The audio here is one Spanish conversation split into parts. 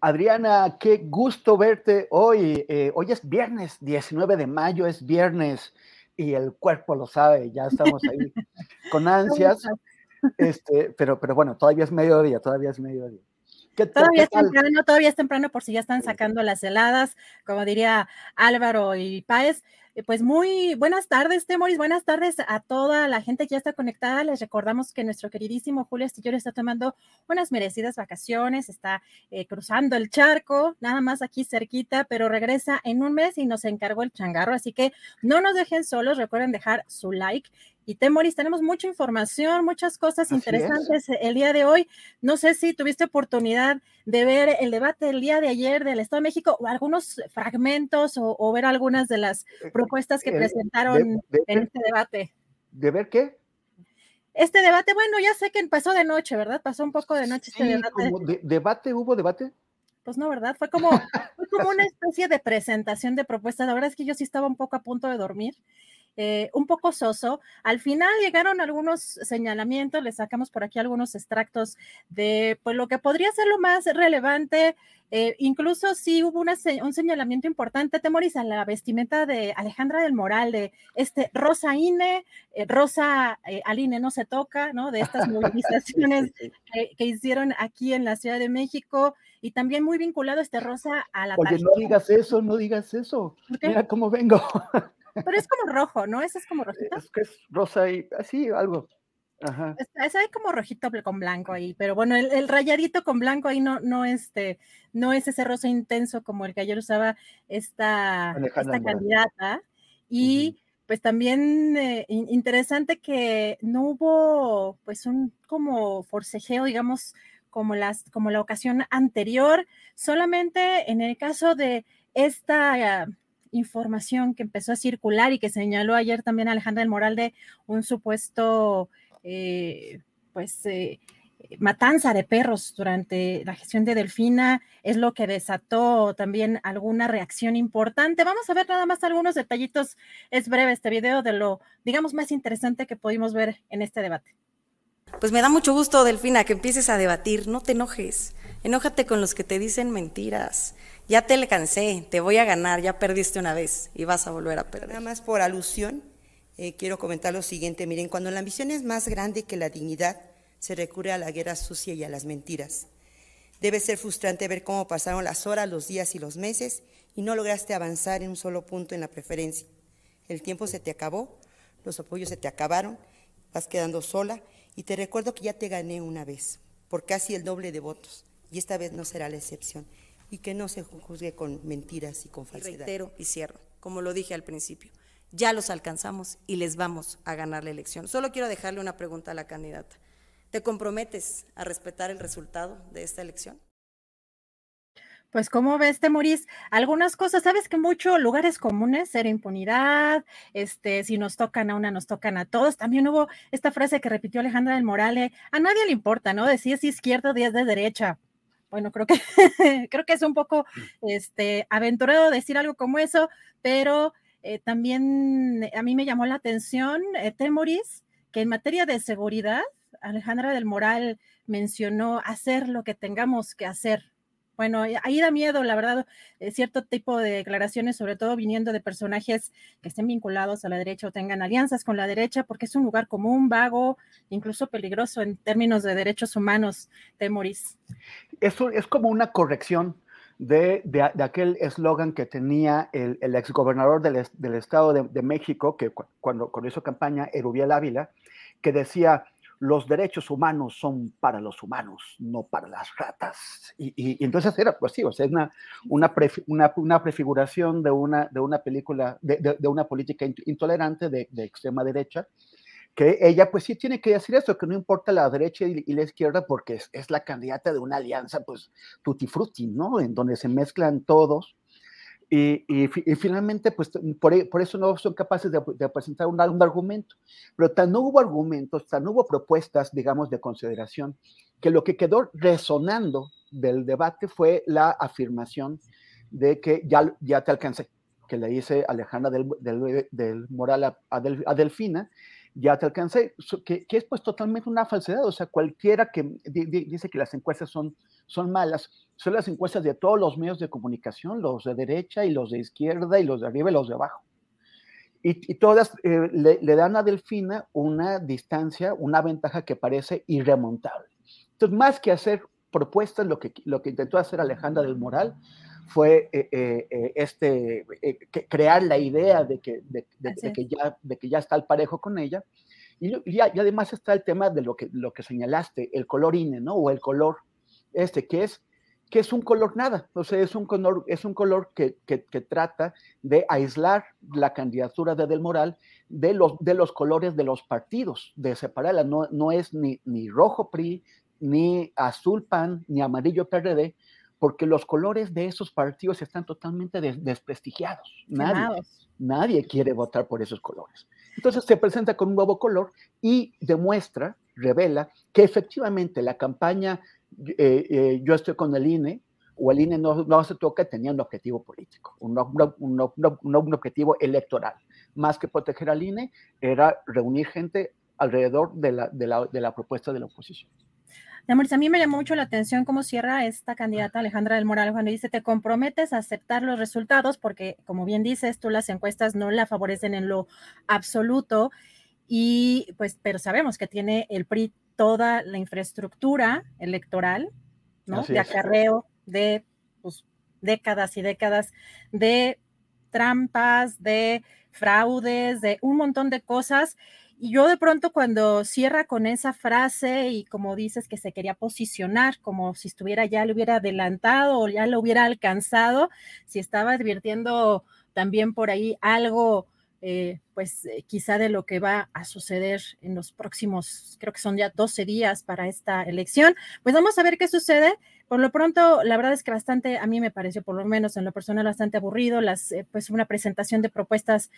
Adriana, qué gusto verte hoy. Eh, hoy es viernes, 19 de mayo es viernes y el cuerpo lo sabe, ya estamos ahí con ansias. Este, pero, pero bueno, todavía es mediodía, todavía es mediodía. Todavía es temprano, todavía es temprano por si ya están sacando las heladas, como diría Álvaro y Páez. Eh, pues muy buenas tardes, Temoris, buenas tardes a toda la gente que ya está conectada. Les recordamos que nuestro queridísimo Julio Astillero está tomando unas merecidas vacaciones, está eh, cruzando el charco, nada más aquí cerquita, pero regresa en un mes y nos encargó el changarro, así que no nos dejen solos, recuerden dejar su like y Temoris, tenemos mucha información, muchas cosas interesantes el día de hoy. No sé si tuviste oportunidad de ver el debate del día de ayer del Estado de México o algunos fragmentos o, ver algunas de las eh, propuestas que eh, presentaron en este debate. ¿De ver qué? Este debate, bueno, ya sé que pasó de noche, ¿verdad? Pasó un poco de noche este debate. ¿Debate? ¿Hubo debate? Pues no, ¿verdad? Fue como, fue como una especie de presentación de propuestas. La verdad es que yo sí estaba un poco a punto de dormir. Eh, un poco soso. Al final llegaron algunos señalamientos, le sacamos por aquí algunos extractos de pues, lo que podría ser lo más relevante. Eh, incluso sí hubo un señalamiento importante, Temoris, a la vestimenta de Alejandra del Moral, de este Rosa INE, eh, Rosa Aline no se toca, ¿no? De estas movilizaciones que, hicieron aquí en la Ciudad de México y también muy vinculado este Rosa a la... Oye, no digas eso, no digas eso. Mira cómo vengo. Pero es como rojo, ¿no? Ese es como rojito. Es que es rosa y así, algo. Ajá. Ese hay como rojito con blanco ahí, pero bueno, el, rayadito con blanco ahí no, no, este, no es ese rosa intenso como el que ayer usaba esta, esta candidata. Y pues también eh, interesante que no hubo pues un como forcejeo, digamos, como, las, como la ocasión anterior, solamente en el caso de esta información que empezó a circular y que señaló ayer también Alejandra del Moral de un supuesto, eh, pues, eh, matanza de perros durante la gestión de Delfina, es lo que desató también alguna reacción importante. Vamos a ver nada más algunos detallitos. Es breve este video de lo, digamos, más interesante que pudimos ver en este debate. Pues me da mucho gusto, Delfina, que empieces a debatir. No te enojes. Enójate con los que te dicen mentiras ya te le cansé, te voy a ganar, ya perdiste una vez y vas a volver a perder. Nada más por alusión, eh, quiero comentar lo siguiente, miren, cuando la ambición es más grande que la dignidad, se recurre a la guerra sucia y a las mentiras. Debe ser frustrante ver cómo pasaron las horas, los días y los meses y no lograste avanzar en un solo punto en la preferencia. El tiempo se te acabó, los apoyos se te acabaron, vas quedando sola y te recuerdo que ya te gané una vez, por casi el doble de votos, y esta vez no será la excepción y que no se juzgue con mentiras y con falsedad. Y reitero y cierro, como lo dije al principio, ya los alcanzamos y les vamos a ganar la elección. Solo quiero dejarle una pregunta a la candidata. ¿Te comprometes a respetar el resultado de esta elección? Pues como ves, Temoris, algunas cosas, sabes que muchos lugares comunes, ser impunidad, este, si nos tocan a una, nos tocan a todos. También hubo esta frase que repitió Alejandra del Morale, a nadie le importa, ¿no? De si es izquierda o es de derecha. Bueno, creo que creo que es un poco este aventurado decir algo como eso, pero eh, también a mí me llamó la atención, eh, Temoris, que en materia de seguridad, Alejandra del Moral mencionó hacer lo que tengamos que hacer bueno, ahí da miedo, la verdad, eh, cierto tipo de declaraciones, sobre todo viniendo de personajes que estén vinculados a la derecha o tengan alianzas con la derecha, porque es un lugar común, vago, incluso peligroso en términos de derechos humanos, Temoris. Eso es como una corrección de, aquel eslogan que tenía el, el exgobernador del, del Estado de, México, que cuando, cuando hizo campaña, Erubiel Ávila, que decía, los derechos humanos son para los humanos, no para las ratas. Y, entonces era, pues sí, o sea, es una, una, una, prefiguración de una, de una película, de, de, una política intolerante de, de, extrema derecha, que ella pues sí tiene que decir eso, que no importa la derecha y, la izquierda porque es, es, la candidata de una alianza, pues tutti frutti, ¿no? En donde se mezclan todos y, finalmente, pues por, e, por, eso no son capaces de, presentar un, argumento. Pero tan no hubo argumentos, tan no hubo propuestas, digamos, de consideración, que lo que quedó resonando del debate fue la afirmación de que ya, ya te alcancé, que le dice Alejandra del, del, Moral a, a, Delfina, ya te alcancé, que, que, es pues totalmente una falsedad. O sea, cualquiera que dice que las encuestas son, son malas, son las encuestas de todos los medios de comunicación, los de derecha y los de izquierda y los de arriba y los de abajo. Y, todas eh, le, dan a Delfina una distancia, una ventaja que parece irremontable. Entonces, más que hacer propuestas, lo que, lo que intentó hacer Alejandra del Moral fue eh, eh, este, crear la idea de que, de, que ya, de que ya está al parejo con ella. Y, y, además está el tema de lo que, lo que señalaste, el color INE, ¿no? O el color este, que es que es un color nada, o sea, es un color, es un color que, que, trata de aislar la candidatura de Del Moral de los, de los colores de los partidos, de separarla, no, no es ni, ni rojo PRI, ni azul PAN, ni amarillo PRD, porque los colores de esos partidos están totalmente desprestigiados. Nadie, nadie quiere votar por esos colores. Entonces se presenta con un nuevo color y demuestra, revela que efectivamente la campaña eh, eh, yo estoy con el INE, o el INE no, no se toca, tenía un objetivo político, un, un, un, objetivo electoral. Más que proteger al INE, era reunir gente alrededor de la, de la, de la propuesta de la oposición. A mí me llamó mucho la atención cómo cierra esta candidata Alejandra del Moral cuando dice, te comprometes a aceptar los resultados porque, como bien dices, tú las encuestas no la favorecen en lo absoluto y pues, pero sabemos que tiene el PRI toda la infraestructura electoral, ¿no? de acarreo de pues, décadas y décadas de trampas, de fraudes, de un montón de cosas. Y yo de pronto cuando cierra con esa frase y como dices que se quería posicionar como si estuviera ya lo hubiera adelantado o ya lo hubiera alcanzado, si estaba advirtiendo también por ahí algo eh, pues eh, quizá de lo que va a suceder en los próximos, creo que son ya 12 días para esta elección. Pues vamos a ver qué sucede. Por lo pronto, la verdad es que bastante, a mí me pareció por lo menos en lo personal bastante aburrido, las, eh, pues una presentación de propuestas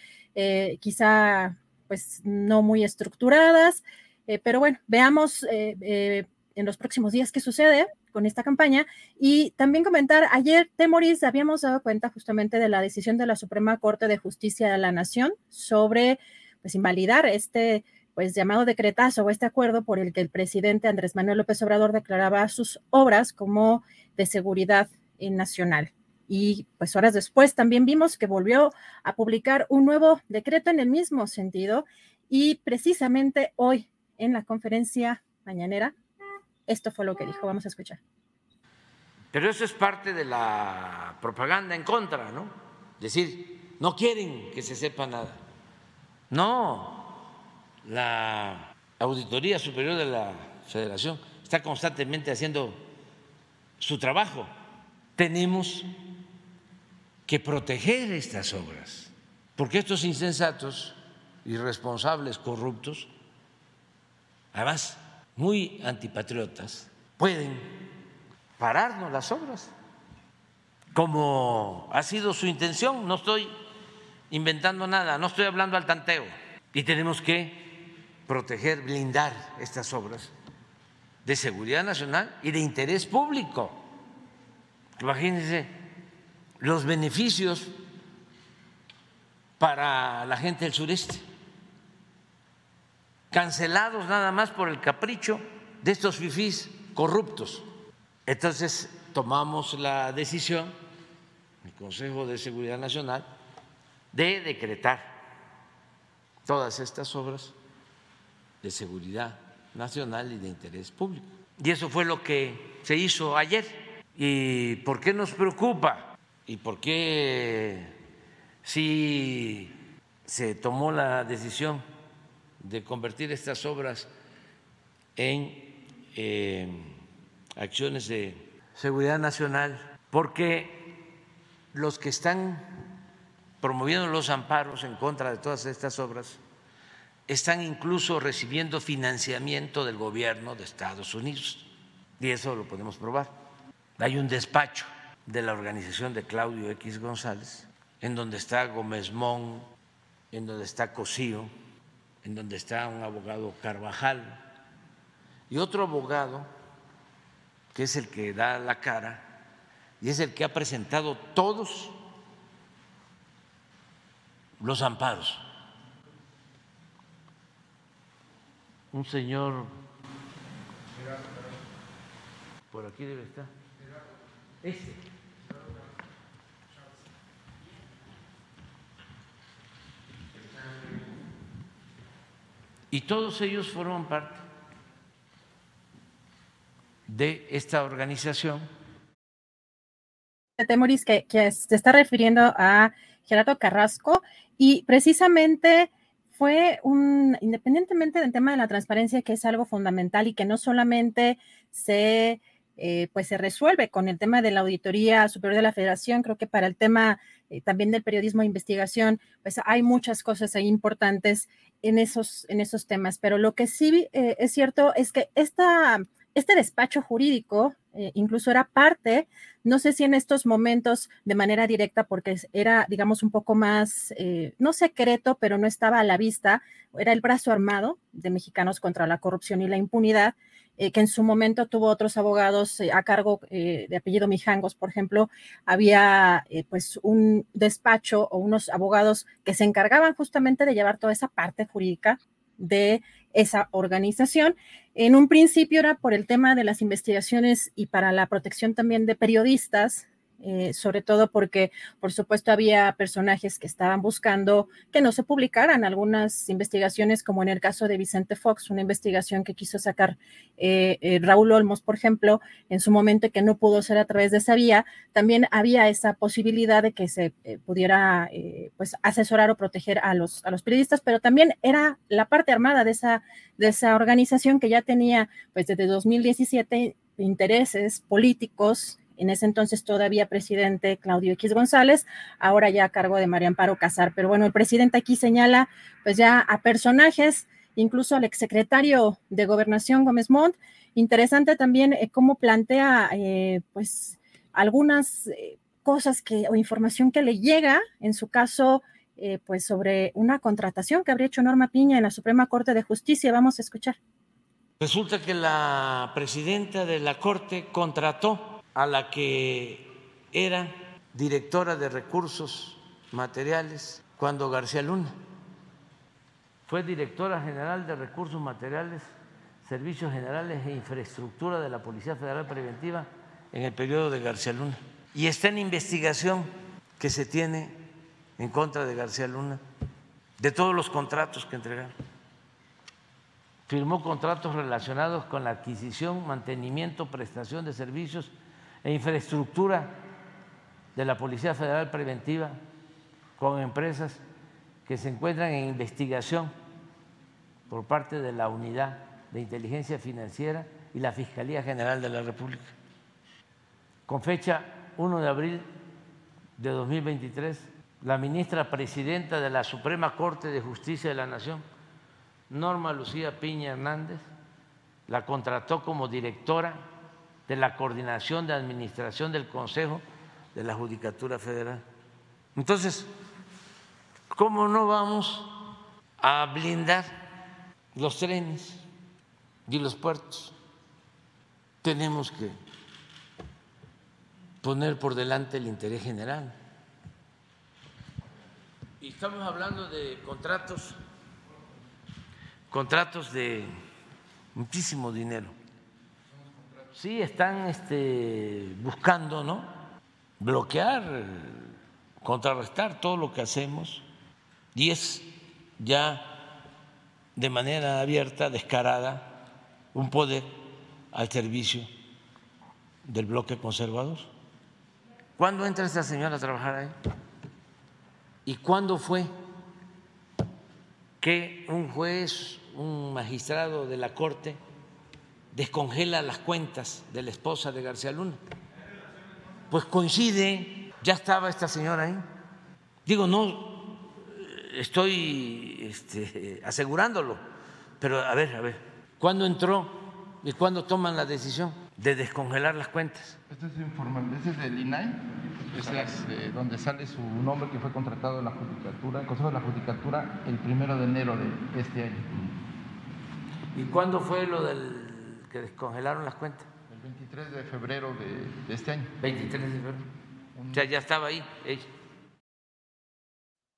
quizá pues no muy estructuradas, pero bueno, veamos en los próximos días qué sucede con esta campaña. Y también comentar, ayer, Temoris, habíamos dado cuenta justamente de la decisión de la Suprema Corte de Justicia de la Nación sobre pues, invalidar este pues llamado decretazo o este acuerdo por el que el presidente Andrés Manuel López Obrador declaraba sus obras como de seguridad nacional. Y pues horas después también vimos que volvió a publicar un nuevo decreto en el mismo sentido y precisamente hoy en la conferencia mañanera esto fue lo que dijo. Vamos a escuchar. Pero eso es parte de la propaganda en contra, ¿no? Decir, no quieren que se sepa nada. No, la Auditoría Superior de la Federación está constantemente haciendo su trabajo. Tenemos que proteger estas obras, porque estos insensatos, irresponsables, corruptos, además muy antipatriotas pueden pararnos las obras. como ha sido su intención. No estoy inventando nada, no estoy hablando al tanteo. Y tenemos que proteger, blindar estas obras de seguridad nacional y de interés público. Imagínense los beneficios para la gente del sureste, cancelados nada más por el capricho de estos fifís corruptos. Entonces tomamos la decisión, el Consejo de Seguridad Nacional, de decretar todas estas obras de seguridad nacional y de interés público. Y eso fue lo que se hizo ayer. ¿Y por qué nos preocupa? ¿Y por qué si se tomó la decisión de convertir estas obras en eh, acciones de seguridad nacional? Porque los que están promoviendo los amparos en contra de todas estas obras están incluso recibiendo financiamiento del gobierno de Estados Unidos. Y eso lo podemos probar. Hay un despacho de la organización de Claudio X González, en donde está Gómez Mon, en donde está Cosío, en donde está un abogado Carvajal y otro abogado que es el que da la cara y es el que ha presentado todos los amparos. Un señor, por aquí debe estar, este. Y todos ellos forman parte de esta organización. Temoris, que, que se está refiriendo a Gerardo Carrasco, y precisamente fue un, independientemente del tema de la transparencia, que es algo fundamental y que no solamente se, eh, pues se resuelve con el tema de la Auditoría Superior de la Federación, creo que para el tema eh, también del periodismo de investigación, pues hay muchas cosas ahí importantes en esos, en esos temas, pero lo que sí eh, es cierto es que esta este despacho jurídico eh, incluso era parte, no sé si en estos momentos de manera directa, porque era, digamos, un poco más, no secreto, pero no estaba a la vista, era el brazo armado de Mexicanos contra la Corrupción y la Impunidad, eh, que en su momento tuvo otros abogados a cargo de apellido Mijangos, por ejemplo, había pues un despacho o unos abogados que se encargaban justamente de llevar toda esa parte jurídica de esa organización. En un principio era por el tema de las investigaciones y para la protección también de periodistas, eh, sobre todo porque, por supuesto, había personajes que estaban buscando que no se publicaran algunas investigaciones, como en el caso de Vicente Fox, una investigación que quiso sacar eh, eh, Raúl Olmos, por ejemplo, en su momento que no pudo ser a través de esa vía, también había esa posibilidad de que se pudiera pues asesorar o proteger a los, a los periodistas, pero también era la parte armada de esa, de esa organización que ya tenía pues desde 2017 intereses políticos en ese entonces todavía presidente Claudio X González, ahora ya a cargo de María Amparo Casar. Pero bueno, el presidente aquí señala pues ya a personajes, incluso al exsecretario de Gobernación Gómez Montt. Interesante también eh, cómo plantea eh, pues algunas eh, cosas que o información que le llega, en su caso, pues sobre una contratación que habría hecho Norma Piña en la Suprema Corte de Justicia. Vamos a escuchar. Resulta que la presidenta de la Corte contrató a la que era directora de recursos materiales cuando García Luna fue directora general de recursos materiales, servicios generales e infraestructura de la Policía Federal Preventiva en el periodo de García Luna. Y está en investigación que se tiene en contra de García Luna, de todos los contratos que entregaron. Firmó contratos relacionados con la adquisición, mantenimiento, prestación de servicios e infraestructura de la Policía Federal Preventiva con empresas que se encuentran en investigación por parte de la Unidad de Inteligencia Financiera y la Fiscalía General de la República. Con fecha 1 de abril de 2023, la ministra presidenta de la Suprema Corte de Justicia de la Nación, Norma Lucía Piña Hernández, la contrató como directora de la Coordinación de Administración del Consejo de la Judicatura Federal. Entonces, ¿cómo no vamos a blindar los trenes y los puertos? Tenemos que poner por delante el interés general. Y estamos hablando de contratos, contratos de muchísimo dinero. Sí, están este, buscando, ¿no? Bloquear, contrarrestar todo lo que hacemos y es ya de manera abierta, descarada, un poder al servicio del bloque conservador. ¿Cuándo entra esta señora a trabajar ahí? ¿Y cuándo fue que un juez, un magistrado de la Corte descongela las cuentas de la esposa de García Luna? Pues coincide, ya estaba esta señora ahí. Digo, no estoy este, asegurándolo, pero a ver, a ver, ¿cuándo entró y cuándo toman la decisión de descongelar las cuentas? Este es informal, este es del INAI, este es eh, donde sale su nombre que fue contratado en la Judicatura, el Consejo de la Judicatura, el primero de enero de este año. ¿Y cuándo fue lo del que descongelaron las cuentas? El 23 de febrero de, este año. 23 de febrero. O sea, ya estaba ahí ella.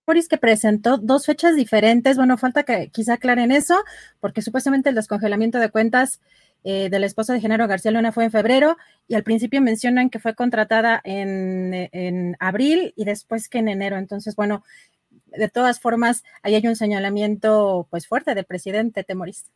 Boris que presentó dos fechas diferentes. Bueno, falta que quizá aclaren eso, porque supuestamente el descongelamiento de cuentas eh, de la esposa de Genaro García Luna fue en febrero y al principio mencionan que fue contratada en, abril y después que en enero. Entonces, bueno, de todas formas, ahí hay un señalamiento pues fuerte del presidente Temoris.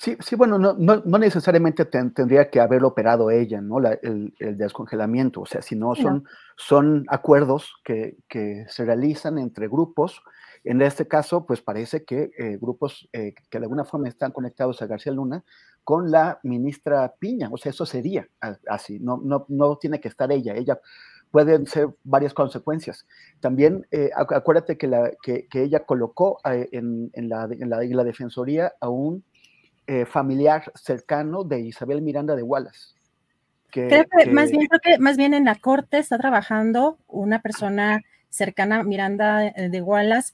Sí, sí, bueno, no, no, necesariamente tendría que haber operado ella, ¿no? el, descongelamiento, o sea, si no son, son acuerdos que, que, se realizan entre grupos. En este caso, pues parece que eh, grupos eh, que de alguna forma están conectados a García Luna, con la ministra Piña. O sea, eso sería así, no, no, no tiene que estar ella. Ella pueden ser varias consecuencias. También eh, acuérdate que, la, que, ella colocó eh, en, en, la, en, la, defensoría a un eh, familiar cercano de Isabel Miranda de Wallace. creo que, más bien creo que más bien en la corte está trabajando una persona cercana a Miranda de Wallace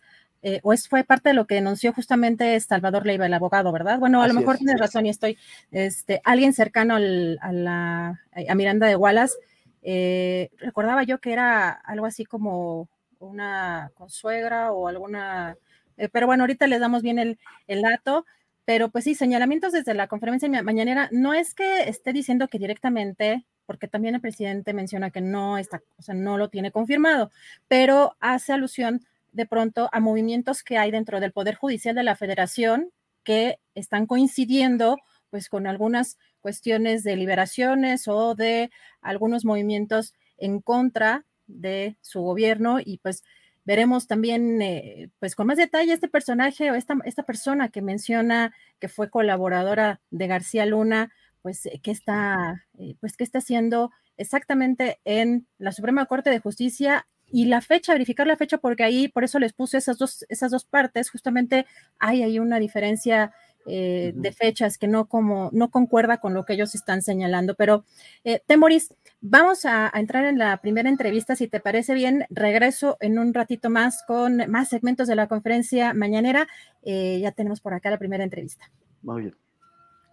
eh, o es, fue parte de lo que denunció justamente Salvador Leiva, el abogado, ¿verdad? Bueno, a lo mejor tienes razón y estoy, este, alguien cercano a, la, a Miranda de Wallace, eh, recordaba yo que era algo así como una consuegra o alguna, eh, pero bueno, ahorita les damos bien el, el dato, pero pues sí, señalamientos desde la conferencia mañanera, no es que esté diciendo que directamente porque también el presidente menciona que no está, o sea, no lo tiene confirmado, pero hace alusión de pronto a movimientos que hay dentro del Poder Judicial de la Federación que están coincidiendo pues con algunas cuestiones de liberaciones o de algunos movimientos en contra de su gobierno y pues veremos también eh, pues con más detalle este personaje o esta, esta persona que menciona que fue colaboradora de García Luna, pues eh, qué está, eh, pues qué está haciendo exactamente en la Suprema Corte de Justicia y la fecha, verificar la fecha, porque ahí, por eso les puse esas dos, esas dos partes, justamente hay ahí una diferencia eh, de fechas que no, como, no concuerda con lo que ellos están señalando. Pero, eh, Temoris, vamos a, entrar en la primera entrevista, si te parece bien, regreso en un ratito más con más segmentos de la conferencia mañanera. Eh, ya tenemos por acá la primera entrevista. Muy bien.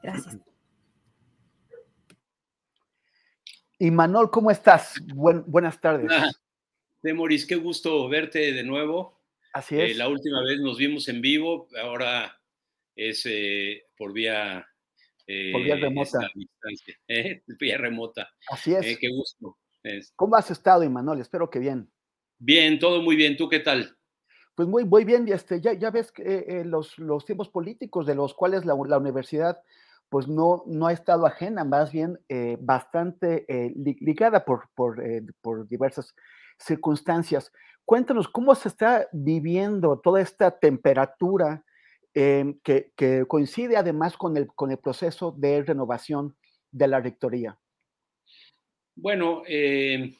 Gracias. Y Manol, ¿cómo estás? buenas tardes. Ah, Demoris, qué gusto verte de nuevo. Así es. Eh, la última vez nos vimos en vivo, ahora es eh, por vía... Eh, por vía remota. vía remota. Así es. qué gusto. ¿Cómo has estado, Imanol? Espero que bien. Bien, todo muy bien. ¿Tú qué tal? Pues muy, muy bien. Este, ya, ya ves que, los, los, tiempos políticos de los cuales la, la universidad pues no, no ha estado ajena, más bien bastante ligada por, por, por diversas circunstancias. Cuéntanos cómo se está viviendo toda esta temperatura em, que, coincide además con el, con el proceso de renovación de la rectoría. Bueno, em,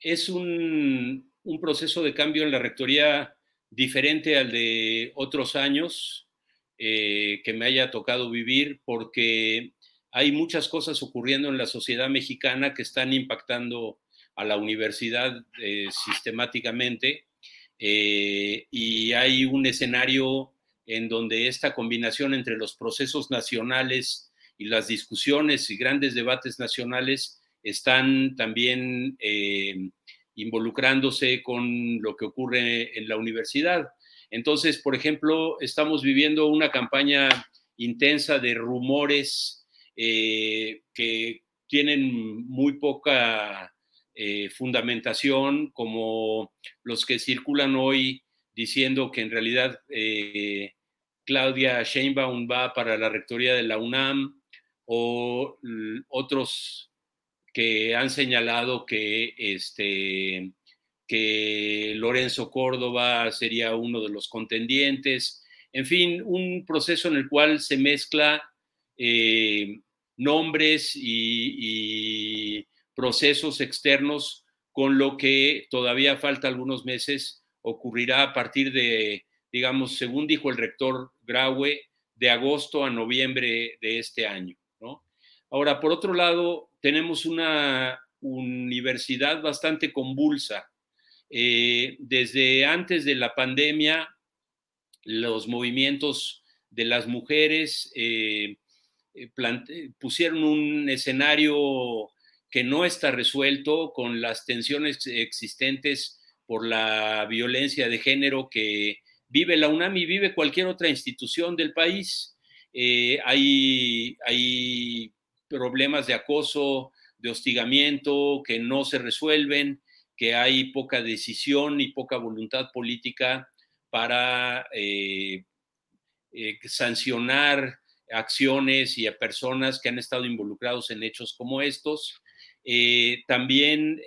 es un, proceso de cambio en la rectoría diferente al de otros años eh, que me haya tocado vivir porque hay muchas cosas ocurriendo en la sociedad mexicana que están impactando a la universidad sistemáticamente y hay un escenario en donde esta combinación entre los procesos nacionales y las discusiones y grandes debates nacionales están también involucrándose con lo que ocurre en la universidad. Entonces, por ejemplo, estamos viviendo una campaña intensa de rumores eh, que tienen muy poca eh, fundamentación, como los que circulan hoy diciendo que en realidad eh, Claudia Sheinbaum va para la rectoría de la UNAM o otros que han señalado que, este, que Lorenzo Córdoba sería uno de los contendientes. En fin, un proceso en el cual se mezcla eh, nombres y, procesos externos con lo que todavía falta algunos meses ocurrirá a partir de, digamos, según dijo el rector Graue, de agosto a noviembre de este año. Ahora, por otro lado, tenemos una universidad bastante convulsa. Eh, desde antes de la pandemia, los movimientos de las mujeres eh, eh, pusieron un escenario que no está resuelto con las tensiones existentes por la violencia de género que vive la UNAM y vive cualquier otra institución del país. hay, hay problemas de acoso, de hostigamiento que no se resuelven, que hay poca decisión y poca voluntad política para eh, eh, sancionar acciones y a personas que han estado involucrados en hechos como estos. Eh, también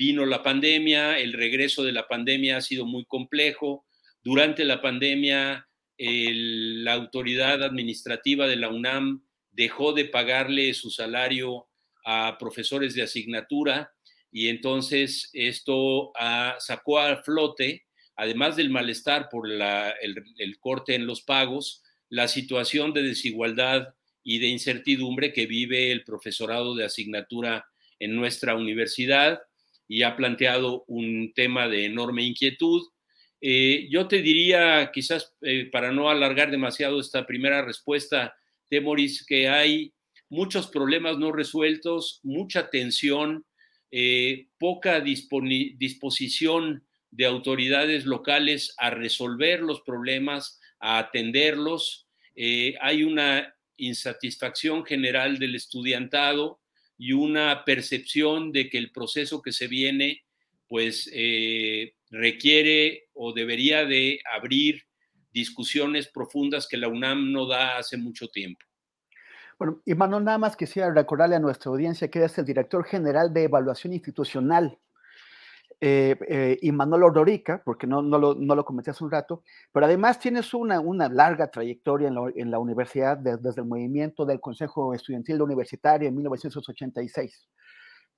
vino la pandemia, el regreso de la pandemia ha sido muy complejo. Durante la pandemia, la autoridad administrativa de la UNAM dejó de pagarle su salario a profesores de asignatura y entonces esto sacó a flote, además del malestar por el, el corte en los pagos, la situación de desigualdad y de incertidumbre que vive el profesorado de asignatura en nuestra universidad y ha planteado un tema de enorme inquietud. Eh, yo te diría, quizás eh, para no alargar demasiado esta primera respuesta, Temoris, que hay muchos problemas no resueltos, mucha tensión, eh, poca disposición de autoridades locales a resolver los problemas, a atenderlos. Hay una insatisfacción general del estudiantado y una percepción de que el proceso que se viene pues eh, requiere o debería de abrir discusiones profundas que la UNAM no da hace mucho tiempo. Bueno, y Manuel, nada más quisiera recordarle a nuestra audiencia que eres el director general de evaluación institucional. Eh, eh, y Manuel Ordorica, porque no, no, lo, no lo comenté hace un rato, pero además tienes una, una larga trayectoria en la, en la universidad desde el movimiento del Consejo Estudiantil Universitario en 1986,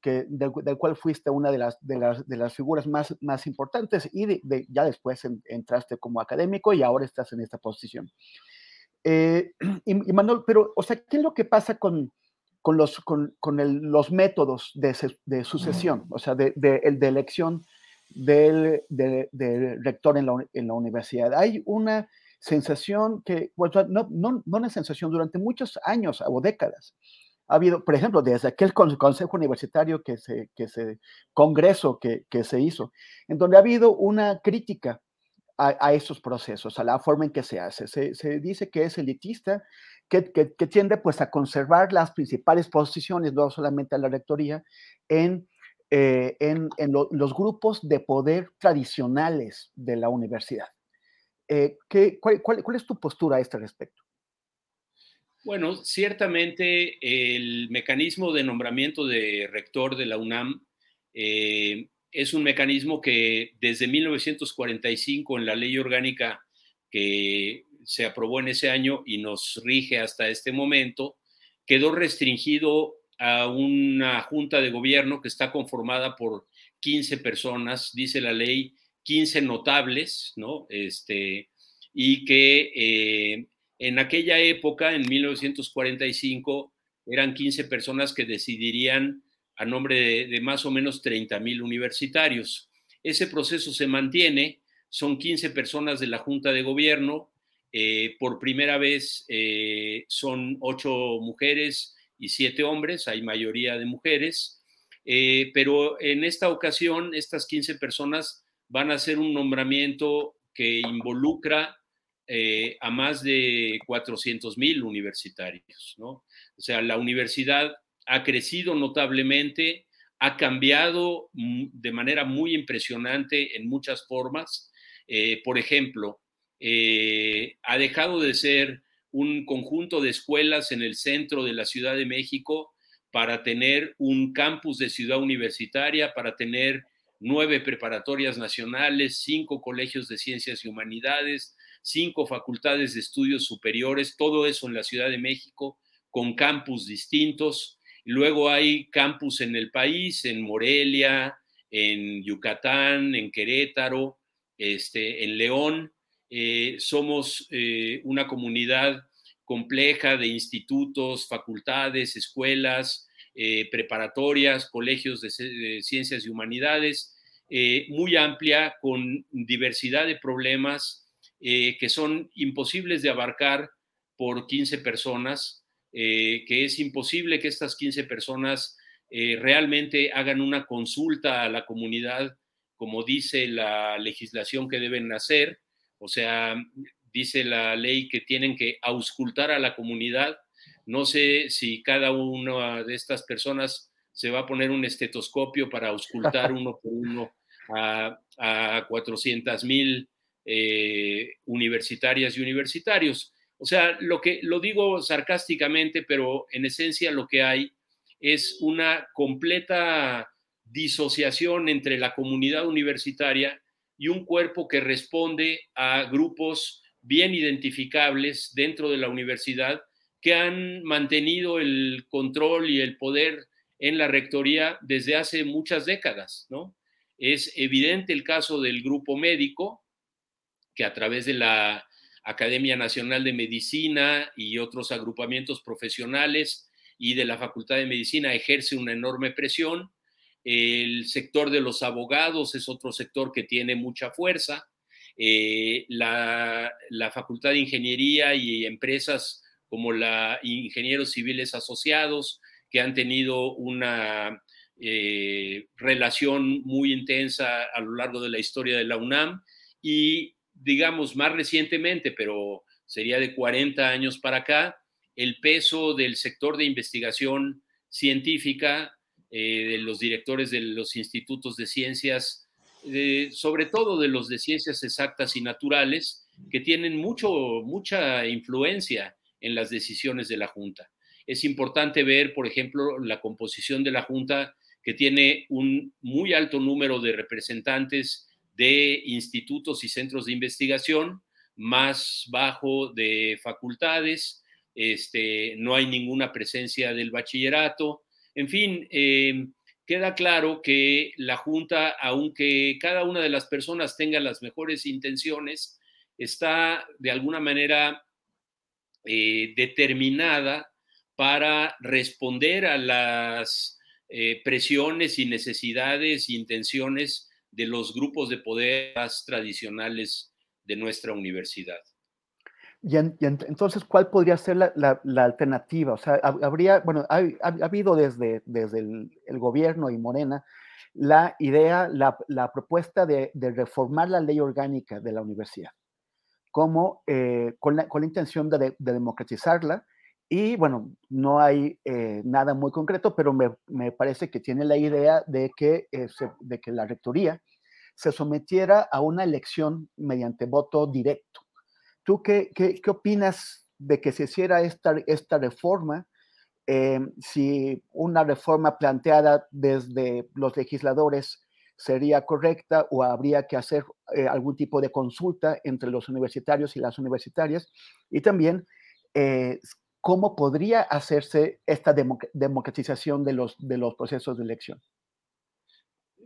que, del, cual fuiste una de las, de las, de las figuras más, más importantes y ya después entraste como académico y ahora estás en esta posición. Eh, y, Manuel, pero, o sea, ¿qué es lo que pasa con, con los, con, con el, los métodos de, de, sucesión, o sea, de, de, de elección del, rector en la, en la, universidad? Hay una sensación que, bueno, no, no, no una sensación, durante muchos años o décadas, ha habido, por ejemplo, desde aquel consejo universitario que se, que se congreso que, que se hizo, en donde ha habido una crítica a, esos procesos, a la forma en que se hace. Se, dice que es elitista, que, tiende pues a conservar las principales posiciones, no solamente a la rectoría, en, eh, en, los grupos de poder tradicionales de la universidad. Eh, ¿qué, cuál, cuál, es tu postura a este respecto? Bueno, ciertamente el mecanismo de nombramiento de rector de la UNAM eh, es un mecanismo que desde 1945 en la ley orgánica que se aprobó en ese año y nos rige hasta este momento, quedó restringido a una junta de gobierno que está conformada por 15 personas, dice la ley, 15 notables, ¿no? Este, y que eh, en aquella época, en 1945, eran 15 personas que decidirían a nombre de, más o menos 30 mil universitarios. Ese proceso se mantiene, son 15 personas de la Junta de Gobierno, eh, por primera vez eh, son ocho mujeres y siete hombres, hay mayoría de mujeres, eh, pero en esta ocasión estas 15 personas van a hacer un nombramiento que involucra a más de 400 mil universitarios, ¿no? O sea, la universidad ha crecido notablemente, ha cambiado de manera muy impresionante en muchas formas. por ejemplo, eh, ha dejado de ser un conjunto de escuelas en el centro de la Ciudad de México para tener un campus de ciudad universitaria, para tener nueve preparatorias nacionales, cinco colegios de ciencias y humanidades, cinco facultades de estudios superiores, todo eso en la Ciudad de México, con campus distintos. Luego hay campus en el país, en Morelia, en Yucatán, en Querétaro, este, en León, eh, somos eh, una comunidad compleja de institutos, facultades, escuelas, eh, preparatorias, colegios de, ciencias y humanidades, muy amplia, con diversidad de problemas que son imposibles de abarcar por 15 personas, que es imposible que estas 15 personas realmente hagan una consulta a la comunidad, como dice la legislación que deben hacer, o sea, dice la ley que tienen que auscultar a la comunidad. No sé si cada una de estas personas se va a poner un estetoscopio para auscultar uno por uno a, a 400 mil eh, universitarias y universitarios. O sea, lo que lo digo sarcásticamente, pero en esencia lo que hay es una completa disociación entre la comunidad universitaria y un cuerpo que responde a grupos bien identificables dentro de la universidad que han mantenido el control y el poder en la rectoría desde hace muchas décadas, ¿no? Es evidente el caso del grupo médico, que a través de la Academia Nacional de Medicina y otros agrupamientos profesionales y de la Facultad de Medicina ejerce una enorme presión el sector de los abogados es otro sector que tiene mucha fuerza. Eh, la, Facultad de Ingeniería y empresas como la Ingenieros Civiles Asociados, que han tenido una eh, relación muy intensa a lo largo de la historia de la UNAM y, digamos, más recientemente, pero sería de 40 años para acá, el peso del sector de investigación científica eh, de los directores de los institutos de ciencias, sobre todo de los de ciencias exactas y naturales, que tienen mucho, mucha influencia en las decisiones de la Junta. Es importante ver, por ejemplo, la composición de la Junta, que tiene un muy alto número de representantes de institutos y centros de investigación, más bajo de facultades, este, no hay ninguna presencia del bachillerato, en fin, em, queda claro que la Junta, aunque cada una de las personas tenga las mejores intenciones, está de alguna manera eh, determinada para responder a las eh, presiones y necesidades e intenciones de los grupos de poder tradicionales de nuestra universidad. Y, entonces, ¿cuál podría ser la, alternativa? O sea, habría, bueno, ha, habido desde, desde el, gobierno y Morena la idea, la, propuesta de, reformar la ley orgánica de la universidad, como eh, con, la, intención de, democratizarla. Y bueno, no hay eh, nada muy concreto, pero me, parece que tiene la idea de que, eh, de que la rectoría se sometiera a una elección mediante voto directo ¿Tú qué, qué, qué opinas de que se hiciera esta, esta reforma? Eh, si una reforma planteada desde los legisladores sería correcta o habría que hacer eh, algún tipo de consulta entre los universitarios y las universitarias y también eh, cómo podría hacerse esta democratización de los, de los procesos de elección.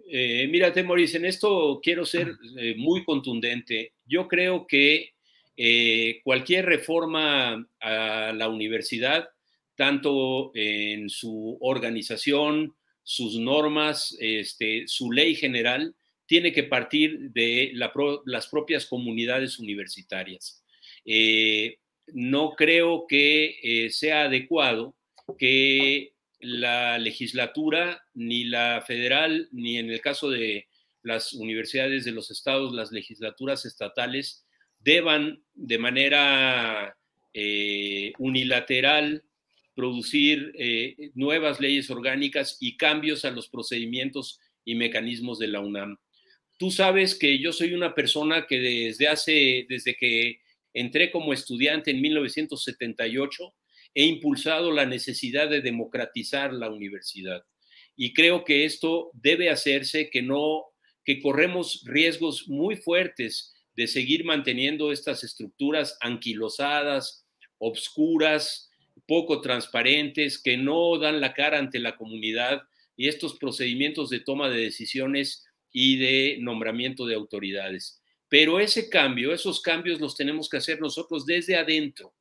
mírate, Maurice, en esto quiero ser muy contundente. Yo creo que eh, cualquier reforma a la universidad, tanto en su organización, sus normas, este, su ley general, tiene que partir de las propias comunidades universitarias. Eh, no creo que eh, sea adecuado que la legislatura, ni la federal, ni en el caso de las universidades de los estados, las legislaturas estatales, deban de manera eh, unilateral producir eh, nuevas leyes orgánicas y cambios a los procedimientos y mecanismos de la UNAM. Tú sabes que yo soy una persona que desde hace, desde que entré como estudiante en 1978, he impulsado la necesidad de democratizar la universidad. Y creo que esto debe hacerse, que no, que corremos riesgos muy fuertes de seguir manteniendo estas estructuras anquilosadas, obscuras, poco transparentes, que no dan la cara ante la comunidad y estos procedimientos de toma de decisiones y de nombramiento de autoridades. Pero ese cambio, esos cambios los tenemos que hacer nosotros desde adentro.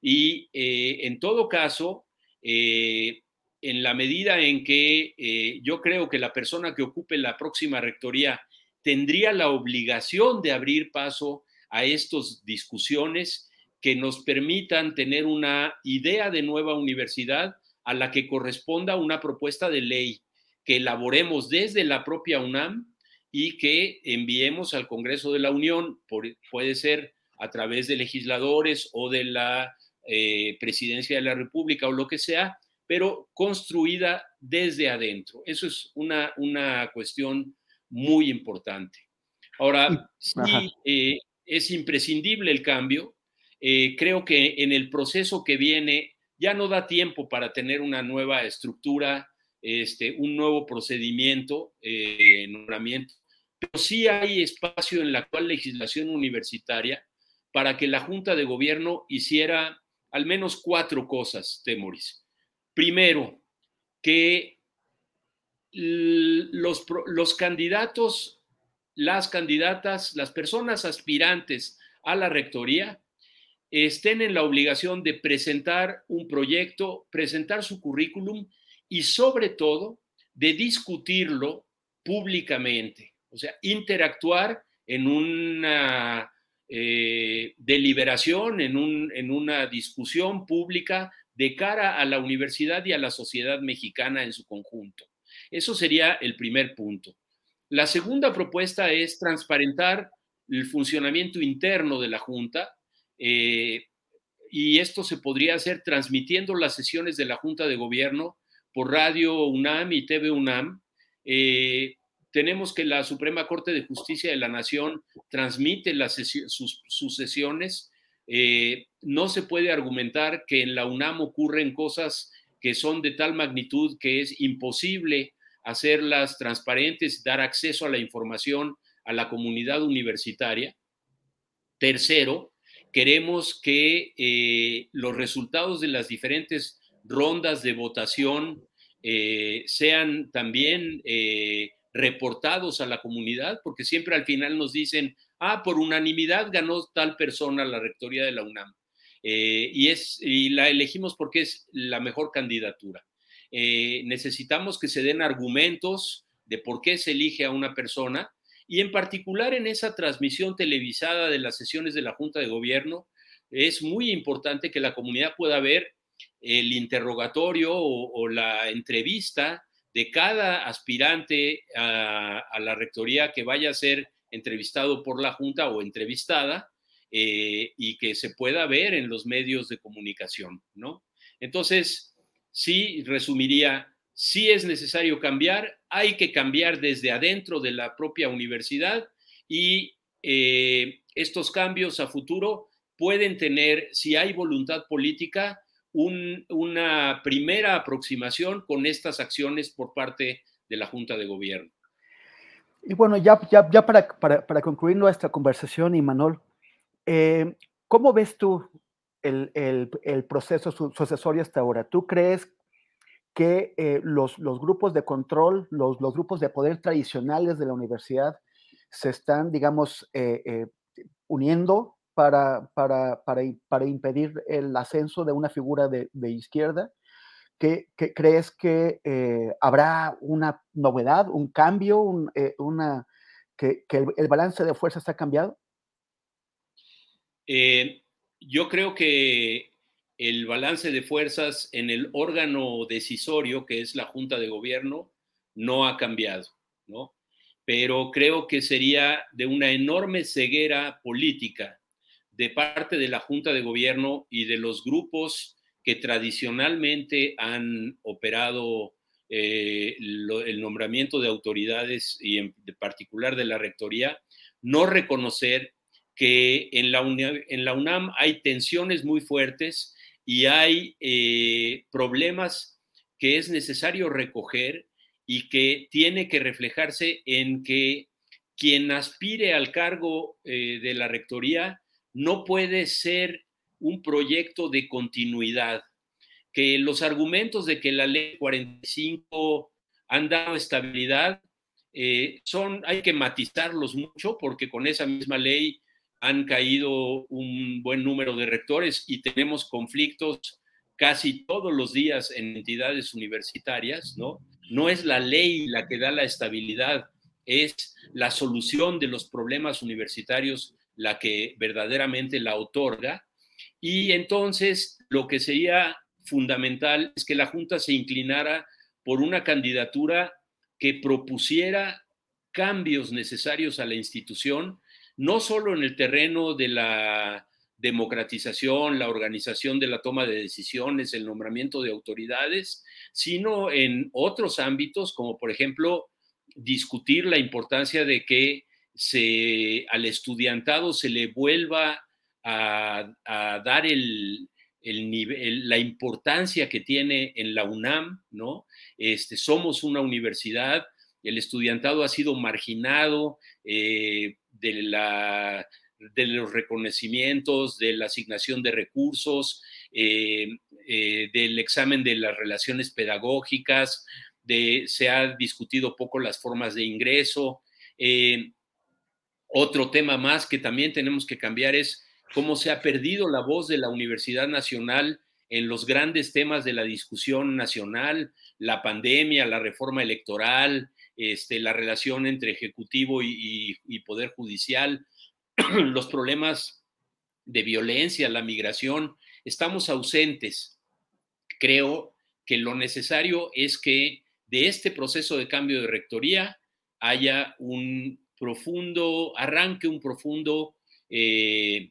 Y eh, en todo caso, eh, en la medida en que eh, yo creo que la persona que ocupe la próxima rectoría tendría la obligación de abrir paso a estas discusiones que nos permitan tener una idea de nueva universidad a la que corresponda una propuesta de ley que elaboremos desde la propia UNAM y que enviemos al Congreso de la Unión, puede ser a través de legisladores o de la eh, presidencia de la República o lo que sea, pero construida desde adentro. Eso es una, una cuestión muy importante. Ahora, sí, eh, es imprescindible el cambio. Eh, creo que en el proceso que viene ya no da tiempo para tener una nueva estructura, este, un nuevo procedimiento, eh, nombramiento, pero sí hay espacio en la actual legislación universitaria para que la Junta de Gobierno hiciera al menos cuatro cosas, Temoris. Primero, que los, los candidatos, las candidatas, las personas aspirantes a la rectoría estén en la obligación de presentar un proyecto, presentar su currículum y sobre todo de discutirlo públicamente, o sea, interactuar en una eh, deliberación, en, un, en una discusión pública de cara a la universidad y a la sociedad mexicana en su conjunto. Eso sería el primer punto. La segunda propuesta es transparentar el funcionamiento interno de la Junta eh, y esto se podría hacer transmitiendo las sesiones de la Junta de Gobierno por Radio UNAM y TV UNAM. Eh, tenemos que la Suprema Corte de Justicia de la Nación transmite las sus, sesiones. Eh, no se puede argumentar que en la UNAM ocurren cosas que son de tal magnitud que es imposible hacerlas transparentes, dar acceso a la información a la comunidad universitaria. Tercero, queremos que eh, los resultados de las diferentes rondas de votación eh, sean también eh, reportados a la comunidad, porque siempre al final nos dicen, ah, por unanimidad ganó tal persona la rectoría de la UNAM. y, es, y la elegimos porque es la mejor candidatura. Eh, necesitamos que se den argumentos de por qué se elige a una persona y en particular en esa transmisión televisada de las sesiones de la Junta de Gobierno, es muy importante que la comunidad pueda ver el interrogatorio o, la entrevista de cada aspirante a, la rectoría que vaya a ser entrevistado por la Junta o entrevistada eh, y que se pueda ver en los medios de comunicación, ¿no? Entonces, sí resumiría, sí es necesario cambiar, hay que cambiar desde adentro de la propia universidad y eh, estos cambios a futuro pueden tener, si hay voluntad política, una primera aproximación con estas acciones por parte de la Junta de Gobierno. Y bueno, ya, para, concluir nuestra conversación, Imanol, eh, ¿cómo ves tú el, proceso sucesorio hasta ahora? ¿Tú crees que eh, los, grupos de control, los, grupos de poder tradicionales de la universidad se están, digamos, eh, eh, uniendo para, para, impedir el ascenso de una figura de, izquierda? ¿qué, crees que eh, habrá una novedad, un cambio, eh, una, que, el, balance de fuerzas ha cambiado? Yo creo que el balance de fuerzas en el órgano decisorio, que es la Junta de Gobierno, no ha cambiado, ¿no? Pero creo que sería de una enorme ceguera política de parte de la Junta de Gobierno y de los grupos que tradicionalmente han operado eh, el nombramiento de autoridades y en particular de la Rectoría, no reconocer que en la, UNAM hay tensiones muy fuertes y hay eh, problemas que es necesario recoger y que tiene que reflejarse en que quien aspire al cargo eh, de la rectoría no puede ser un proyecto de continuidad, que los argumentos de que la ley 45 han dado estabilidad eh, son, hay que matizarlos mucho porque con esa misma ley han caído un buen número de rectores y tenemos conflictos casi todos los días en entidades universitarias, ¿no? No es la ley la que da la estabilidad, es la solución de los problemas universitarios la que verdaderamente la otorga. Y entonces lo que sería fundamental es que la Junta se inclinara por una candidatura que propusiera cambios necesarios a la institución, no solo en el terreno de la democratización, la organización de la toma de decisiones, el nombramiento de autoridades, sino en otros ámbitos, como por ejemplo discutir la importancia de que se, al estudiantado se le vuelva a, dar el, nivel, la importancia que tiene en la UNAM, ¿no? Este, somos una universidad, el estudiantado ha sido marginado eh, de, la, de los reconocimientos, de la asignación de recursos, eh, eh, del examen de las relaciones pedagógicas, de, se ha discutido poco las formas de ingreso. Otro tema más que también tenemos que cambiar es cómo se ha perdido la voz de la Universidad Nacional en los grandes temas de la discusión nacional, la pandemia, la reforma electoral, este, la relación entre Ejecutivo y, Poder Judicial, los problemas de violencia, la migración, estamos ausentes. Creo que lo necesario es que de este proceso de cambio de rectoría haya un profundo, arranque un profundo eh,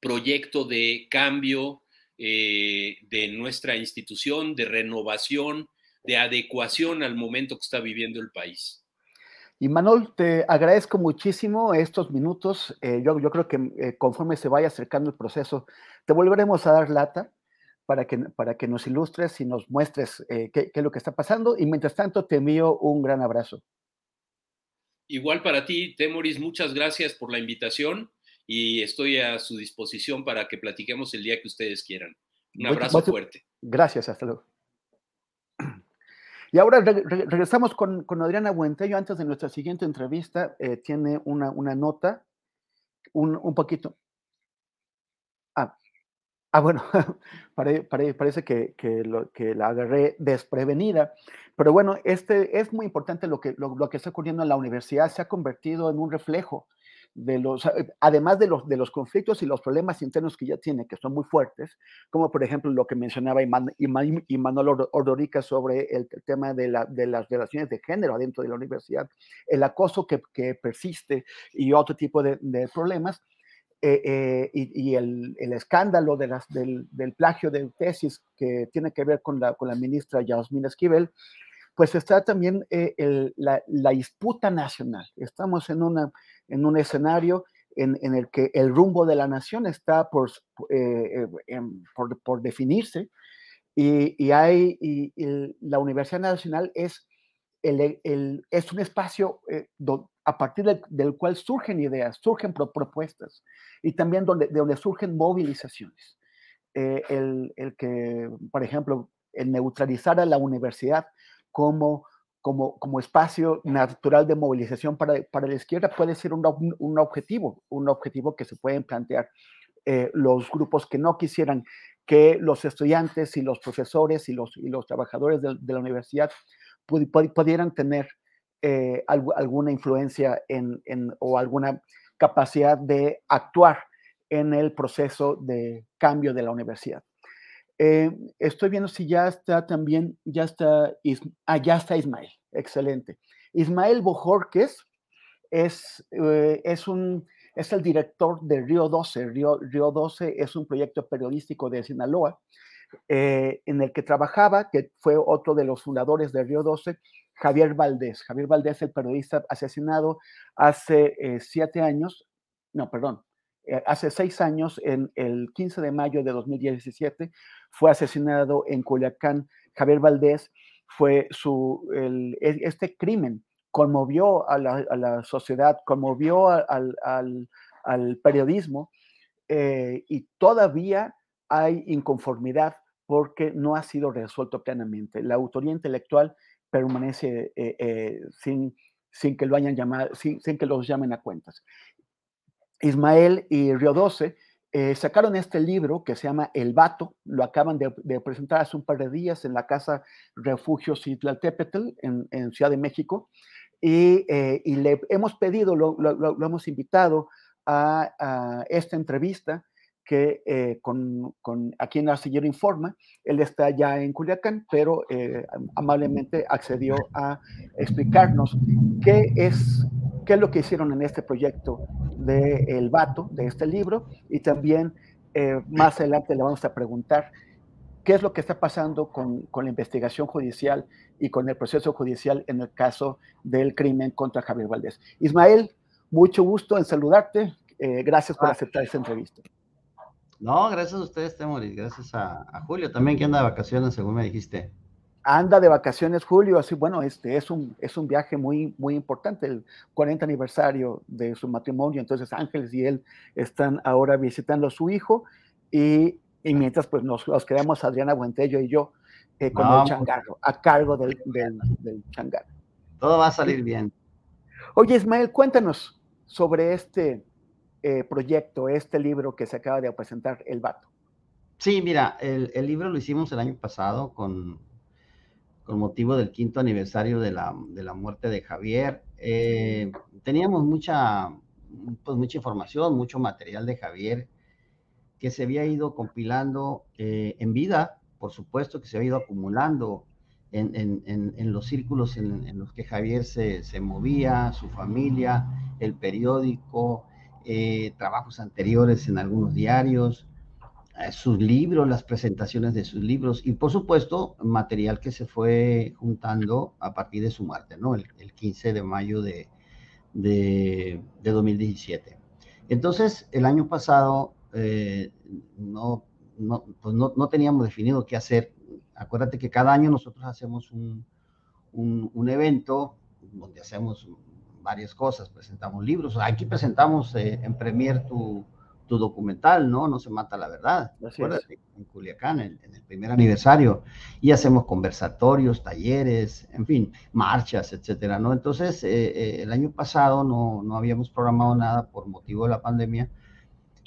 proyecto de cambio eh, de nuestra institución, de renovación, de adecuación al momento que está viviendo el país. Y Manuel, te agradezco muchísimo estos minutos. Eh, yo, yo, creo que conforme se vaya acercando el proceso, te volveremos a dar lata para que, para que nos ilustres y nos muestres qué, qué, es lo que está pasando. Y mientras tanto, te envío un gran abrazo. Igual para ti, Temoris, muchas gracias por la invitación y estoy a su disposición para que platiquemos el día que ustedes quieran. Un abrazo fuerte. Gracias, hasta luego. Y ahora regresamos con, con, Adriana Buentello. Antes de nuestra siguiente entrevista, eh, tiene una, una nota, un, un, poquito. Ah, ah bueno, parece que, que, lo, la agarré desprevenida. Pero bueno, este es muy importante lo que, lo, que está ocurriendo en la universidad, se ha convertido en un reflejo de los, además de los, de los conflictos y los problemas internos que ya tiene, que son muy fuertes, como por ejemplo lo que mencionaba Iman, Imanol Ordorica sobre el, tema de, la, de, las relaciones de género adentro de la universidad, el acoso que, que persiste y otro tipo de, de problemas. Eh, eh, y, el, el, escándalo de las, del, del, plagio de tesis que tiene que ver con la, con la ministra Yasmina Esquivel, pues está también eh, la, disputa nacional. Estamos en, una, en un escenario en, el que el rumbo de la nación está por, eh, eh, por, definirse y, hay, y, la Universidad Nacional es, el, es un espacio a partir del, cual surgen ideas, surgen propuestas y también donde, de donde surgen movilizaciones. el, el, que, por ejemplo, el neutralizar a la universidad como, como, como espacio natural de movilización para, para la izquierda puede ser un, un, objetivo, un objetivo que se pueden plantear. eh, los grupos que no quisieran que los estudiantes y los profesores y los, y los trabajadores de, la universidad pudieran tener eh, alguna influencia en, o alguna capacidad de actuar en el proceso de cambio de la universidad. Eh, estoy viendo si ya está también, ya está, ah, ya está Ismael, excelente. Ismael Bojorques es, eh, es, el director de Río 12. Río, Río 12 es un proyecto periodístico de Sinaloa eh, en el que trabajaba, que fue otro de los fundadores de Río 12, Javier Valdés. Javier Valdés, el periodista asesinado hace siete años, no, perdón, hace seis años, en el 15 de mayo de 2017, fue asesinado en Culiacán. Javier Valdés fue su, e, este crimen conmovió a la, sociedad, conmovió al, periodismo eh, y todavía hay inconformidad porque no ha sido resuelto plenamente. La autoría intelectual permanece eh, eh, sin, sin, que lo hayan llamado, sin, sin, que los llamen a cuentas. Ismael y Río 12 eh, sacaron este libro que se llama El Vato, lo acaban de, presentar hace un par de días en la Casa Refugio Citlaltépetl en, en Ciudad de México y, eh, le hemos pedido, lo, hemos invitado a, esta entrevista que eh, con, con, aquí en Arcillero Informa, él está ya en Culiacán, pero amablemente accedió a explicarnos qué es qué es lo que hicieron en este proyecto de El Vato, de este libro, y también eh, más adelante le vamos a preguntar qué es lo que está pasando con, con, la investigación judicial y con el proceso judicial en el caso del crimen contra Javier Valdés. Ismael, mucho gusto en saludarte. Eh, gracias por ah. aceptar esta entrevista. No, gracias a ustedes, Temoris. Gracias a, a Julio también, que anda de vacaciones, según me dijiste anda de vacaciones Julio, así bueno, este es un, es un viaje muy, muy importante, el 40 aniversario de su matrimonio, entonces Ángeles y él están ahora visitando a su hijo y, y mientras pues nos, quedamos Adriana Buentello y yo eh, con el pues, changarro, a cargo del, del, del changarro. Todo va a salir bien. Oye Ismael, cuéntanos sobre este eh, proyecto, este libro que se acaba de presentar, El Vato. Sí, mira, el, el libro lo hicimos el año pasado con, con motivo del quinto aniversario de la, de la muerte de Javier. Eh, teníamos mucha, pues mucha información, mucho material de Javier que se había ido compilando eh, en vida, por supuesto que se había ido acumulando en, en, en, los círculos en, los que Javier se, se, movía, su familia, el periódico, eh, trabajos anteriores en algunos diarios, sus libros, las presentaciones de sus libros y por supuesto material que se fue juntando a partir de su muerte, ¿no? El, 15 de mayo de, de, 2017. Entonces, el año pasado eh, no, no, pues no, no, teníamos definido qué hacer. Acuérdate que cada año nosotros hacemos un, un, un evento donde hacemos varias cosas, presentamos libros. Aquí presentamos eh, en Premier tu tu documental, ¿no? No se mata la verdad. Acuérdate, en Culiacán, en, el primer aniversario, y hacemos conversatorios, talleres, en fin, marchas, etcétera, ¿no? Entonces, eh, eh, el año pasado no, no, habíamos programado nada por motivo de la pandemia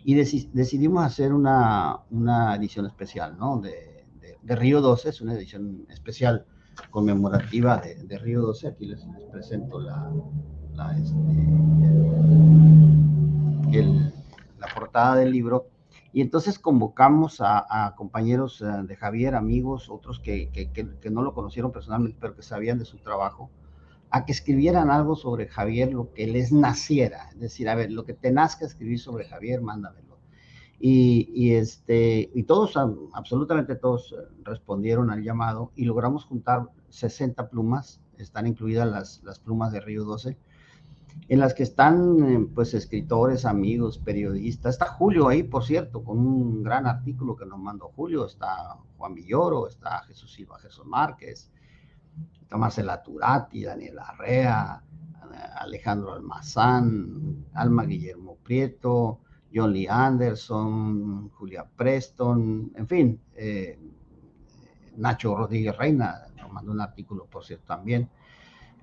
y decidimos hacer una, una, edición especial, ¿no? De, de, Río 12, es una edición especial conmemorativa de, Río 12. Aquí les, presento la, la este, el la portada del libro. Y entonces convocamos a, compañeros eh, de Javier, amigos, otros que, que, no lo conocieron personalmente, pero que sabían de su trabajo, a que escribieran algo sobre Javier, lo que les naciera. Es decir, a ver, lo que te nazca escribir sobre Javier, mándamelo. Y, y, este, y todos, absolutamente todos, eh, respondieron al llamado y logramos juntar 60 plumas, están incluidas las, las plumas de Río 12 en las que están eh, pues escritores, amigos, periodistas. Está Julio ahí, por cierto, con un gran artículo que nos mandó Julio. Está Juan Villoro, está Jesús Silva, Jesús Márquez, está Marcela Turati, Daniel Arrea, Alejandro Almazán, Alma Guillermo Prieto, John Lee Anderson, Julia Preston, en fin, eh, Nacho Rodríguez Reina nos mandó un artículo, por cierto, también.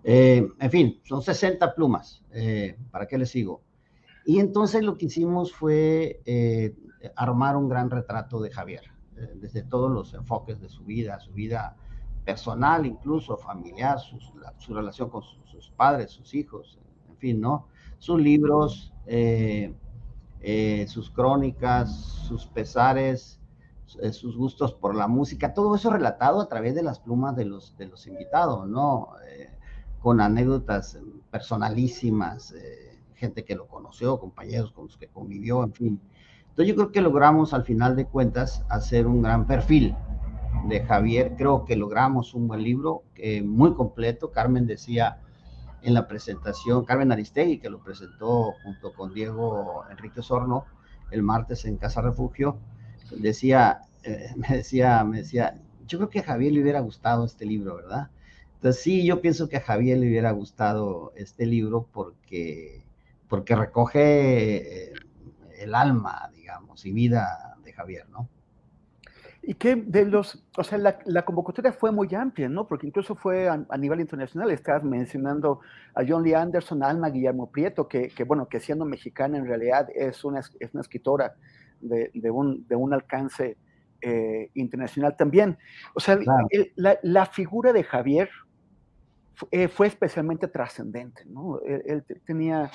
Eh, en fin, son 60 plumas. Eh, ¿Para qué les sigo? Y entonces lo que hicimos fue eh, armar un gran retrato de Javier, desde todos los enfoques de su vida, su vida personal, incluso familiar, su relación con sus, padres, sus hijos, en fin, ¿no? Sus libros, sus crónicas, sus pesares, sus gustos por la música, todo eso relatado a través de las plumas de los invitados, ¿no? Con anécdotas personalísimas, gente que lo conoció, compañeros con los que convivió, en fin. Entonces yo creo que logramos al final de cuentas hacer un gran perfil de Javier. Creo que logramos un buen libro eh, muy completo. Carmen decía en la presentación, Carmen Aristegui, que lo presentó junto con Diego Enrique Sorno el martes en Casa Refugio, decía, eh, me decía, me decía, yo creo que a Javier le hubiera gustado este libro, ¿verdad? Entonces sí, yo pienso que a Javier le hubiera gustado este libro porque porque recoge eh, el alma, digamos, y vida de Javier, ¿no? Y que de los, o sea, la, convocatoria fue muy amplia, ¿no? Porque incluso fue a, nivel internacional. Estás mencionando a John Lee Anderson, a Alma Guillermo Prieto, que, que, bueno, que siendo mexicana en realidad es una, es una escritora de, de, un, de un alcance eh, internacional también. O sea, la, la, figura de Javier fue, fue especialmente trascendente, ¿no? él tenía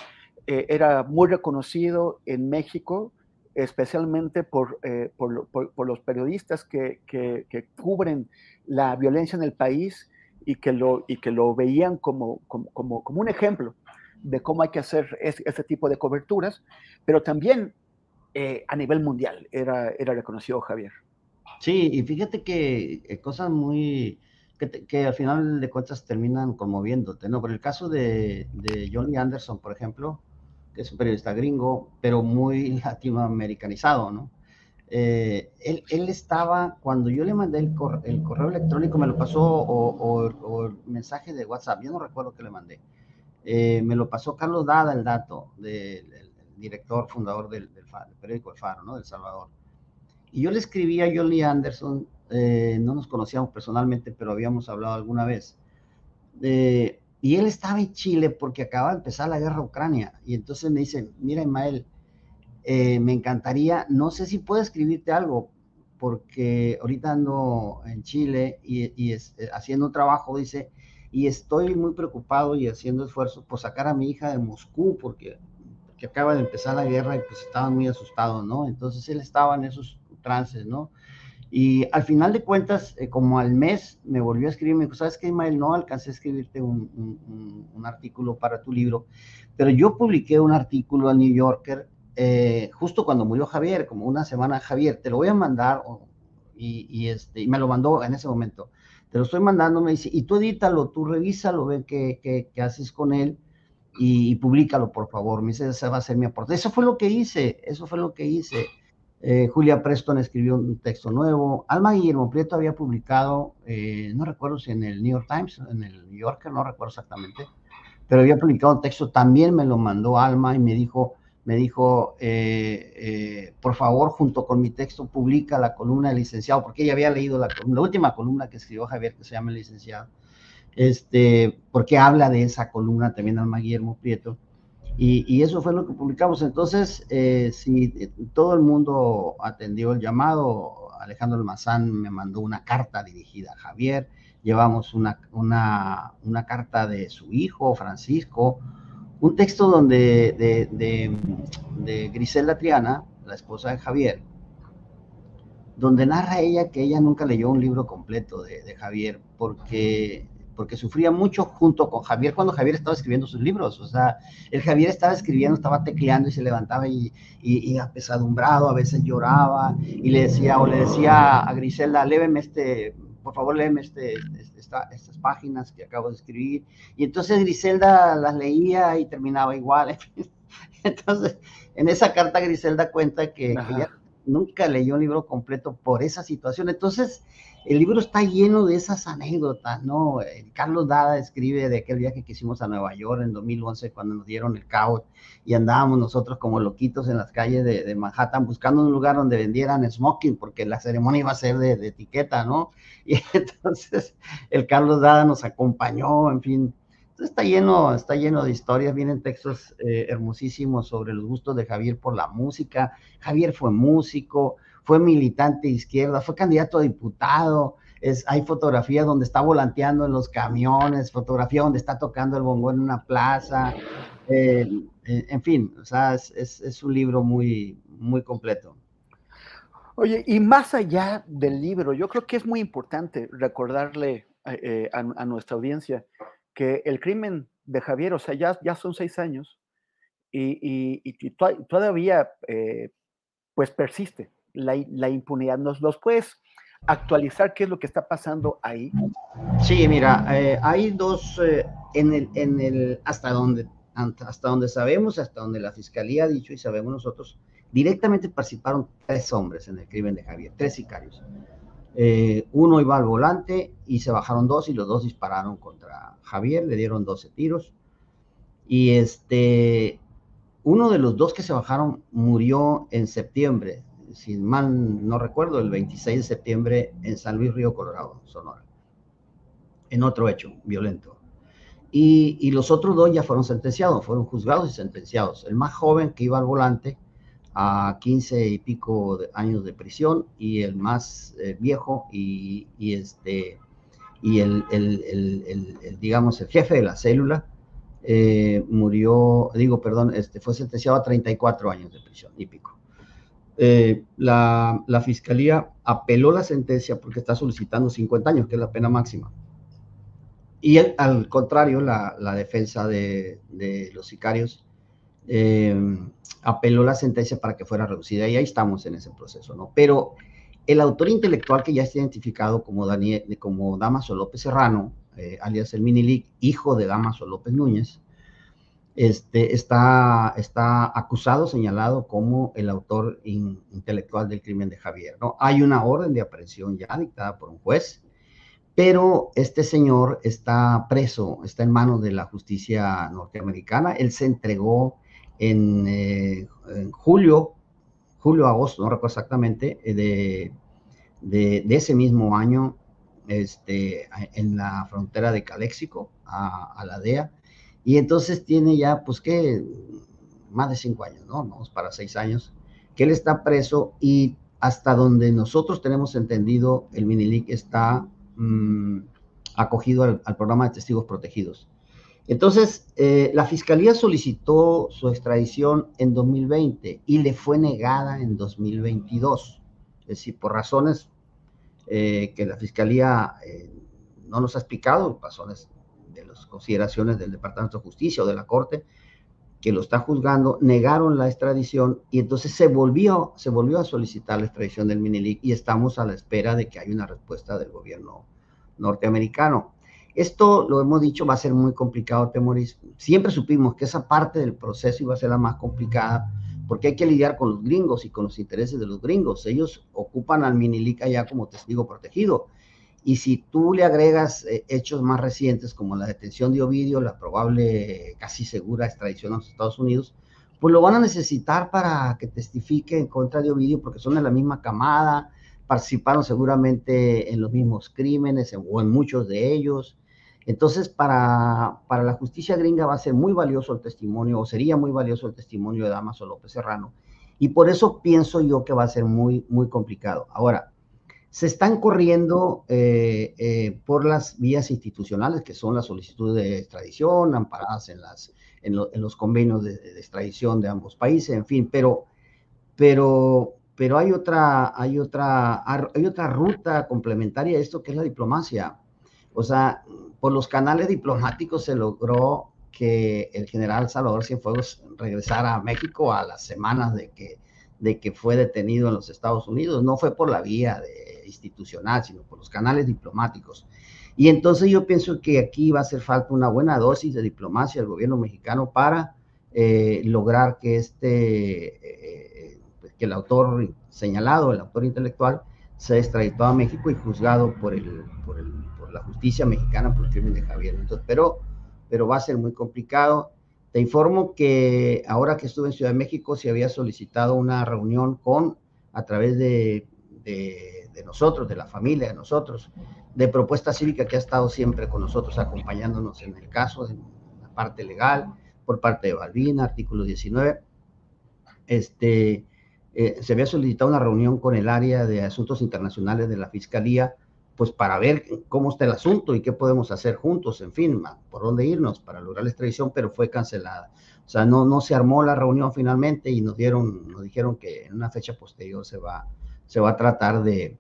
eh, era muy reconocido en México, especialmente por, eh, por, los periodistas que, que, cubren la violencia en el país y que lo, y que lo veían como, como, como, un ejemplo de cómo hay que hacer ese, tipo de coberturas, pero también eh, a nivel mundial era, era reconocido Javier. Sí, y fíjate que cosas muy, que, que, al final de cuentas terminan conmoviéndote, ¿no? Por el caso de, de Johnny Anderson, por ejemplo, que es un periodista gringo, pero muy latinoamericanizado, ¿no? Eh, él, él, estaba, cuando yo le mandé el, el correo electrónico, me lo pasó, o, el mensaje de WhatsApp, yo no recuerdo que le mandé, eh, me lo pasó Carlos Dada, el dato, del, director, fundador del, periódico El Faro, ¿no? Del Salvador. Y yo le escribí a Johnny Anderson, eh, no nos conocíamos personalmente, pero habíamos hablado alguna vez. Eh, y él estaba en Chile porque acaba de empezar la guerra Ucrania. Y entonces me dice, mira Ismael, eh, me encantaría, no sé si puedo escribirte algo, porque ahorita ando en Chile y, es, eh, haciendo trabajo, dice, y estoy muy preocupado y haciendo esfuerzos por sacar a mi hija de Moscú, porque, porque acaba de empezar la guerra y pues estaban muy asustados, ¿no? Entonces él estaba en esos trances, ¿no? Y al final de cuentas, eh, como al mes, me volvió a escribir, me dijo, ¿sabes qué, Ismael? No alcancé a escribirte un, un, artículo para tu libro, pero yo publiqué un artículo al New Yorker eh, justo cuando murió Javier, como una semana Javier, te lo voy a mandar, y, y, este, y me lo mandó en ese momento. Te lo estoy mandando, me dice, y tú edítalo, tú revísalo, ve qué, qué, qué haces con él y, y, públicalo, por favor. Me dice, esa va a ser mi aporte. Eso fue lo que hice, eso fue lo que hice. Eh, Julia Preston escribió un texto nuevo. Alma Guillermo Prieto había publicado, eh, no recuerdo si en el New York Times, en el New Yorker, no recuerdo exactamente, pero había publicado un texto, también me lo mandó Alma y me dijo, me dijo, eh, por favor, junto con mi texto, publica la columna del licenciado, porque ella había leído la, la última columna que escribió Javier, que se llama El licenciado, este, porque habla de esa columna también Alma Guillermo Prieto. Y, eso fue lo que publicamos. Entonces, eh, si eh, todo el mundo atendió el llamado, Alejandro Almazán me mandó una carta dirigida a Javier, llevamos una, una, una carta de su hijo, Francisco, un texto donde de, de, Griselda Triana, la esposa de Javier, donde narra ella que ella nunca leyó un libro completo de Javier, porque porque sufría mucho junto con Javier cuando Javier estaba escribiendo sus libros. O sea, el Javier estaba escribiendo, estaba tecleando y se levantaba y, y, apesadumbrado, a veces lloraba y le decía, o le decía a Griselda, léveme este, por favor, léeme este, este estas páginas que acabo de escribir. Y entonces Griselda las leía y terminaba igual. Entonces, en esa carta Griselda cuenta que, que ella nunca leyó un libro completo por esa situación. Entonces, el libro está lleno de esas anécdotas, ¿no? Carlos Dada escribe de aquel viaje que hicimos a Nueva York en 2011 cuando nos dieron el caos y andábamos nosotros como loquitos en las calles de, Manhattan buscando un lugar donde vendieran smoking porque la ceremonia iba a ser de, etiqueta, ¿no? Y entonces el Carlos Dada nos acompañó, en fin. está lleno, está lleno de historias, vienen textos eh, hermosísimos sobre los gustos de Javier por la música. Javier fue músico, fue militante izquierda, fue candidato a diputado. Hay fotografías donde está volanteando en los camiones, fotografía donde está tocando el bongo en una plaza. Eh, eh, en fin, o sea, es, un libro muy, muy completo. Oye, y más allá del libro, yo creo que es muy importante recordarle a, nuestra audiencia que el crimen de Javier, o sea, ya, ya son seis años y, todavía eh, pues persiste la, impunidad. ¿Nos los puedes actualizar qué es lo que está pasando ahí? Sí, mira, eh, hay dos, eh, en, el, en el, hasta donde, hasta donde sabemos, hasta donde la fiscalía ha dicho y sabemos nosotros, directamente participaron tres hombres en el crimen de Javier, tres sicarios. Eh, uno iba al volante y se bajaron dos y los dos dispararon contra Javier, le dieron 12 tiros. Y este, uno de los dos que se bajaron murió en septiembre, si mal no recuerdo, el 26 de septiembre en San Luis Río Colorado, Sonora, en otro hecho violento. Y, y los otros dos ya fueron sentenciados, fueron juzgados y sentenciados. El más joven que iba al volante a 15 y pico de años de prisión y el más eh, viejo y, este y el, el, el, digamos el jefe de la célula eh, murió digo perdón este fue sentenciado a 34 años de prisión y pico eh, la, fiscalía apeló la sentencia porque está solicitando 50 años que es la pena máxima y al contrario la, defensa de, de los sicarios eh, apeló la sentencia para que fuera reducida y ahí estamos en ese proceso, ¿no? Pero el autor intelectual que ya está identificado como, Daniel, como Damaso López Serrano, eh, alias el Minilic, hijo de Damaso López Núñez, este, está, está acusado, señalado como el autor intelectual del crimen de Javier. ¿no? Hay una orden de aprehensión ya dictada por un juez, pero este señor está preso, está en manos de la justicia norteamericana. Él se entregó eh, en, julio, julio, agosto, no recuerdo exactamente, eh, de, de, ese mismo año, este, en la frontera de Caléxico, a, la DEA, y entonces tiene ya, pues que, más de cinco años, ¿no? Vamos para seis años, que él está preso y hasta donde nosotros tenemos entendido, el Minilic está mm, acogido al, programa de testigos protegidos. Entonces, eh, la fiscalía solicitó su extradición en 2020 y le fue negada en 2022. Es decir, por razones eh, que la fiscalía eh, no nos ha explicado, razones consideraciones del Departamento de Justicia o de la Corte, que lo está juzgando, negaron la extradición y entonces se volvió, se volvió a solicitar la extradición del Minilic y estamos a la espera de que haya una respuesta del gobierno norteamericano. Esto, lo hemos dicho, va a ser muy complicado, Temoris. Siempre supimos que esa parte del proceso iba a ser la más complicada, porque hay que lidiar con los gringos y con los intereses de los gringos. Ellos ocupan al Minilica ya como testigo protegido. Y si tú le agregas eh, hechos más recientes, como la detención de Ovidio, la probable, casi segura extradición a los Estados Unidos, pues lo van a necesitar para que testifique en contra de Ovidio, porque son de la misma camada, participaron seguramente en los mismos crímenes o en muchos de ellos. Entonces, para, para, la justicia gringa va a ser muy valioso el testimonio, o sería muy valioso el testimonio de Damaso López Serrano, y por eso pienso yo que va a ser muy, muy complicado. Ahora, se están corriendo eh, eh, por las vías institucionales, que son las solicitudes de extradición, amparadas en, los convenios de, de, extradición de ambos países, en fin, pero, pero, pero hay, otra, hay, otra, hay otra ruta complementaria a esto que es la diplomacia. O sea, por los canales diplomáticos se logró que el general Salvador Cienfuegos regresara a México a las semanas de que, de que fue detenido en los Estados Unidos. No fue por la vía de, institucional, sino por los canales diplomáticos. Y entonces yo pienso que aquí va a hacer falta una buena dosis de diplomacia del gobierno mexicano para eh, lograr que este, eh, que el autor señalado, el autor intelectual, sea extraditado a México y juzgado por el, por el la justicia mexicana por el crimen de Javier. Entonces, pero, pero va a ser muy complicado. Te informo que ahora que estuve en Ciudad de México se había solicitado una reunión con, a través de, de, nosotros, de la familia, de nosotros, de Propuesta Cívica que ha estado siempre con nosotros acompañándonos en el caso, en la parte legal, por parte de Balbina, artículo 19. Este, eh, se había solicitado una reunión con el área de asuntos internacionales de la Fiscalía, pues para ver cómo está el asunto y qué podemos hacer juntos, en fin, por dónde irnos para lograr la extradición, pero fue cancelada. O sea, no, no se armó la reunión finalmente y nos dieron, nos dijeron que en una fecha posterior se va, se va a tratar de,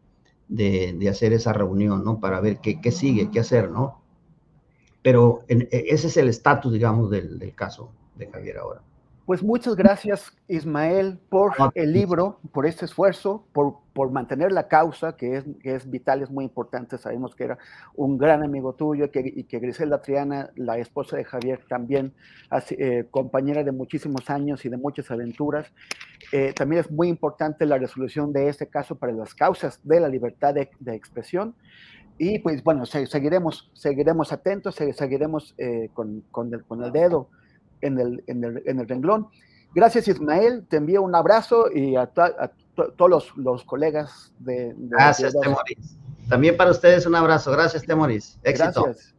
de, hacer esa reunión, ¿no? Para ver qué, qué sigue, qué hacer, ¿no? Pero e, ese es el estatus, digamos, del, del caso de Javier ahora. Pues muchas gracias, Ismael, por el libro, por este esfuerzo, por, por mantener la causa, que es, que es vital, es muy importante. Sabemos que era un gran amigo tuyo que, y que Grisela Triana, la esposa de Javier, también eh, compañera de muchísimos años y de muchas aventuras. Eh, también es muy importante la resolución de este caso para las causas de la libertad de, expresión. Y pues bueno, seguiremos, seguiremos atentos, seguiremos eh, con, con, el, con el dedo en el, en el, en el renglón. Gracias Ismael, te envío un abrazo y a, todos los, los, colegas de... Gracias, Temoris. También para ustedes un abrazo. Gracias, Temoris. Éxito. Gracias.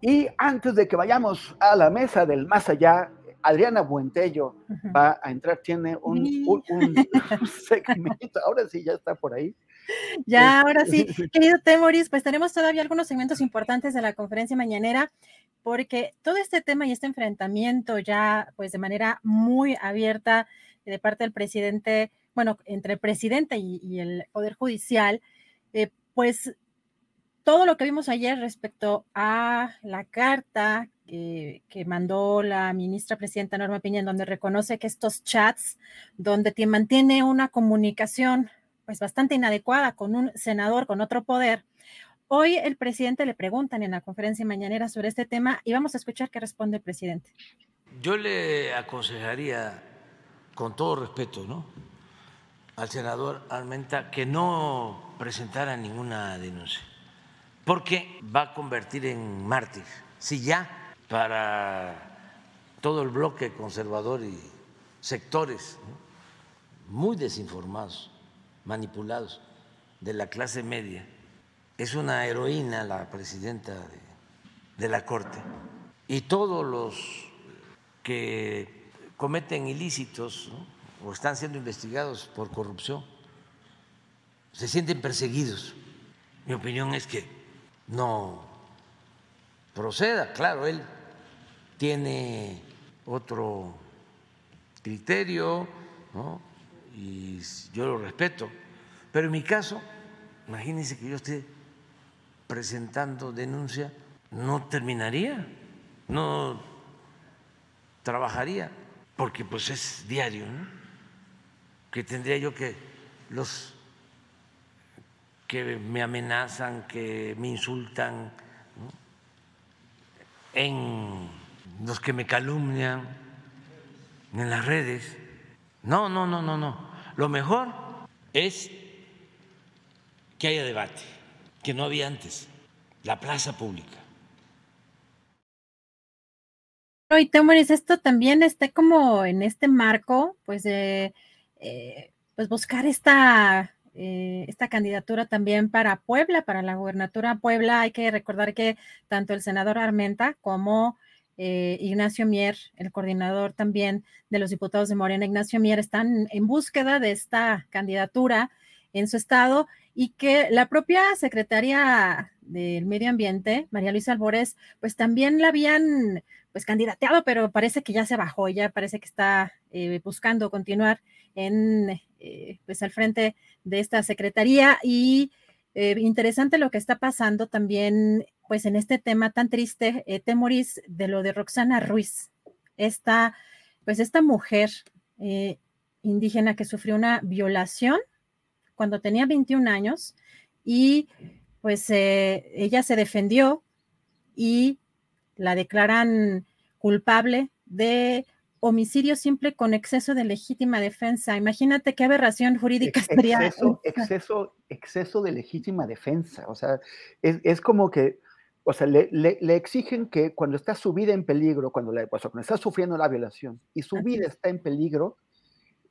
Y antes de que vayamos a la mesa del más allá, Adriana Buentello va a entrar, tiene un, un, segmento, ahora sí ya está por ahí. Ya, ahora sí, querido Temoris, pues tenemos todavía algunos segmentos importantes de la conferencia mañanera porque todo este tema y este enfrentamiento ya, pues de manera muy abierta de parte del presidente, bueno, entre el presidente y, el Poder Judicial, eh, pues todo lo que vimos ayer respecto a la carta que, mandó la ministra presidenta Norma Piña, en donde reconoce que estos chats, donde te mantiene una comunicación pues bastante inadecuada con un senador, con otro poder, Hoy el presidente le preguntan en la conferencia mañanera sobre este tema y vamos a escuchar qué responde el presidente. Yo le aconsejaría, con todo respeto, ¿no? al senador Almenta que no presentara ninguna denuncia, porque va a convertir en mártir. Si ya para todo el bloque conservador y sectores muy desinformados, manipulados de la clase media, es una heroína la presidenta de, la Corte. Y todos los que cometen ilícitos o están siendo investigados por corrupción se sienten perseguidos. Mi opinión es que no proceda. Claro, él tiene otro criterio y yo lo respeto. Pero en mi caso, imagínense que yo esté presentando denuncia, no terminaría, no trabajaría, porque pues es diario, que tendría yo que los que me amenazan, que me insultan, en los que me calumnian, en las redes. No, no, no, no, no. Lo mejor es que haya debate que no había antes, la plaza pública. Y Temoris, esto también está como en este marco, pues de eh, pues buscar esta, eh, esta candidatura también para Puebla, para la gubernatura Puebla. Hay que recordar que tanto el senador Armenta como eh, Ignacio Mier, el coordinador también de los diputados de Morena, Ignacio Mier, están en búsqueda de esta candidatura en su estado y que la propia secretaria del Medio Ambiente, María Luisa Albores, pues también la habían pues candidateado, pero parece que ya se bajó, ya parece que está eh, buscando continuar en eh, pues al frente de esta secretaría. Y interesante lo que está pasando también pues en este tema tan triste, Temoris, de lo de Roxana Ruiz, esta pues esta mujer indígena que sufrió una violación cuando tenía 21 años y pues eh, ella se defendió y la declaran culpable de homicidio simple con exceso de legítima defensa. Imagínate qué aberración jurídica sería. Exceso, exceso, exceso de legítima defensa. O sea, es, como que, o sea, le, exigen que cuando está su vida en peligro, cuando, la, cuando está sufriendo la violación y su vida está en peligro,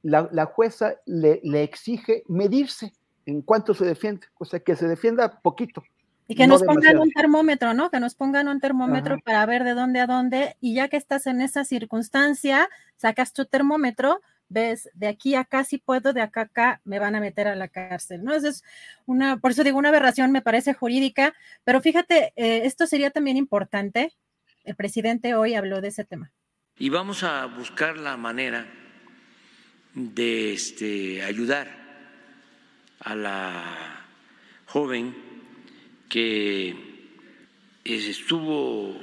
la, jueza le, exige medirse, en cuánto se defiende, o sea, que se defienda poquito. Y que nos pongan un termómetro, ¿no? Que nos pongan un termómetro para ver de dónde a dónde, y ya que estás en esa circunstancia, sacas tu termómetro, ves, de aquí a acá sí puedo, de acá a acá me van a meter a la cárcel, ¿no? Eso es una, por eso digo, una aberración me parece jurídica, pero fíjate, eh, esto sería también importante, el presidente hoy habló de ese tema. Y vamos a buscar la manera de este, ayudar a la joven que estuvo,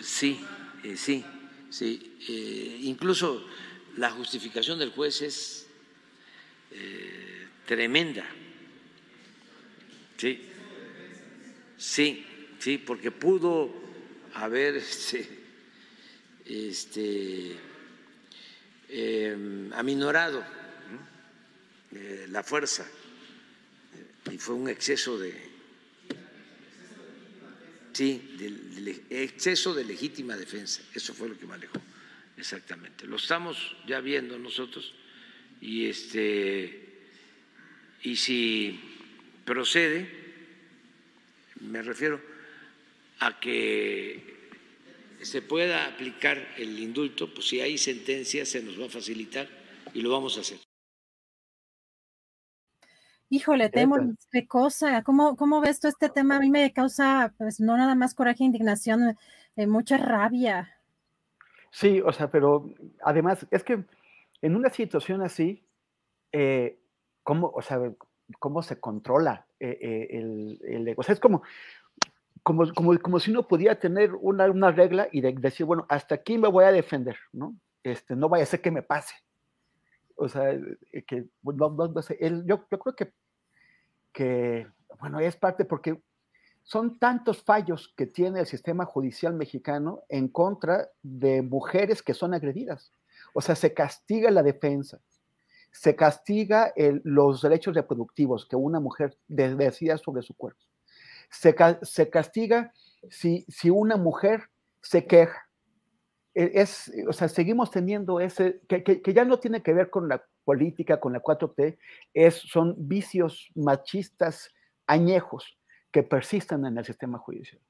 sí, eh, sí, sí, eh, incluso la justificación del juez es eh, tremenda. Sí, sí, sí, porque pudo haber este, este aminorado la fuerza y fue un exceso de Sí, exceso de legítima defensa. Eso fue lo que manejó, exactamente. Lo estamos ya viendo nosotros y este y si procede, me refiero a que se pueda aplicar el indulto, pues si hay sentencia se nos va a facilitar y lo vamos a hacer. Híjole, temo qué cosa. ¿Cómo, ¿Cómo ves tú este tema? A mí me causa, pues, no nada más coraje, indignación, eh, mucha rabia. Sí, o sea, pero además, es que en una situación así, eh, ¿cómo, o sea, cómo se controla eh, el, el, ego? O sea, es como, como, como, si uno pudiera tener una, una regla y decir, bueno, hasta aquí me voy a defender, ¿no? Este, no vaya a ser que me pase. O sea, eh, que yo, yo, creo que, que, bueno, es parte porque son tantos fallos que tiene el sistema judicial mexicano en contra de mujeres que son agredidas. O sea, se castiga la defensa, se castiga los derechos reproductivos que una mujer decida sobre su cuerpo. Se, castiga si, si una mujer se queja e, es, o sea, seguimos teniendo ese, que, que, ya no tiene que ver con la política, con la 4T, es, son vicios machistas añejos que persisten en el sistema judicial.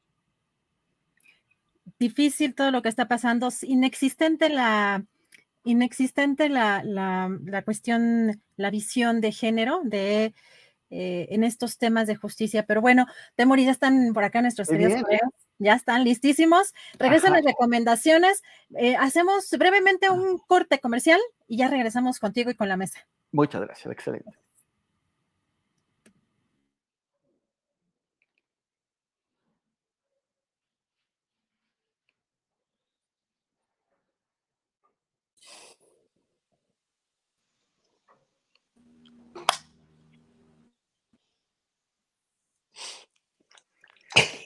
Difícil todo lo que está pasando, inexistente la, inexistente la, la, la cuestión, la visión de género de eh, en estos temas de justicia. Pero bueno, Temori, ya están por acá nuestros queridos colegas ya están listísimos. Regresan las recomendaciones. Eh, hacemos brevemente un corte comercial y ya regresamos contigo y con la mesa. Muchas gracias, excelente.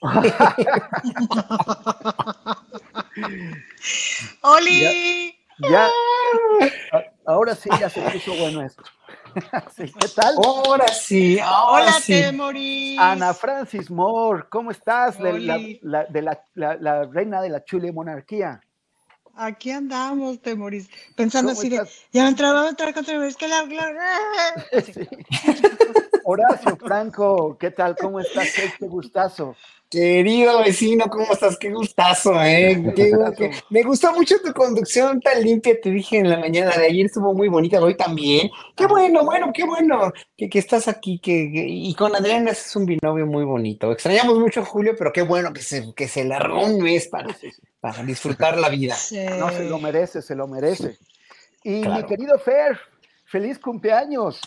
¡Oli! Ya, ahora sí ya se puso bueno esto. ¿Qué tal? Ahora sí, ahora Hola, sí. Temoris. Ana Francis Moore, ¿cómo estás? De, la, de la, reina de la chule monarquía. Aquí andamos, Temoris, pensando así de, ya entraba a entrar contra vez que la... Sí. Horacio Franco, ¿qué tal? ¿Cómo estás? Qué gustazo. Querido vecino, ¿cómo estás? Qué gustazo, ¿eh? me gustó mucho tu conducción tan limpia, te dije en la mañana de ayer, estuvo muy bonita, hoy también. Qué bueno, bueno, qué bueno que, estás aquí, que, y con Adriana es un binomio muy bonito. Extrañamos mucho a Julio, pero qué bueno que se, que se largó un mes para, para disfrutar la vida. No, se lo merece, se lo merece. Y mi querido Fer, feliz cumpleaños.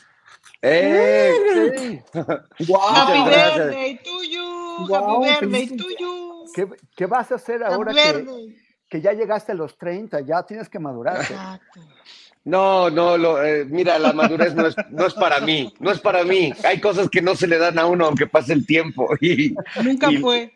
¡Eh! Sí. Wow, Happy birthday to you. ¿Qué, ¿Qué, vas a hacer ahora que, que, ya llegaste a los 30? Ya tienes que madurar. Exacto. No, no, lo, eh, mira, la madurez no es, no es para mí, no es para mí. Hay cosas que no se le dan a uno aunque pase el tiempo. Y, Nunca fue.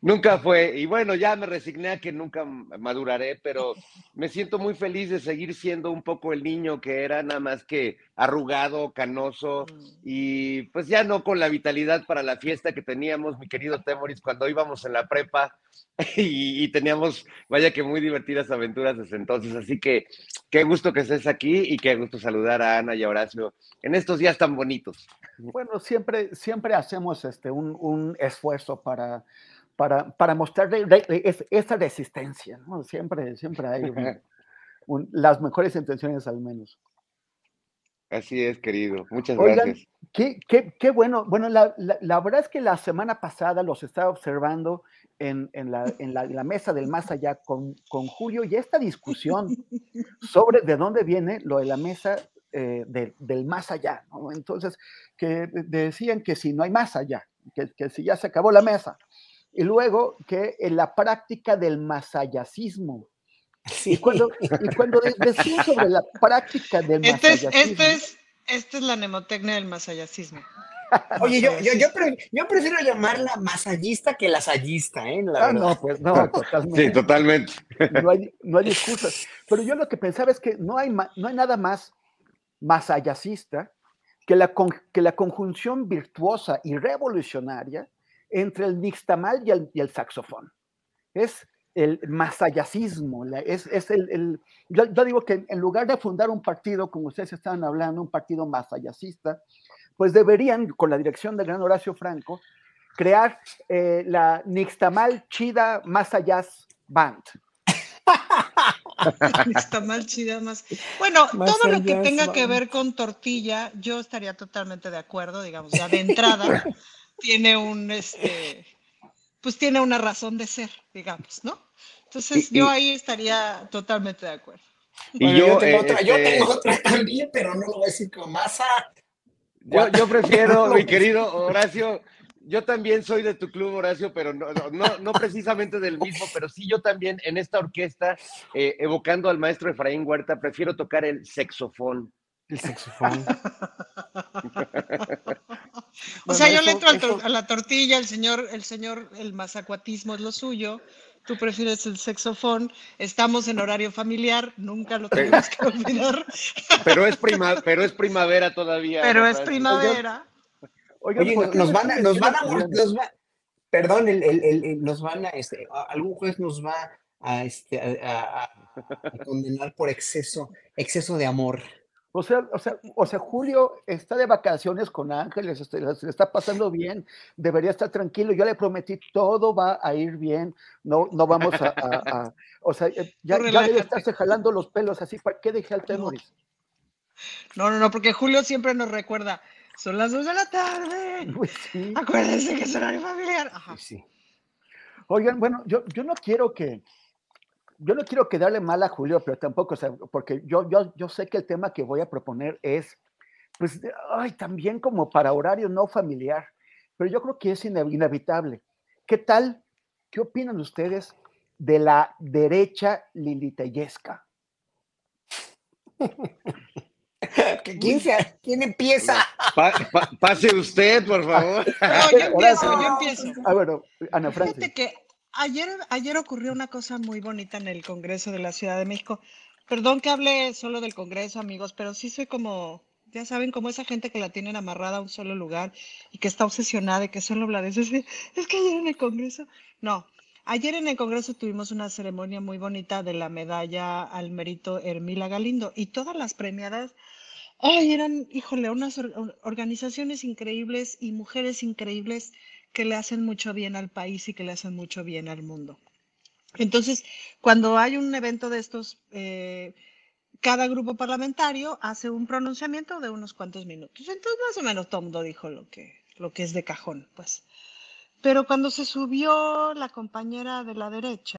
Nunca fue. Y bueno, ya me resigné a que nunca maduraré, pero me siento muy feliz de seguir siendo un poco el niño que era, nada más que arrugado, canoso, mm. y pues ya no con la vitalidad para la fiesta que teníamos, mi querido Temoris, cuando íbamos en la prepa y, teníamos, vaya que muy divertidas aventuras desde entonces. Así que qué gusto que estés aquí y qué gusto saludar a Ana y a Horacio en estos días tan bonitos. Bueno, siempre, siempre hacemos este, un, un esfuerzo para para, para mostrar esa resistencia, ¿no? Siempre, siempre hay las mejores intenciones al menos. Así es, querido. Muchas gracias. Qué, qué, qué, bueno. Bueno, la, la, verdad es que la semana pasada los estaba observando en, en, la, en la, mesa del más allá con, con, Julio y esta discusión sobre de dónde viene lo de la mesa eh, del más allá. ¿no? Entonces, que decían que si no hay más allá, que, que si ya se acabó la mesa, y luego que en la práctica del masayacismo. Y cuando, y cuando decimos sobre la práctica del este masayacismo. Es, este es, esta es la mnemotecnia del masayacismo. Oye, yo, yo, yo, yo, prefiero llamarla masallista que lasallista, ¿eh? ah, no, pues no, totalmente. Sí, totalmente. No hay, no hay excusas. Pero yo lo que pensaba es que no hay, no hay nada más masayacista que la, que la conjunción virtuosa y revolucionaria entre el nixtamal y el, y el saxofón. Es el masayacismo, es, es el, el yo, digo que en lugar de fundar un partido, como ustedes estaban hablando, un partido masayacista, pues deberían, con la dirección del gran Horacio Franco, crear eh, la Nixtamal Chida Masayas Band. Nixtamal Chida más. Bueno, todo lo que tenga que ver con tortilla, yo estaría totalmente de acuerdo, digamos, ya de entrada. tiene un, este, pues tiene una razón de ser, digamos, ¿no? Entonces yo ahí estaría totalmente de acuerdo. Y yo, tengo otra, yo este tengo otra también, pero no lo voy a decir con masa. Yo, yo prefiero, mi querido Horacio, yo también soy de tu club, Horacio, pero no, no, no precisamente del mismo, pero sí yo también en esta orquesta, eh, evocando al maestro Efraín Huerta, prefiero tocar el saxofón. El saxofón. o sea, yo le entro a la tortilla, el señor, el señor, el mazacuatismo es lo suyo, tú prefieres el saxofón, estamos en horario familiar, nunca lo tenemos que olvidar. Pero es, prima, pero es primavera todavía. Pero es primavera. Oye, nos van a, nos van a, nos va, perdón, el, el, el, nos van a, este, algún juez nos va a, este, a, a condenar por exceso, exceso de amor. O sea, o sea, o sea, Julio está de vacaciones con Ángeles, este, se le está pasando bien, debería estar tranquilo. Yo le prometí, todo va a ir bien, no, no vamos a, o sea, eh, ya, ya debe estarse jalando los pelos así, ¿para qué dejé al Temoris? No, no, no, porque Julio siempre nos recuerda, son las dos de la tarde. Pues Acuérdense que es horario familiar. Ajá. Sí. Oigan, bueno, yo, yo no quiero que, yo no quiero quedarle mal a Julio, pero tampoco, o sea, porque yo, yo, yo sé que el tema que voy a proponer es, pues, ay, también como para horario no familiar, pero yo creo que es inevitable. ¿Qué tal? ¿Qué opinan ustedes de la derecha liliteyesca? ¿Quién, ¿Quién empieza? pase usted, por favor. No, yo empiezo, yo empiezo. Ah, bueno, Ana Francis. que Ayer, ayer ocurrió una cosa muy bonita en el Congreso de la Ciudad de México. Perdón que hable solo del Congreso, amigos, pero sí soy como, ya saben, como esa gente que la tienen amarrada a un solo lugar y que está obsesionada y que solo habla de eso. Es que ayer en el Congreso, no, ayer en el Congreso tuvimos una ceremonia muy bonita de la medalla al mérito Hermila Galindo y todas las premiadas, ay, eran, híjole, unas organizaciones increíbles y mujeres increíbles que le hacen mucho bien al país y que le hacen mucho bien al mundo. Entonces, cuando hay un evento de estos, eh, cada grupo parlamentario hace un pronunciamiento de unos cuantos minutos. Entonces, más o menos todo dijo lo que, lo que es de cajón, pues. Pero cuando se subió la compañera de la derecha,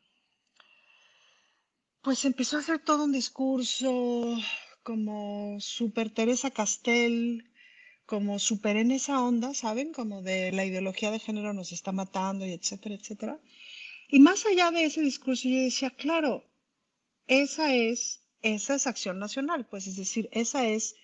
Pues empezó a hacer todo un discurso como super Teresa Castell, como super en esa onda, ¿saben? Como de la ideología de género nos está matando y etcétera, etcétera. Y más allá de ese discurso, yo decía, claro, esa es, esa es acción nacional, pues es decir, esa es,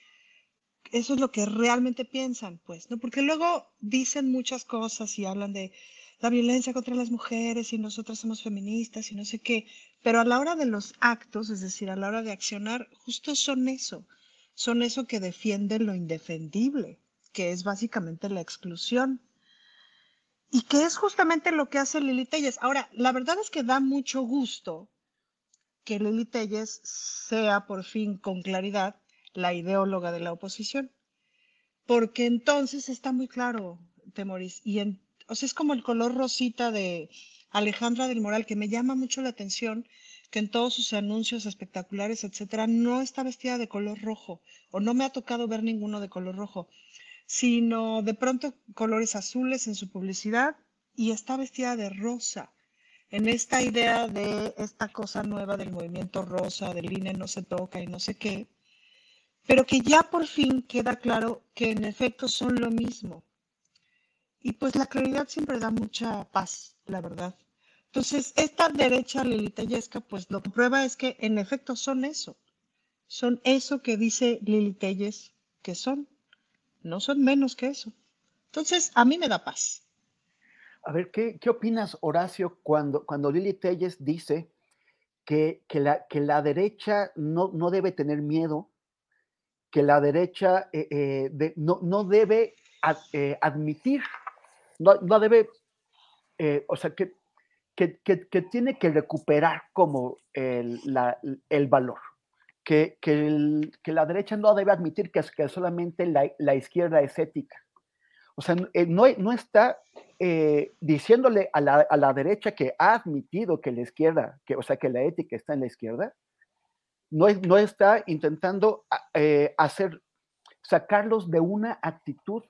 eso es lo que realmente piensan, pues, ¿no? Porque luego dicen muchas cosas y hablan de la violencia contra las mujeres y nosotras somos feministas y no sé qué, pero a la hora de los actos, es decir, a la hora de accionar, justo son eso, son eso que defienden lo indefendible, que es básicamente la exclusión. Y que es justamente lo que hace Lili Telles. Ahora, la verdad es que da mucho gusto que Lili Telles sea por fin con claridad la ideóloga de la oposición, porque entonces está muy claro, Temoris, y en, o sea, es como el color rosita de Alejandra del Moral, que me llama mucho la atención, que en todos sus anuncios espectaculares, etcétera, no está vestida de color rojo, o no me ha tocado ver ninguno de color rojo, sino de pronto colores azules en su publicidad y está vestida de rosa. En esta idea de esta cosa nueva del movimiento rosa, del INE no se toca y no sé qué, pero que ya por fin queda claro que en efecto son lo mismo. Y pues la claridad siempre da mucha paz, la verdad. Entonces, esta derecha lilitellesca, pues lo que prueba es que en efecto son eso. Son eso que dice Lili Telles que son. No son menos que eso. Entonces, a mí me da paz. A ver, ¿qué, qué opinas, Horacio, cuando, cuando Lili Telles dice que, que, la, que la derecha no, no debe tener miedo, que la derecha eh, eh, no, no debe eh, admitir, no, no debe, o sea, que que, que, tiene que recuperar como el, la, el valor, que, el, que, la derecha no debe admitir que, que solamente la, la, izquierda es ética. O sea, no, no está eh, diciéndole a la, a la, derecha que ha admitido que la izquierda, que, o sea, que la ética está en la izquierda, no, no está intentando eh, hacer, sacarlos de una actitud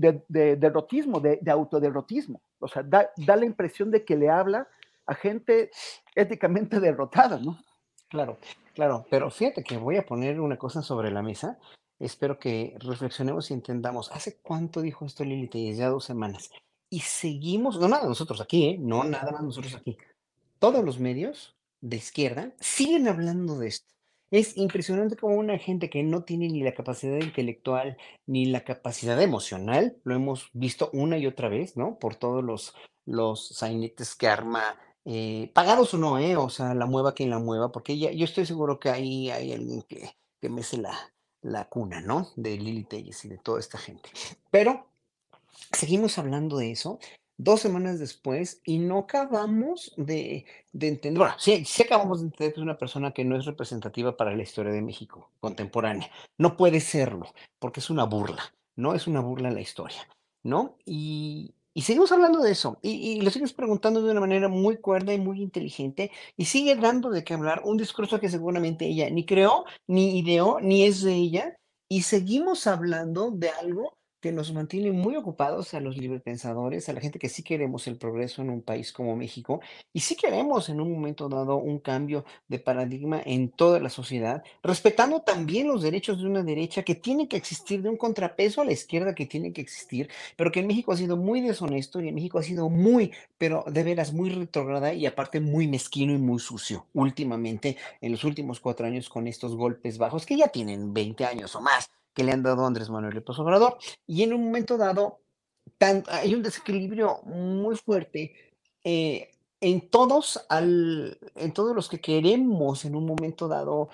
de, de derrotismo, de, de autoderrotismo. O sea, da, da, la impresión de que le habla a gente éticamente derrotada, ¿no? Claro, claro, pero fíjate que voy a poner una cosa sobre la mesa. Espero que reflexionemos y entendamos. ¿Hace cuánto dijo esto Lili? Ya dos semanas. Y seguimos, no nada nosotros aquí, ¿eh? no nada más nosotros aquí. Todos los medios de izquierda siguen hablando de esto. Es impresionante como una gente que no tiene ni la capacidad intelectual ni la capacidad emocional, lo hemos visto una y otra vez, ¿no? Por todos los, los sainetes que arma, eh, pagados o no, ¿eh? O sea, la mueva quien la mueva, porque ya, yo estoy seguro que ahí hay alguien que, que mece la, la cuna, ¿no? De Lili Telles y de toda esta gente. Pero seguimos hablando de eso dos semanas después y no acabamos de, de entender, bueno, sí, acabamos de entender que es una persona que no es representativa para la historia de México contemporánea. No puede serlo, porque es una burla, ¿no? Es una burla la historia, ¿no? Y, y seguimos hablando de eso, y, y lo sigues preguntando de una manera muy cuerda y muy inteligente, y sigue dando de qué hablar un discurso que seguramente ella ni creó, ni ideó, ni es de ella, y seguimos hablando de algo que nos mantiene muy ocupados a los librepensadores, a la gente que sí queremos el progreso en un país como México y sí queremos en un momento dado un cambio de paradigma en toda la sociedad, respetando también los derechos de una derecha que tiene que existir, de un contrapeso a la izquierda que tiene que existir, pero que en México ha sido muy deshonesto y en México ha sido muy, pero de veras muy retrograda y aparte muy mezquino y muy sucio últimamente en los últimos cuatro años con estos golpes bajos que ya tienen 20 años o más que le han dado Andrés Manuel López Obrador. Y en un momento dado, hay un desequilibrio muy fuerte eh, en todos, al, en todos los que queremos en un momento dado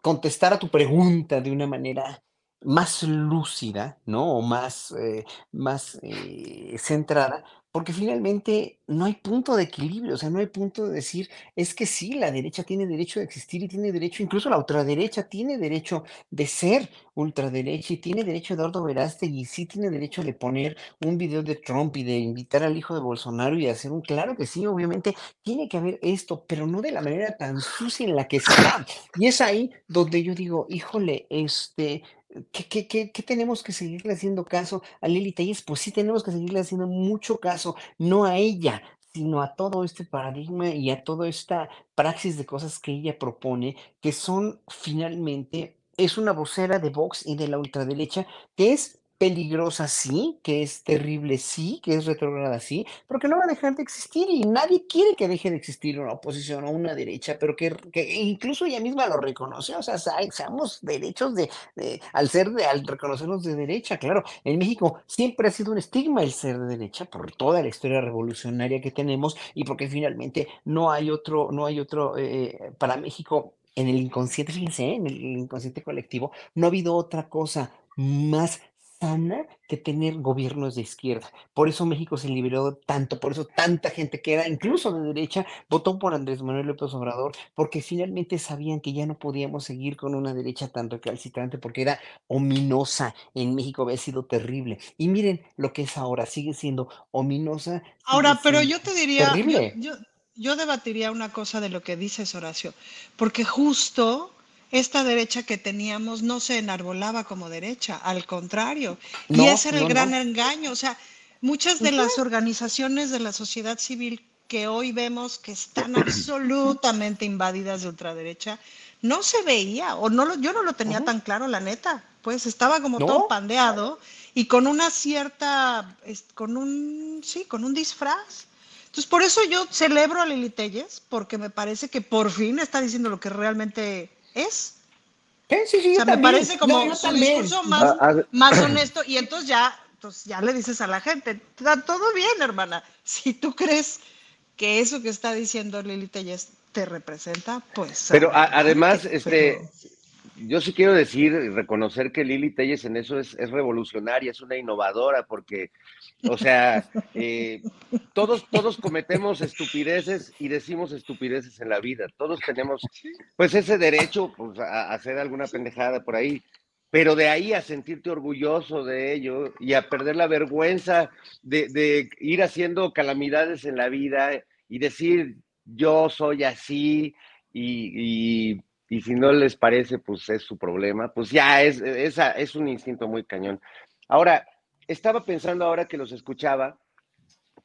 contestar a tu pregunta de una manera más lúcida, ¿no? O más, eh, más eh, centrada, porque finalmente no hay punto de equilibrio, o sea, no hay punto de decir, es que sí, la derecha tiene derecho de existir y tiene derecho, incluso la ultraderecha tiene derecho de ser ultraderecha y tiene derecho Eduardo Verástegui, y sí tiene derecho de poner un video de Trump y de invitar al hijo de Bolsonaro y hacer un, claro que sí, obviamente tiene que haber esto, pero no de la manera tan sucia en la que está. Y es ahí donde yo digo, híjole, este, ¿Qué, qué, qué, qué tenemos que seguirle haciendo caso a Lili Telles? Pues sí, tenemos que seguirle haciendo mucho caso, no a ella, sino a todo este paradigma y a toda esta praxis de cosas que ella propone, que son finalmente, es una vocera de Vox y de la ultraderecha, que es peligrosa, sí, que es terrible, sí, que es retrograda, sí, pero que no va a dejar de existir y nadie quiere que deje de existir una oposición o una derecha, pero que, incluso ella misma lo reconoce, o sea, seamos derechos de, al ser, de, al reconocernos de derecha, claro, en México siempre ha sido un estigma el ser de derecha por toda la historia revolucionaria que tenemos y porque finalmente no hay otro, no hay otro, eh, para México. En el inconsciente, fíjense, ¿eh? en el inconsciente colectivo, no ha habido otra cosa más sana que tener gobiernos de izquierda. Por eso México se liberó tanto, por eso tanta gente que era incluso de derecha votó por Andrés Manuel López Obrador, porque finalmente sabían que ya no podíamos seguir con una derecha tan recalcitrante porque era ominosa. En México había sido terrible. Y miren lo que es ahora, sigue siendo ominosa. Ahora, pero yo te diría, yo, terrible. yo, yo debatiría una cosa de lo que dices, Horacio, porque justo esta derecha que teníamos no se enarbolaba como derecha, al contrario, y No, ese era el gran no. engaño. O sea, muchas de las organizaciones de la sociedad civil que hoy vemos que están absolutamente invadidas de ultraderecha, no se veía, o no lo, yo no lo tenía tan claro, la neta, pues estaba como todo pandeado y con una cierta, con un, sí, con un disfraz. Entonces, por eso yo celebro a Lili Telles, porque me parece que por fin está diciendo lo que realmente es. Sí, sí, sí, O sea, me también. parece como No, su discurso más, Ah, ah, más honesto y entonces ya, pues ya le dices a la gente, está todo bien, hermana. Si tú crees que eso que está diciendo Lili Telles te representa, pues Pero a- además, pero- este, yo sí quiero decir y reconocer que Lili Telles en eso es, es revolucionaria, es una innovadora, porque, o sea, eh, todos, todos cometemos estupideces y decimos estupideces en la vida. Todos tenemos, pues, ese derecho pues, a, a hacer alguna pendejada por ahí. Pero de ahí a sentirte orgulloso de ello y a perder la vergüenza de, de ir haciendo calamidades en la vida y decir, yo soy así y, y- y si no les parece, pues es su problema, pues ya es, esa, es un instinto muy cañón. Ahora, estaba pensando ahora que los escuchaba,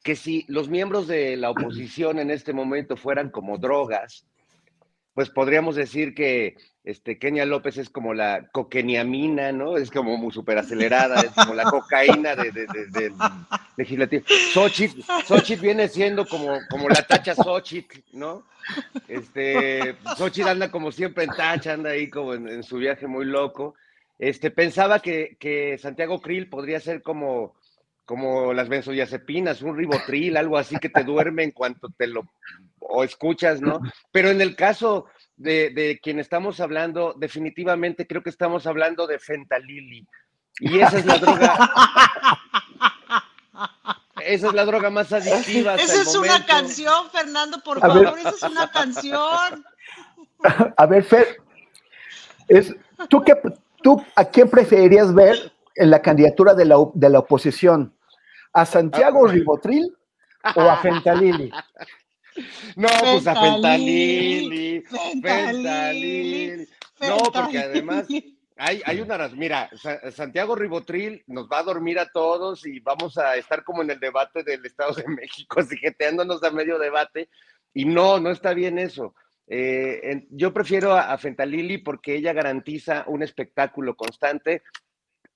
que si los miembros de la oposición en este momento fueran como drogas, pues podríamos decir que este, Kenia López es como la coqueniamina, ¿no? Es como súper acelerada, es como la cocaína de, legislativo. Xochitl, Xochitl viene siendo como, como la tacha Xochitl, ¿no? Este, Xochitl anda como siempre en tacha, anda ahí como en, en su viaje muy loco. Este, pensaba que, que Santiago Krill podría ser como, como las benzodiazepinas, un ribotril, algo así que te duerme en cuanto te lo o escuchas, ¿no? Pero en el caso de, de quien estamos hablando, definitivamente creo que estamos hablando de fentalili. Y esa es la droga. Esa es la droga más adictiva. hasta Esa el es una canción, Fernando, por A ver. favor, esa es una canción. A ver, Fer, es, ¿tú, qué, ¿tú a quién preferirías ver en la candidatura de la, de la oposición? ¿A Santiago Ribotril o a Fentalili? No, pues a Fentalili, fentalili, fentalili, fentalili. No, porque además hay, hay una razón. Mira, Sa- Santiago Ribotril nos va a dormir a todos y vamos a estar como en el debate del Estado de México, así jeteándonos a medio debate. Y no, no está bien eso. Eh, en- yo prefiero a, a Fentalili porque ella garantiza un espectáculo constante,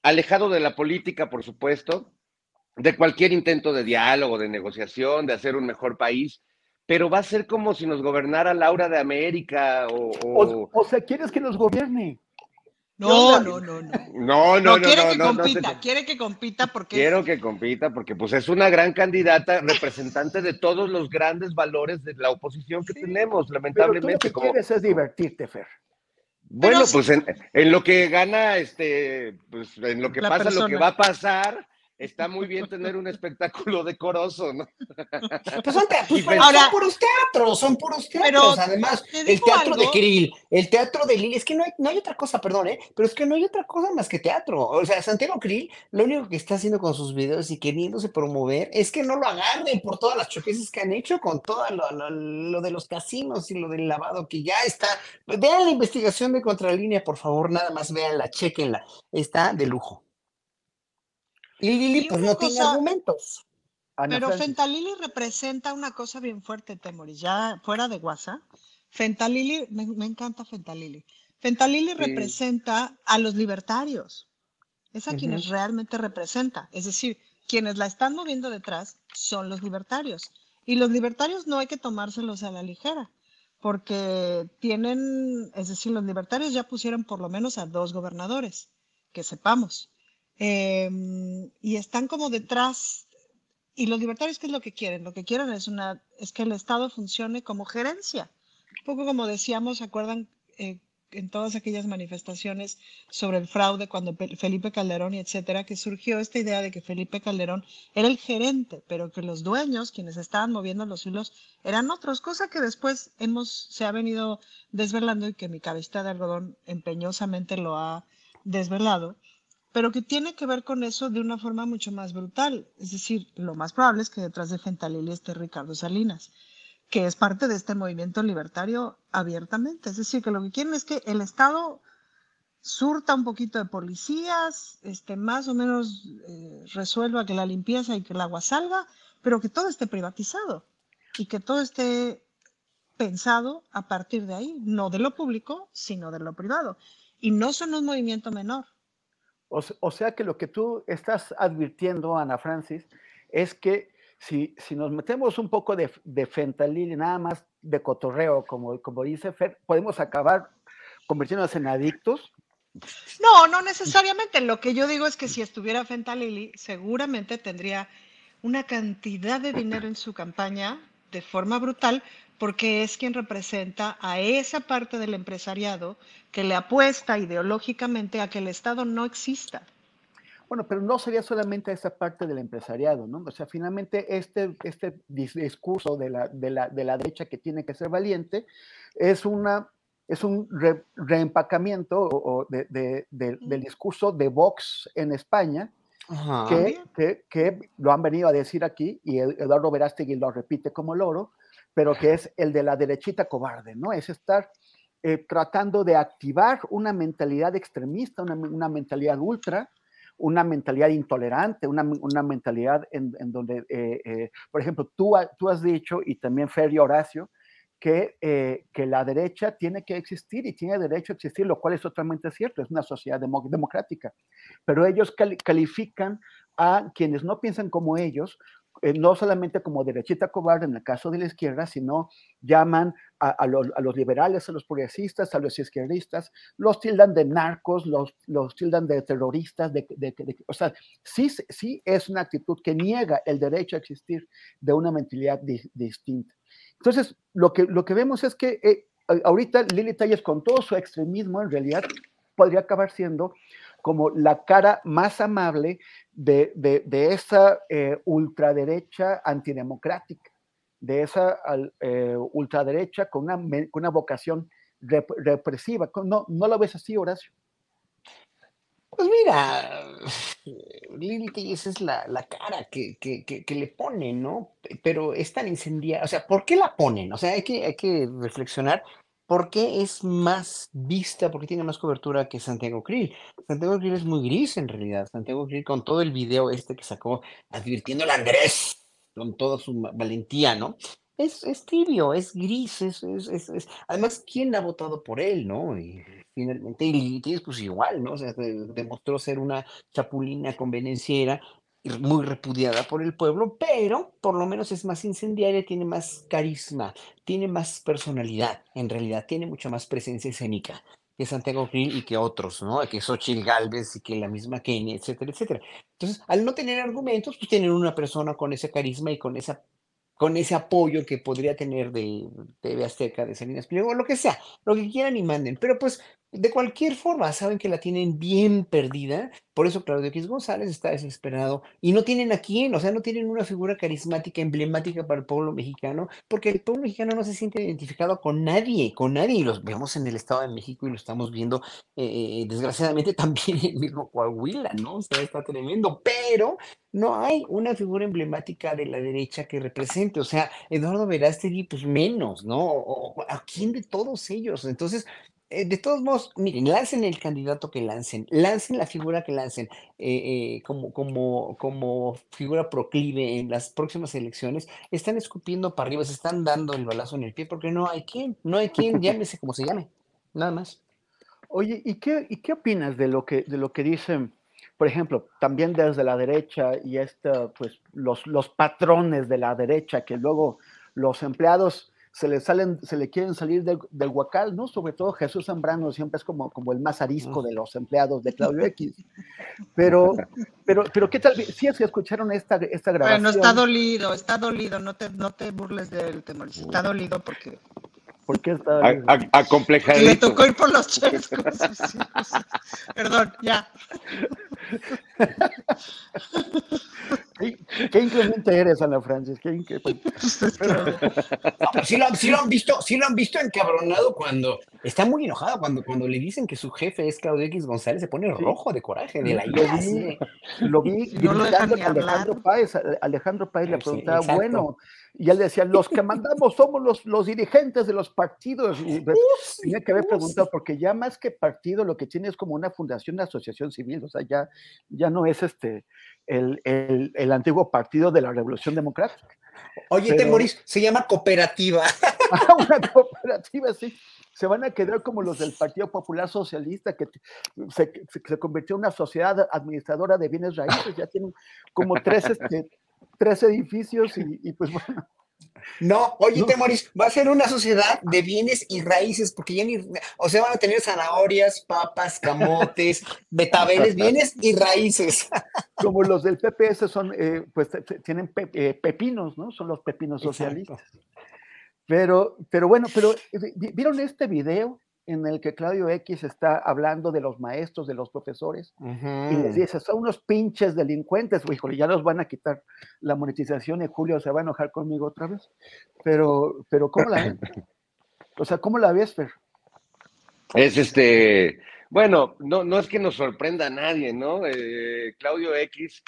alejado de la política, por supuesto, de cualquier intento de diálogo, de negociación, de hacer un mejor país, pero va a ser como si nos gobernara Laura de América o... O, o- o sea, ¿quieres que nos gobierne? No, no, no, no. No, no, No, no, quiere no, que no, no se- compita, quiere que compita porque Quiero que compita porque pues es una gran candidata representante de todos los grandes valores de la oposición que tenemos, Pero tú lo lamentablemente. que Como, quieres es divertirte, Fer. bueno, Pero sí. pues en, en lo que gana, este, pues en lo que La pasa, lo que va a pasar, está muy bien tener un espectáculo decoroso, ¿no? Pues son, pues, son puros teatros, son puros teatros. Además, el teatro de Krill, el teatro de Lili, es que no hay, no hay otra cosa, perdón, ¿eh? pero es que no hay otra cosa más que teatro. O sea, Santiago Krill, lo único que está haciendo con sus videos y queriéndose promover es que no lo agarren por todas las choqueces que han hecho con todo lo, de los casinos y lo del lavado que ya está. Vean la investigación de Contralínea, por favor, nada más véanla, chequenla. Está de lujo. Y Lili, pues no tiene argumentos. pero Fentalili representa una cosa bien fuerte, Temori, ya fuera de WhatsApp. Fentalili, me, encanta Fentalili. Fentalili representa a los libertarios. Es a quienes realmente representa. Es decir, quienes la están moviendo detrás son los libertarios. Y los libertarios no hay que tomárselos a la ligera, porque tienen, es decir, los libertarios ya pusieron por lo menos a dos gobernadores, que sepamos. Em, y están como detrás. Y los libertarios, ¿qué es lo que quieren? Lo que quieren es, una, es que el Estado funcione como gerencia. Un poco como decíamos, ¿se acuerdan? Eh, en todas aquellas manifestaciones sobre el fraude cuando Felipe Calderón y etcétera, que surgió esta idea de que Felipe Calderón era el gerente, pero que los dueños, quienes estaban moviendo los hilos, eran otros, cosa que después hemos, se ha venido desvelando y que mi cabeza de algodón empeñosamente lo ha desvelado, pero que tiene que ver con eso de una forma mucho más brutal. Es decir, lo más probable es que detrás de Fentalili esté Ricardo Salinas, que es parte de este movimiento libertario abiertamente. Es decir, que lo que quieren es que el Estado surta un poquito de policías, este, más o menos eh, resuelva que la limpieza y que el agua salga, pero que todo esté privatizado y que todo esté pensado a partir de ahí, no de lo público, sino de lo privado. Y no son un movimiento menor. O, sea que lo que tú estás advirtiendo, Ana Francis, es que si, si nos metemos un poco de, de fentanil y nada más de cotorreo, como, como dice Fer, podemos acabar convirtiéndonos en adictos. No, no necesariamente. Lo que yo digo es que si estuviera fentanil, seguramente tendría una cantidad de dinero en su campaña de forma brutal, porque es quien representa a esa parte del empresariado que le apuesta ideológicamente a que el Estado no exista. Bueno, pero no sería solamente esa parte del empresariado, ¿no? O sea, finalmente este, este discurso de la, de, la, de la derecha que tiene que ser valiente es, una, es un reempacamiento de, del discurso de Vox en España, que, que, que, lo han venido a decir aquí, y Eduardo Verástegui lo repite como loro, pero que es el de la derechita cobarde, ¿no? Es estar eh, tratando de activar una mentalidad extremista, una, mentalidad ultra, una mentalidad intolerante, una, mentalidad en, donde, eh, eh, por ejemplo, tú, tú has dicho, y también Fer y Horacio, que, que la derecha tiene que existir y tiene derecho a existir, lo cual es totalmente cierto, es una sociedad democrática, pero ellos califican a quienes no piensan como ellos eh, no solamente como derechita cobarde en el caso de la izquierda, sino llaman a, los, liberales, a los progresistas, a los izquierdistas, los tildan de narcos, los, los tildan de terroristas, de, o sea, sí, sí es una actitud que niega el derecho a existir de una mentalidad distinta. Entonces, lo que, lo que vemos es que eh, ahorita Lili Talles, con todo su extremismo, en realidad podría acabar siendo como la cara más amable de, esa eh, ultraderecha antidemocrática, de esa eh, ultraderecha con una, una vocación represiva. ¿No, ¿No lo ves así, Horacio? Pues mira, Lili esa es la, cara que, que, le ponen, ¿no? Pero es tan incendiaria, o sea, ¿por qué la ponen? O sea, hay que, hay que reflexionar ¿Por qué es más vista? Porque tiene más cobertura que Santiago Krill. Santiago Krill es muy gris en realidad. Santiago Krill con todo el video este que sacó advirtiendo al Andrés con toda su valentía, ¿no? Es, es tibio, es gris, es, es, Además, ¿quién ha votado por él, no? Y finalmente, y pues igual, ¿no? O demostró ser una chapulina convenenciera muy repudiada por el pueblo, pero por lo menos es más incendiaria, tiene más carisma, tiene más personalidad, en realidad, tiene mucha más presencia escénica que Santiago Krill y que otros, ¿no? Que Xochitl Galvez y que la misma Kenia, etcétera, etcétera. Entonces, al no tener argumentos, pues tienen una persona con ese carisma y con esa con ese apoyo que podría tener de TV Azteca, de Salinas Pliego, o lo que sea, lo que quieran y manden. Pero pues de cualquier forma, saben que la tienen bien perdida. Por eso Claudio X González está desesperado y no tienen a quién, o sea, no tienen una figura carismática, emblemática para el pueblo mexicano, porque el pueblo mexicano no se siente identificado con nadie, con nadie. Y los vemos en el Estado de México y lo estamos viendo, eh, desgraciadamente, también en el mismo Coahuila, ¿no? O sea, está tremendo, pero no hay una figura emblemática de la derecha que represente. O sea, Eduardo Verástegui, pues menos, ¿no? ¿A quién de todos ellos? Entonces, eh, de todos modos, miren, lancen el candidato que lancen, lancen la figura que lancen eh, eh, como, como, como figura proclive en las próximas elecciones, están escupiendo para arriba, se están dando el balazo en el pie porque no hay quien, no hay quien, llámese como se llame, nada más. Oye, ¿y qué, y qué opinas de lo que, de lo que dicen, por ejemplo, también desde la derecha y esta, pues, los, los patrones de la derecha, que luego los empleados se le salen, se le quieren salir del, del huacal, ¿no? Sobre todo Jesús Zambrano siempre es como, como el más arisco de los empleados de Claudio X. Pero, pero, pero ¿qué tal? Si es que escucharon esta, esta grabación. Bueno, está dolido, está dolido, no te, no te burles del temor, está dolido porque ¿Por qué está acomplejado? Le tocó ir por los chescos. Perdón, ya. ¿Qué, qué inclemente eres, Ana Francis. Qué no, sí, lo, sí, lo, han visto, sí lo han visto encabronado cuando está muy enojado cuando, cuando le dicen que su jefe es Claudio X González, se pone rojo de coraje, de la Lo vi, lo vi No lo Alejandro Páez. Alejandro Páez le Sí, preguntaba, exacto. bueno, y él decía, los que mandamos somos los, los dirigentes de los partidos. Tenía que haber preguntado, porque ya más que partido, lo que tiene es como una fundación, una asociación civil, o sea, ya, ya no es este el, el, el antiguo partido de la Revolución Democrática. Oye, Pero- Temoris, se llama cooperativa. Ah, una cooperativa, sí. Se van a quedar como los del Partido Popular Socialista, que se- se convirtió en una sociedad administradora de bienes raíces. Ya tienen como tres, este, tres edificios y, y pues bueno. No, oye, No. Temoris, va a ser una sociedad de bienes y raíces, porque ya ni, o sea, van a tener zanahorias, papas, camotes, betabeles, bienes y raíces. Como los del PPS son, eh, pues tienen pe- eh, pepinos, ¿no? Son los pepinos Exacto. socialistas. Pero, pero bueno, pero eh, vi- ¿vieron este video en el que Claudio X está hablando de los maestros, de los profesores? y les dice, son unos pinches delincuentes, híjole, ya nos van a quitar la monetización y Julio se va a enojar conmigo otra vez. Pero, pero ¿cómo la ven? O sea, ¿cómo la ves, Fer? Es este, bueno, no, no es que nos sorprenda a nadie, ¿no? Eh, Claudio X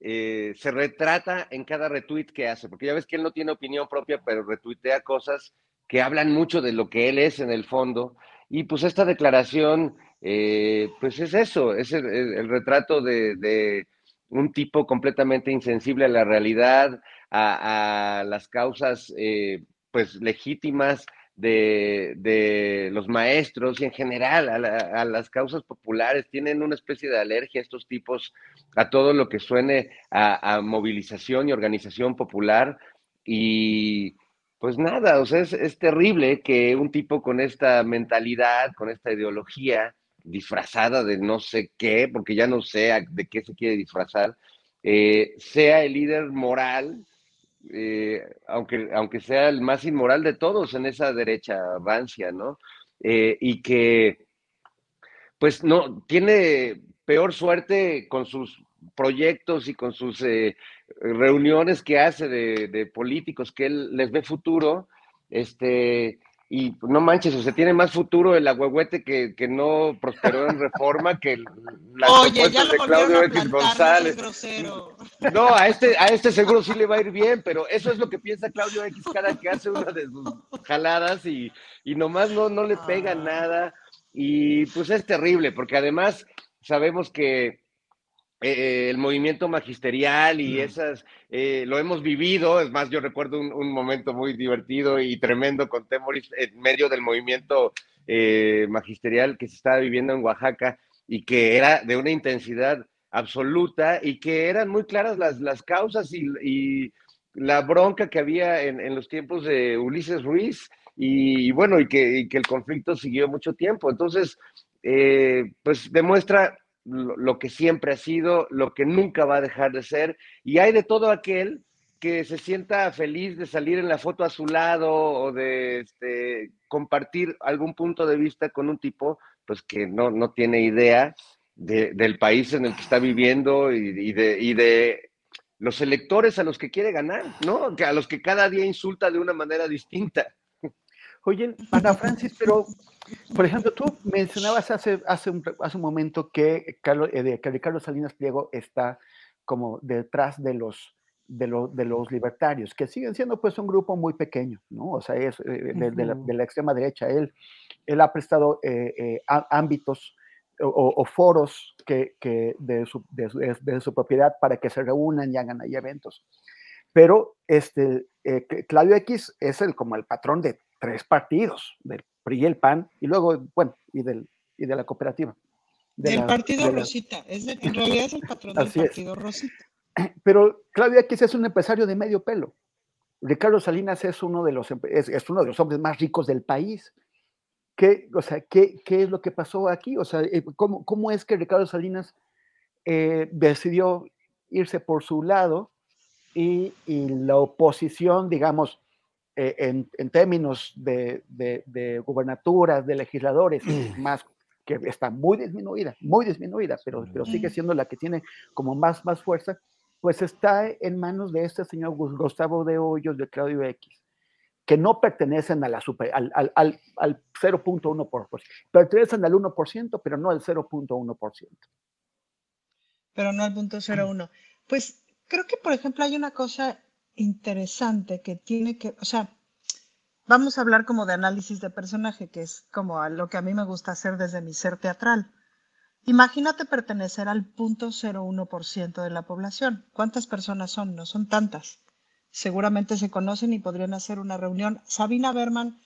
eh, se retrata en cada retweet que hace, porque ya ves que él no tiene opinión propia, pero retuitea cosas que hablan mucho de lo que él es en el fondo. Y pues esta declaración, eh, pues es eso, es el, retrato de, un tipo completamente insensible a la realidad, a, las causas eh, pues legítimas de, los maestros y en general a, la- las causas populares. Tienen una especie de alergia estos tipos a todo lo que suene a, a movilización y organización popular. Y pues nada, o sea, es, es terrible que un tipo con esta mentalidad, con esta ideología disfrazada de no sé qué, porque ya no sé de qué se quiere disfrazar, eh, sea el líder moral eh, aunque, aunque sea el más inmoral de todos en esa derecha rancia, ¿no? Eh, y que, pues, no, tiene peor suerte con sus proyectos y con sus eh, reuniones que hace de, de políticos, que él les ve futuro, este, y no manches, o sea, tiene más futuro el agüehuete que, que no prosperó en reforma que las Oye, ya propuestas lo de Claudio X González. No, a este, a este seguro sí le va a ir bien, pero eso es lo que piensa Claudio X cada que hace una de sus jaladas y, y nomás no, no le pega nada. Y pues es terrible, porque además sabemos que eh, el movimiento magisterial y esas, eh, lo hemos vivido, es más, yo recuerdo un, un momento muy divertido y tremendo con Temoris en medio del movimiento eh, magisterial que se estaba viviendo en Oaxaca y que era de una intensidad absoluta y que eran muy claras las, las causas y, y la bronca que había en, en los tiempos de Ulises Ruiz y, y bueno, y que, y que el conflicto siguió mucho tiempo. Entonces, eh, pues demuestra lo, que siempre ha sido, lo que nunca va a dejar de ser, y hay de todo aquel que se sienta feliz de salir en la foto a su lado o de este, compartir algún punto de vista con un tipo pues que no, no tiene idea del país en el que está viviendo y, de, los electores a los que quiere ganar, ¿no? A los que cada día insulta de una manera distinta. Oye, Ana Francis, pero, por ejemplo, tú mencionabas hace, hace, un, hace un momento que Carlos, eh, que Ricardo Salinas Pliego está como detrás de los, de, de, los libertarios, que siguen siendo pues un grupo muy pequeño, ¿no? O sea, es eh, de, la, extrema derecha. Él, él ha prestado eh, ámbitos o, foros que, que de, su, de, su, propiedad para que se reúnan y hagan ahí eventos. Pero este, eh, Claudio X es el, como el patrón de tres partidos, del PRI y el PAN, y luego, bueno, y, del, y de la cooperativa. del partido Rosita, es en realidad es el patrón del partido Rosita. Pero Claudio X es un empresario de medio pelo. Ricardo Salinas es uno de los, es, es uno de los hombres más ricos del país ¿Qué, o sea, ¿qué, ¿qué, es lo que pasó aquí? O sea, eh, ¿cómo, cómo es que Ricardo Salinas eh, decidió irse por su lado y, y la oposición, digamos, eh, en, en, términos de, de, de, gubernaturas, de legisladores, mm. más que está muy disminuida, muy disminuida, pero, pero sigue siendo la que tiene como más, más fuerza, pues está en manos de este señor Gustavo de Hoyos, de Claudio X que no pertenecen a la super, al, al, al, al 0.1%. Pertenecen al 1%, pero no al 0.1%. Pero no al punto 0.1. Pues creo que, por ejemplo, hay una cosa interesante que tiene que, o sea, vamos a hablar como de análisis de personaje, que es como lo que a mí me gusta hacer desde mi ser teatral. Imagínate pertenecer al 0.01% de la población. ¿Cuántas personas son? No son tantas seguramente se conocen y podrían hacer una reunión. Sabina Berman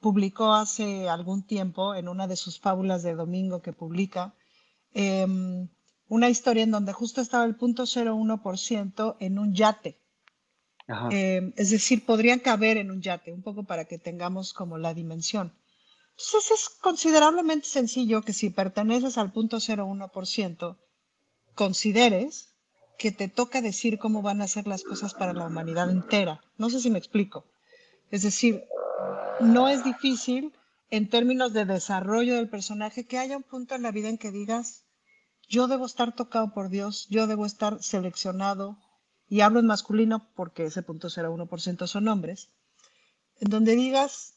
publicó hace algún tiempo en una de sus fábulas de domingo que publica em, una historia en donde justo estaba el punto 0,1% en un yate. Em, es decir, podrían caber en un yate, un poco para que tengamos como la dimensión. Entonces es considerablemente sencillo que si perteneces al punto 0,1%, consideres que te toca decir cómo van a ser las cosas para la humanidad entera. No sé si me explico. Es decir, no es difícil en términos de desarrollo del personaje que haya un punto en la vida en que digas, yo debo estar tocado por Dios, yo debo estar seleccionado, y hablo en masculino porque ese punto 0,1% son hombres, en donde digas,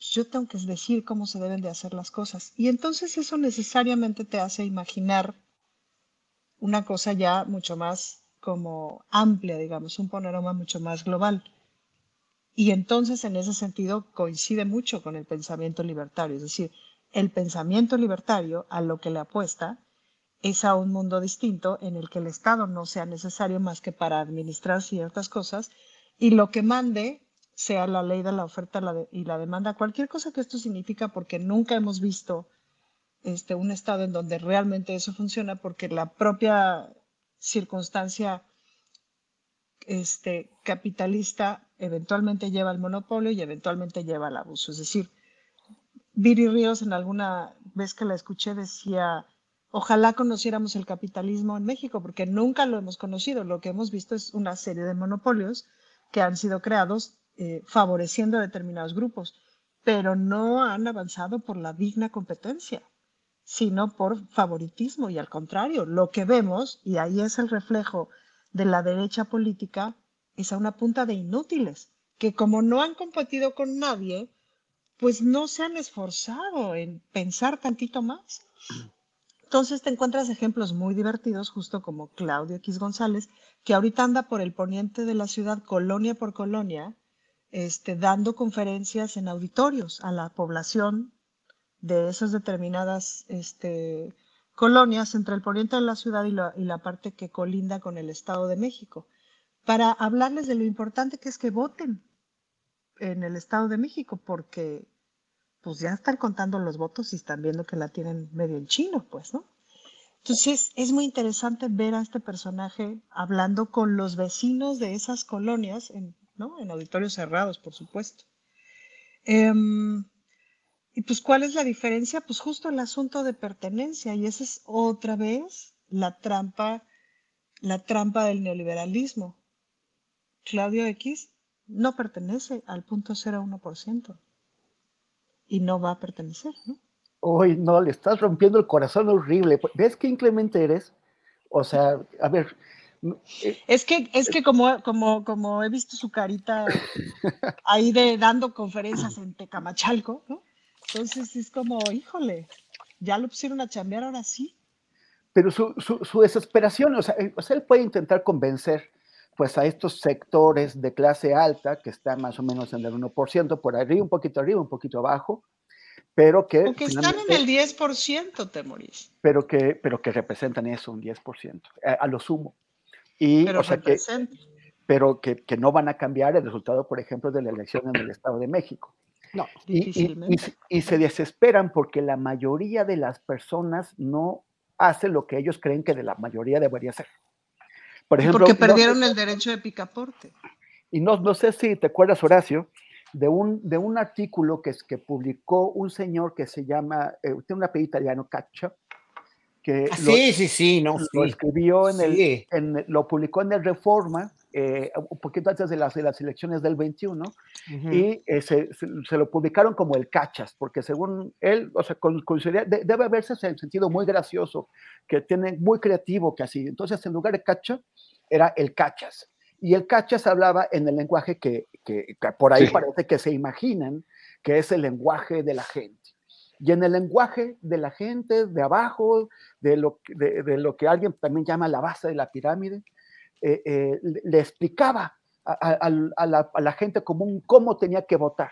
yo tengo que decir cómo se deben de hacer las cosas. Y entonces eso necesariamente te hace imaginar una cosa ya mucho más como amplia, digamos, un panorama mucho más global. Y entonces, en ese sentido, coincide mucho con el pensamiento libertario. Es decir, el pensamiento libertario a lo que le apuesta es a un mundo distinto en el que el Estado no sea necesario más que para administrar ciertas cosas y lo que mande sea la ley de la oferta y la demanda, cualquier cosa que esto significa, porque nunca hemos visto este, un estado en donde realmente eso funciona porque la propia circunstancia este, capitalista eventualmente lleva al monopolio y eventualmente lleva al abuso. Es decir, Viri Ríos en alguna vez que la escuché decía, ojalá conociéramos el capitalismo en México, porque nunca lo hemos conocido. Lo que hemos visto es una serie de monopolios que han sido creados eh, favoreciendo a determinados grupos, pero no han avanzado por la digna competencia sino por favoritismo. Y al contrario, lo que vemos, y ahí es el reflejo de la derecha política, es a una punta de inútiles, que como no han competido con nadie, pues no se han esforzado en pensar tantito más. Entonces te encuentras ejemplos muy divertidos, justo como Claudio X González, que ahorita anda por el poniente de la ciudad, colonia por colonia, este, dando conferencias en auditorios a la población de esas determinadas este, colonias entre el poniente de la ciudad y la, y la parte que colinda con el Estado de México, para hablarles de lo importante que es que voten en el Estado de México, porque pues ya están contando los votos y están viendo que la tienen medio en chino, pues, ¿no? Entonces es muy interesante ver a este personaje hablando con los vecinos de esas colonias, en, ¿no? en auditorios cerrados, por supuesto. Em, y pues, ¿cuál es la diferencia? Pues justo el asunto de pertenencia, y esa es otra vez la trampa, la trampa del neoliberalismo. Claudio X no pertenece al punto 0,1% y no va a pertenecer, ¿no? Uy, no, le estás rompiendo el corazón horrible. ¿Ves qué inclemente eres? O sea, a ver. Eh, es que, es que como, como, como he visto su carita ahí de dando conferencias en Tecamachalco, ¿no? Entonces es como, híjole, ya lo pusieron a chambear ahora sí. Pero su, su, desesperación, o sea, eh, o sea, él puede intentar convencer pues a estos sectores de clase alta que están más o menos en el 1%, por arriba, un poquito arriba, un poquito abajo, pero que... Porque están en el 10%, Temoris. Pero que, pero que representan eso, un 10%, a, lo sumo. Y, pero, o sea, que, pero que, que, no van a cambiar el resultado, por ejemplo, de la elección en el Estado de México. No, y, y, y, se desesperan porque la mayoría de las personas no hace lo que ellos creen que de la mayoría debería hacer. Por ejemplo, porque perdieron el derecho de picaporte. Y no, no sé si te acuerdas, Horacio, de un, de un artículo que, que publicó un señor que se llama, eh, tiene un apellido italiano, Caccia, que ah, sí, sí, sí, no, lo escribió en el, en, lo publicó en el Reforma, eh, un poquito antes de las, de las elecciones del 21, y eh, se, se, lo publicaron como el Cachas, porque según él, o sea, con, debe haberse el sentido muy gracioso, que tiene muy creativo casi. Entonces, en lugar de Cacha, era el Cachas. Y el Cachas hablaba en el lenguaje que, que, por ahí parece que se imaginan que es el lenguaje de la gente. Y en el lenguaje de la gente, de abajo, de lo, de, de lo que alguien también llama la base de la pirámide, eh, eh, le explicaba a, la, gente común cómo tenía que votar,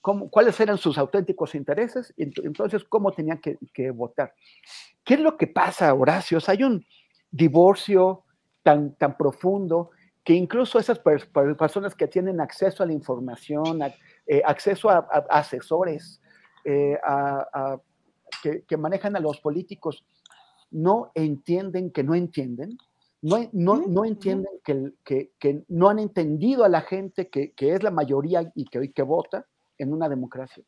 cómo, cuáles eran sus auténticos intereses, y entonces cómo tenían que, que, votar. ¿Qué es lo que pasa, Horacio? hay un divorcio tan, tan profundo que incluso esas personas que tienen acceso a la información, eh, acceso a, asesores, que, que manejan a los políticos, no entienden que no entienden, no, no, no entienden que, que, que, no han entendido a la gente que, que es la mayoría y que, que vota en una democracia.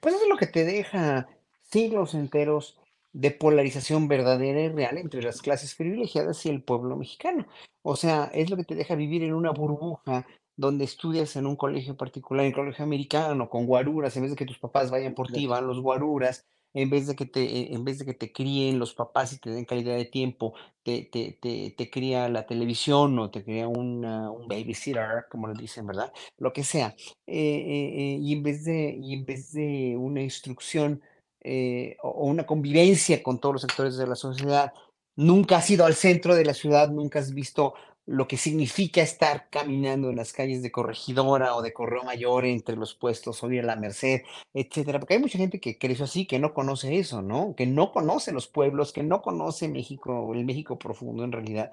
Pues eso es lo que te deja siglos enteros de polarización verdadera y real entre las clases privilegiadas y el pueblo mexicano. O sea, es lo que te deja vivir en una burbuja donde estudias en un colegio particular, en el colegio americano, con guaruras, en vez de que tus papás vayan por ti, van los guaruras, en vez de que te, eh, en vez de que te críen los papás y te den calidad de tiempo, te, te, te, te cría la televisión o te cría una, un babysitter, como le dicen, ¿verdad? Lo que sea. Eh, eh, y, en vez de, y en vez de una instrucción o, o una convivencia con todos los sectores de la sociedad, nunca has ido al centro de la ciudad, nunca has visto lo que significa estar caminando en las calles de Corregidora o de Correo Mayor entre los puestos, o ir a la Merced, etcétera, porque hay mucha gente que creció así, que no conoce eso, ¿no? Que no conoce los pueblos, que no conoce México, el México profundo en realidad.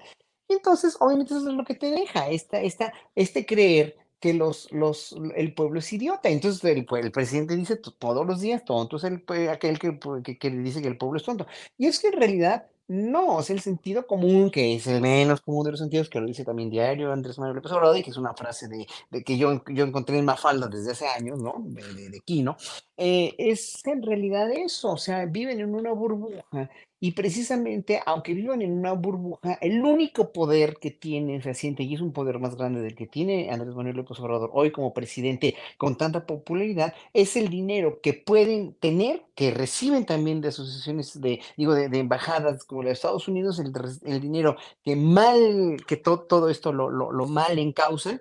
Y entonces, obviamente, eso es lo que te deja, esta, esta, este creer que los, los, el pueblo es idiota. Entonces el, el presidente dice todos los días, tonto es el, aquel que, que, que dice que el pueblo es tonto. Y es que en realidad no, es el sentido común, que es el menos común de los sentidos, que lo dice también diario Andrés Manuel López Obrador, y que es una frase de, que yo, yo encontré en Mafalda desde hace años, ¿no? De, de, eh, es en realidad eso, o sea, viven en una burbuja y precisamente, aunque vivan en una burbuja, el único poder que tienen reciente, y es un poder más grande del que tiene Andrés Manuel López Obrador hoy como presidente con tanta popularidad, es el dinero que pueden tener, que reciben también de asociaciones de, digo, de, embajadas como la Estados Unidos, el, dinero que mal, que todo esto lo, lo, lo mal encausa,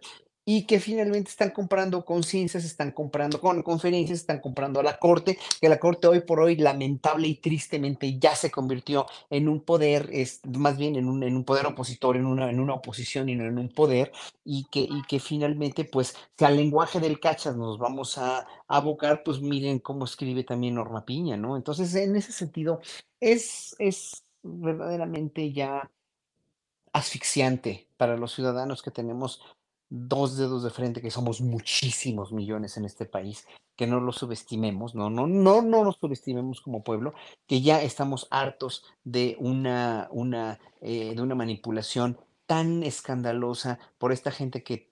y que finalmente están comprando conciencias, están comprando con conferencias, están comprando a la Corte, que la Corte hoy por hoy lamentable y tristemente ya se convirtió en un poder, es, más bien en un, en un poder opositor, en una, en una oposición y no en un poder, y que, y que finalmente, pues, si al lenguaje del cachas nos vamos a abocar, pues miren cómo escribe también Norma Piña, ¿no? Entonces, en ese sentido, es, es verdaderamente ya asfixiante para los ciudadanos que tenemos dos dedos de frente, que somos muchísimos millones en este país, que no lo subestimemos, no, no, no, no nos subestimemos como pueblo, que ya estamos hartos de una, una, eh, de una manipulación tan escandalosa por esta gente que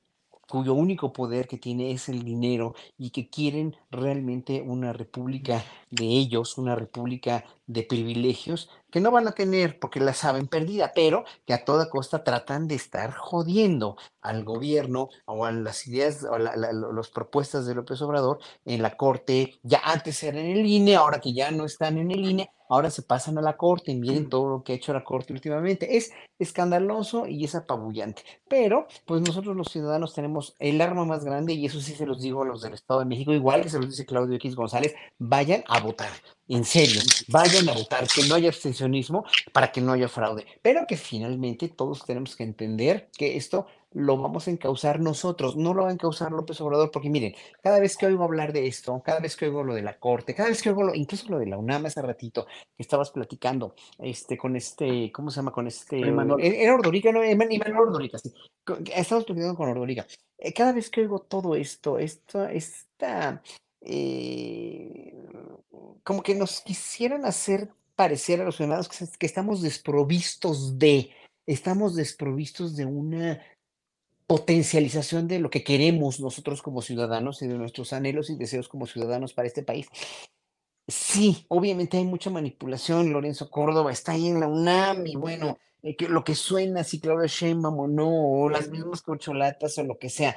cuyo único poder que tiene es el dinero y que quieren realmente una república de ellos, una república de privilegios que no van a tener porque la saben perdida, pero que a toda costa tratan de estar jodiendo al gobierno o a las ideas o las propuestas de López Obrador en la corte, ya antes eran en el INE, ahora que ya no están en el INE, ahora se pasan a la corte y miren todo lo que ha hecho la corte últimamente. Es escandaloso y es apabullante, pero pues nosotros los ciudadanos tenemos el arma más grande y eso sí se los digo a los del Estado de México, igual que se los dice Claudio X González, vayan a votar. En serio, vayan a votar, que no haya abstencionismo para que no haya fraude, pero que finalmente todos tenemos que entender que esto lo vamos a encauzar nosotros, no lo va a encauzar López Obrador, porque miren, cada vez que oigo hablar de esto, cada vez que oigo lo de la Corte, cada vez que oigo lo, incluso lo de la UNAM hace ratito, que estabas platicando, este, con este, ¿cómo se llama? Con este, era Ordorica, no, Iván Ordorica, sí, estamos platicando con Ordorica. Eh, cada vez que oigo todo esto, esto, esta, eh, como que nos quisieran hacer parecer a los ciudadanos que estamos desprovistos de, estamos desprovistos de una potencialización de lo que queremos nosotros como ciudadanos y de nuestros anhelos y deseos como ciudadanos para este país. Sí, obviamente hay mucha manipulación. Lorenzo Córdoba está ahí en la UNAM y bueno, eh, que lo que suena, si Claudia Sheinbaum o no, o las mismas corcholatas o lo que sea.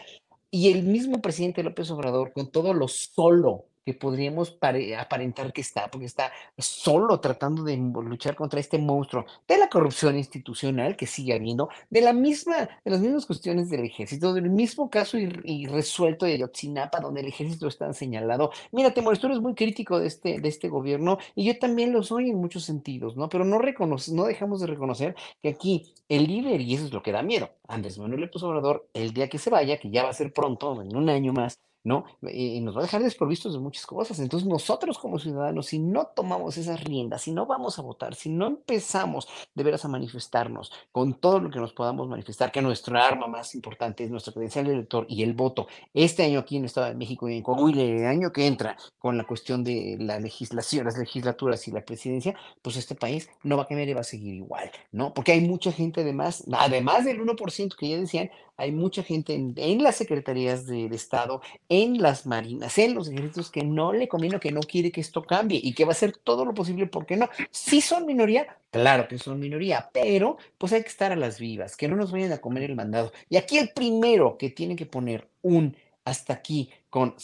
Y el mismo presidente López Obrador, con todo lo solo que podríamos aparentar que está, porque está solo tratando de luchar contra este monstruo de la corrupción institucional que sigue habiendo, de la misma, de las mismas cuestiones del ejército, del mismo caso irresuelto de Yotzinapa, donde el ejército está señalado. Mira, Temor, tú eres muy crítico de este, de este gobierno y yo también lo soy en muchos sentidos, ¿no? Pero no, reconoce, no dejamos de reconocer que aquí el líder, y eso es lo que da miedo, Andrés Manuel López Obrador, el día que se vaya, que ya va a ser pronto, en un año más, ¿no? Y nos va a dejar desprovistos de muchas cosas. Entonces nosotros como ciudadanos, si no tomamos esas riendas, si no vamos a votar, si no empezamos de veras a manifestarnos con todo lo que nos podamos manifestar, que nuestra arma más importante es nuestra credencial de elector y el voto, este año aquí en el Estado de México y en Coahuila, el año que entra con la cuestión de la legislación, las legislaturas y la presidencia, pues este país no va a cambiar y va a seguir igual, ¿no? Porque hay mucha gente además, además del 1% que ya decían, hay mucha gente en, las secretarías del Estado, en las marinas, en los ejércitos que no le conviene, que no quiere que esto cambie y que va a hacer todo lo posible porque no. Si son minoría, claro que son minoría, pero pues hay que estar a las vivas, que no nos vayan a comer el mandado. Y aquí el primero que tiene que poner un hasta aquí con,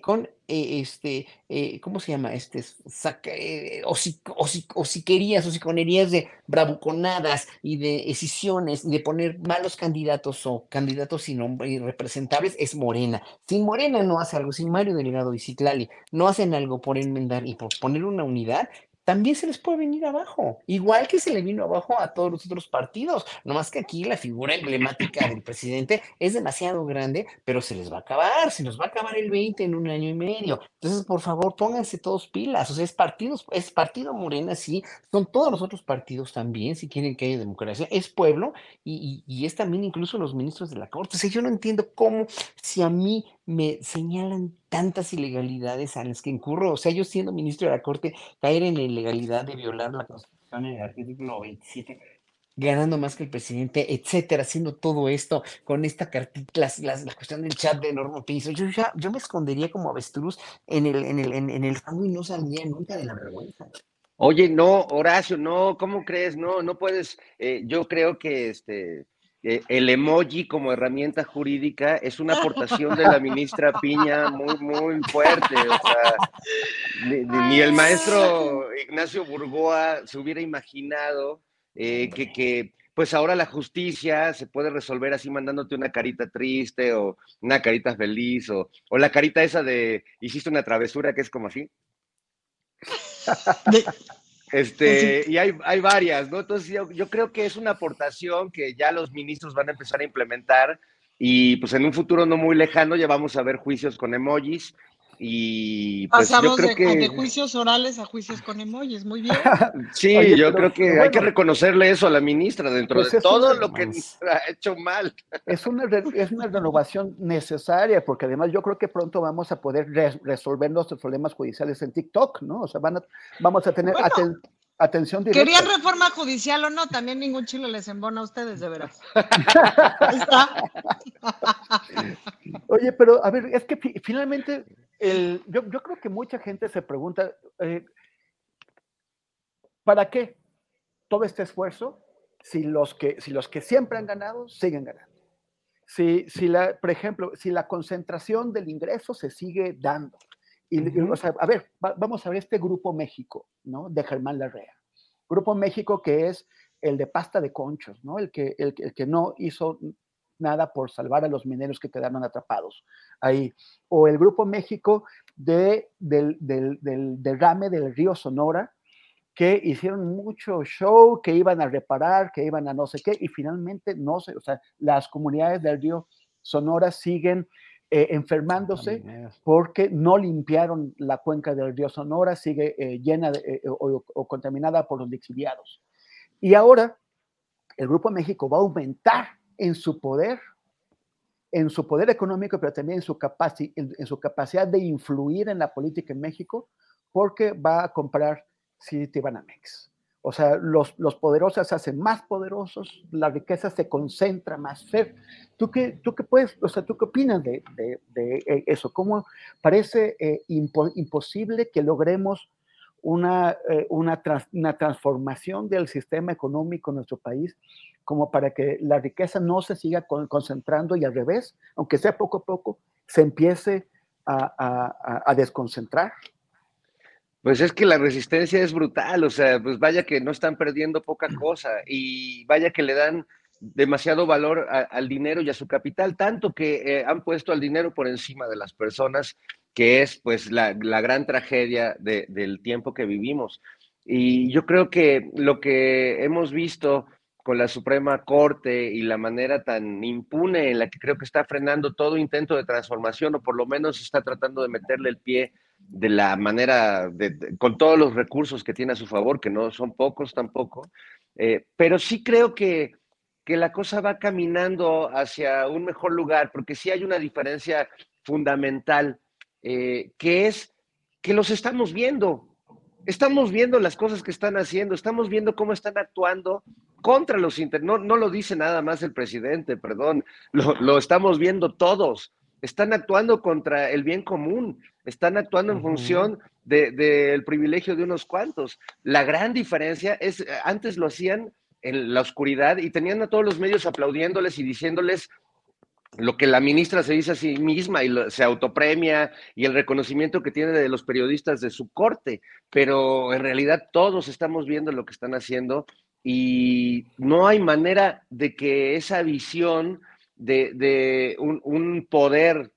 con eh, este, eh, ¿cómo se llama? Este, saca, eh, hociquerías, hociconerías de bravuconadas y de escisiones y de poner malos candidatos o candidatos sin nombre irrepresentables es Morena. Sin Morena no hace algo, sin Mario Delegado y Citlali no hacen algo por enmendar y por poner una unidad, también se les puede venir abajo, igual que se le vino abajo a todos los otros partidos, nomás que aquí la figura emblemática del presidente es demasiado grande, pero se les va a acabar, se nos va a acabar el 20 en un año y medio. Entonces, por favor, pónganse todos pilas, o sea, es partidos, es partido Morena, sí, son todos los otros partidos también, si quieren que haya democracia, es pueblo y, y, es también incluso los ministros de la Corte. O sea, yo no entiendo cómo si a mí me señalan tantas ilegalidades a las que incurro, o sea, yo siendo ministro de la Corte, caer en la ilegalidad de violar la Constitución en el artículo 27, ganando más que el presidente, etcétera, haciendo todo esto con esta cartita, la cuestión del chat de Norma Piso, yo ya, yo me escondería como avestruz en el, en el, en, el fango y no salía nunca de la vergüenza. Oye, no, Horacio, no, ¿cómo crees? No, no puedes, eh, yo creo que este, eh, el emoji como herramienta jurídica es una aportación de la ministra Piña muy, muy fuerte. O sea, ni, el maestro Ignacio Burgoa se hubiera imaginado eh, que, que, pues ahora la justicia se puede resolver así mandándote una carita triste o una carita feliz o, o la carita esa de hiciste una travesura que es como así. Este, y hay, hay varias, ¿no? Entonces yo, yo, creo que es una aportación que ya los ministros van a empezar a implementar y pues en un futuro no muy lejano ya vamos a ver juicios con emojis y pues Pasamos yo creo de, que... juicios orales a juicios con emojis, muy bien. sí, yo creo que hay que reconocerle eso a la ministra dentro pues de todo lo que ha hecho mal. Es una, es una renovación necesaria, porque además yo creo que pronto vamos a poder resolver nuestros problemas judiciales en TikTok, ¿no? O sea, van a, vamos a tener atención directa. ¿Querían reforma judicial o no? También ningún chile les embona a ustedes, de veras. Oye, pero a ver, es que finalmente el, yo, yo, creo que mucha gente se pregunta, eh, ¿para qué todo este esfuerzo si los que, si los que siempre han ganado siguen ganando? Si, si la, por ejemplo, si la concentración del ingreso se sigue dando, y, o sea, a ver, vamos a ver este Grupo México, ¿no? De Germán Larrea. Grupo México que es el de pasta de conchos, ¿no? El que, el, el que no hizo nada por salvar a los mineros que quedaron atrapados ahí. O el Grupo México de, del, del, del derrame del río Sonora, que hicieron mucho show, que iban a reparar, que iban a no sé qué, y finalmente no sé, o sea, las comunidades del río Sonora siguen eh, enfermándose porque no limpiaron la cuenca del río Sonora, sigue eh, llena de, eh, o, o, contaminada por los lixiviados. Y ahora el Grupo México va a aumentar en su poder, en su poder económico, pero también en su, capaci en, en su capacidad de influir en la política en México, porque va a comprar Citibanamex. O sea, los, los poderosos se hacen más poderosos, la riqueza se concentra más. ¿tú qué, tú qué puedes, o sea, tú qué opinas de, de, de eso? ¿Cómo parece eh, impo imposible que logremos una, eh, una, trans una, transformación del sistema económico en nuestro país como para que la riqueza no se siga con concentrando y al revés, aunque sea poco a poco, se empiece a, a, a desconcentrar? Pues es que la resistencia es brutal, o sea, pues vaya que no están perdiendo poca cosa y vaya que le dan demasiado valor a, al dinero y a su capital, tanto que eh, han puesto al dinero por encima de las personas, que es pues la, la gran tragedia de, del tiempo que vivimos. Y yo creo que lo que hemos visto con la Suprema Corte y la manera tan impune en la que creo que está frenando todo intento de transformación, o por lo menos está tratando de meterle el pie de la manera, de, con todos los recursos que tiene a su favor, que no son pocos tampoco, eh, pero sí creo que, que, la cosa va caminando hacia un mejor lugar, porque sí hay una diferencia fundamental, eh, que es que los estamos viendo, estamos viendo las cosas que están haciendo, estamos viendo cómo están actuando contra los inter... No, no lo dice nada más el presidente, perdón, lo, lo estamos viendo todos están actuando contra el bien común, están actuando en uh -huh. función del de, de privilegio de unos cuantos. La gran diferencia es, eh, antes lo hacían en la oscuridad y tenían a todos los medios aplaudiéndoles y diciéndoles lo que la ministra se dice a sí misma y lo, se autopremia y el reconocimiento que tiene de los periodistas de su corte, pero en realidad todos estamos viendo lo que están haciendo y no hay manera de que esa visión de, un, poder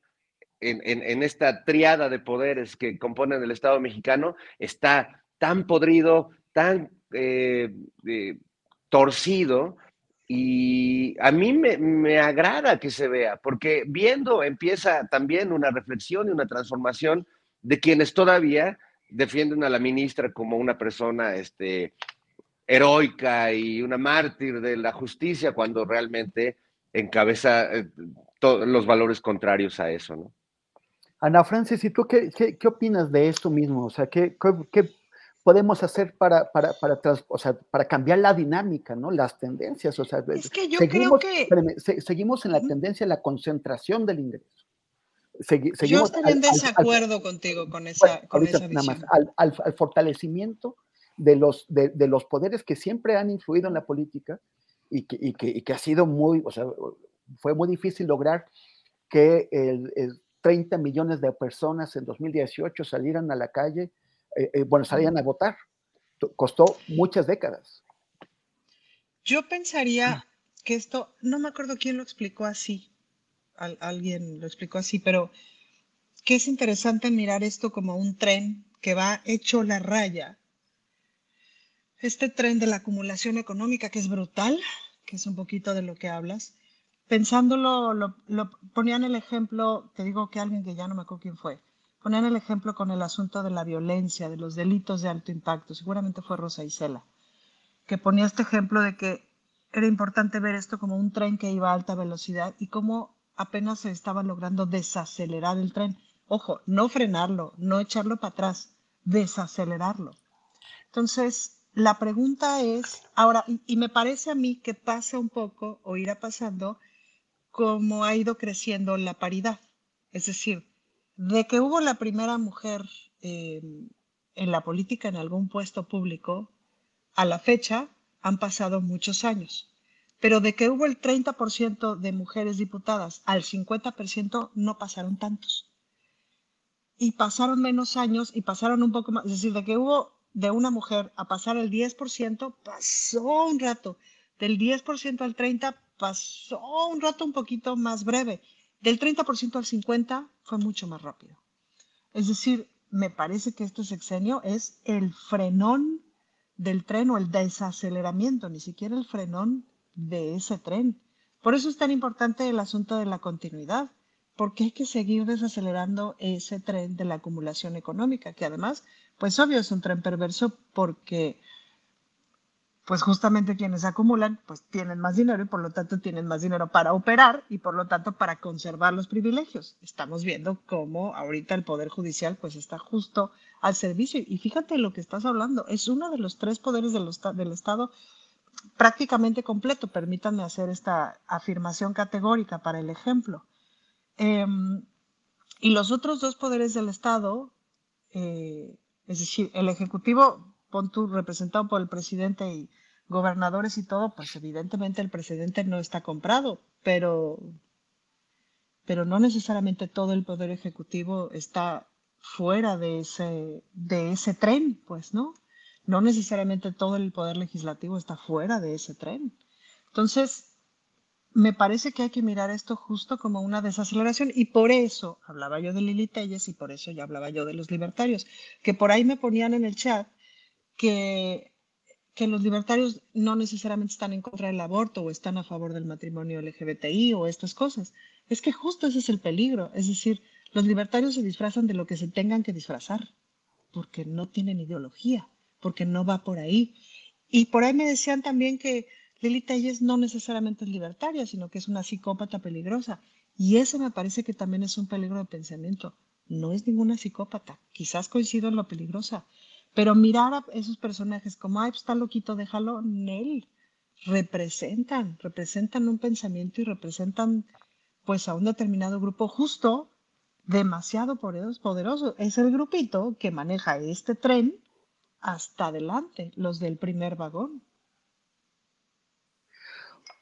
en, esta triada de poderes que componen el Estado mexicano está tan podrido, tan eh, eh, torcido, y a mí me, me, agrada que se vea, porque viendo empieza también una reflexión y una transformación de quienes todavía defienden a la ministra como una persona este, heroica y una mártir de la justicia, cuando realmente encabeza eh, todos los valores contrarios a eso, ¿no? Ana Francis, ¿y tú qué, qué, qué opinas de esto mismo? O sea, ¿qué, qué podemos hacer para, para, para, o sea, para cambiar la dinámica, ¿no? Las tendencias, o sea, es que yo seguimos, creo que... espérame, se, seguimos en la tendencia de la concentración del ingreso. Segui, seguimos yo estoy en desacuerdo al, contigo con esa, bueno, con esa nada más, al, al, al, fortalecimiento de los, de, de, los poderes que siempre han influido en la política y que, y que, y que ha sido muy, o sea, fue muy difícil lograr que el, el 30 millones de personas en 2018 salieran a la calle, eh, eh, bueno, salían a votar. Costó muchas décadas. Yo pensaría que esto, no me acuerdo quién lo explicó así, Al, alguien lo explicó así, pero que es interesante mirar esto como un tren que va hecho la raya. Este tren de la acumulación económica que es brutal, que es un poquito de lo que hablas, pensándolo, lo, lo, ponían el ejemplo, te digo que alguien que ya no me acuerdo quién fue, ponían el ejemplo con el asunto de la violencia, de los delitos de alto impacto, seguramente fue Rosa Isela, que ponía este ejemplo de que era importante ver esto como un tren que iba a alta velocidad y cómo apenas se estaba logrando desacelerar el tren. Ojo, no frenarlo, no echarlo para atrás, desacelerarlo. Entonces, la pregunta es, ahora, y, me parece a mí que pasa un poco, o irá pasando, como ha ido creciendo la paridad. Es decir, de que hubo la primera mujer em, en la política en algún puesto público, a la fecha han pasado muchos años. Pero de que hubo el 30% de mujeres diputadas al 50% no pasaron tantos. Y pasaron menos años y pasaron un poco más. Es decir, de que hubo de una mujer a pasar el 10%, pasó un rato. Del 10% al 30% pasó un rato un poquito más breve. Del 30% al 50% fue mucho más rápido. Es decir, me parece que este sexenio es el frenón del tren o el desaceleramiento, ni siquiera el frenón de ese tren. Por eso es tan importante el asunto de la continuidad, porque hay que seguir desacelerando ese tren de la acumulación económica, que además pues obvio es un tren perverso porque pues justamente quienes acumulan pues tienen más dinero y por lo tanto tienen más dinero para operar y por lo tanto para conservar los privilegios. Estamos viendo cómo ahorita el Poder Judicial pues está justo al servicio y fíjate lo que estás hablando, es uno de los tres poderes del, del Estado prácticamente completo, permítanme hacer esta afirmación categórica para el ejemplo. Em, y los otros dos poderes del Estado, eh, es decir, el Ejecutivo, pon representado por el presidente y gobernadores y todo, pues evidentemente el presidente no está comprado, pero, pero no necesariamente todo el Poder Ejecutivo está fuera de ese, de ese tren, pues, ¿no? No necesariamente todo el Poder Legislativo está fuera de ese tren. Entonces, me parece que hay que mirar esto justo como una desaceleración y por eso hablaba yo de Lili Telles y por eso ya hablaba yo de los libertarios, que por ahí me ponían en el chat que, que los libertarios no necesariamente están en contra del aborto o están a favor del matrimonio LGBTI o estas cosas. Es que justo ese es el peligro, es decir, los libertarios se disfrazan de lo que se tengan que disfrazar, porque no tienen ideología, porque no va por ahí. Y por ahí me decían también que Lili Telles no necesariamente es libertaria, sino que es una psicópata peligrosa. Y ese me parece que también es un peligro de pensamiento. No es ninguna psicópata. Quizás coincido en lo peligrosa. Pero mirar a esos personajes como, ay, pues, está loquito, déjalo, Nel. Representan, representan un pensamiento y representan pues a un determinado grupo justo demasiado poderoso. Es el grupito que maneja este tren hasta adelante, los del primer vagón.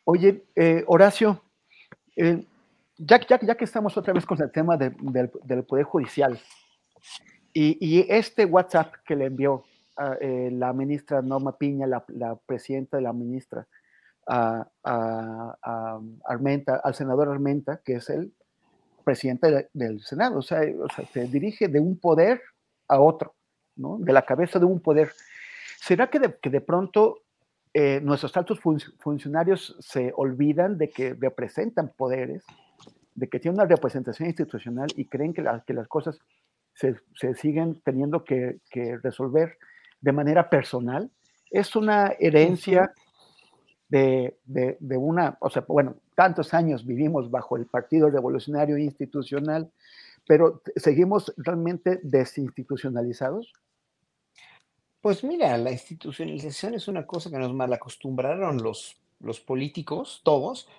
Oye, eh, Horacio, eh, ya, que estamos otra vez con el tema del, Poder Judicial, y, este WhatsApp que le envió eh, la ministra Norma Piña, la, presidenta de la ministra, a, Armenta, al senador Armenta, que es el presidente del Senado, o sea, se dirige de un poder a otro, ¿no? de la cabeza de un poder. ¿Será que que de pronto eh, nuestros altos funcionarios se olvidan de que representan poderes, de que tienen una representación institucional y creen que, las cosas se, siguen teniendo que, resolver de manera personal. Es una herencia de, una, o sea, bueno, tantos años vivimos bajo el Partido Revolucionario Institucional, pero seguimos realmente desinstitucionalizados. Pues mira, la institucionalización es una cosa que nos mal acostumbraron los, los políticos, todos,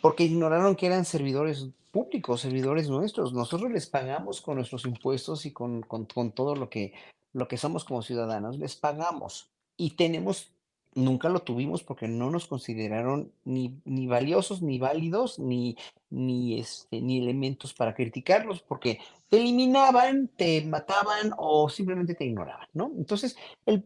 porque ignoraron que eran servidores públicos, servidores nuestros. Nosotros les pagamos con nuestros impuestos y con, con, con todo lo que, lo que somos como ciudadanos, les pagamos y tenemos nunca lo tuvimos porque no nos consideraron ni, ni valiosos, ni válidos, ni, ni, este, ni elementos para criticarlos, porque te eliminaban, te mataban o simplemente te ignoraban, ¿no? Entonces,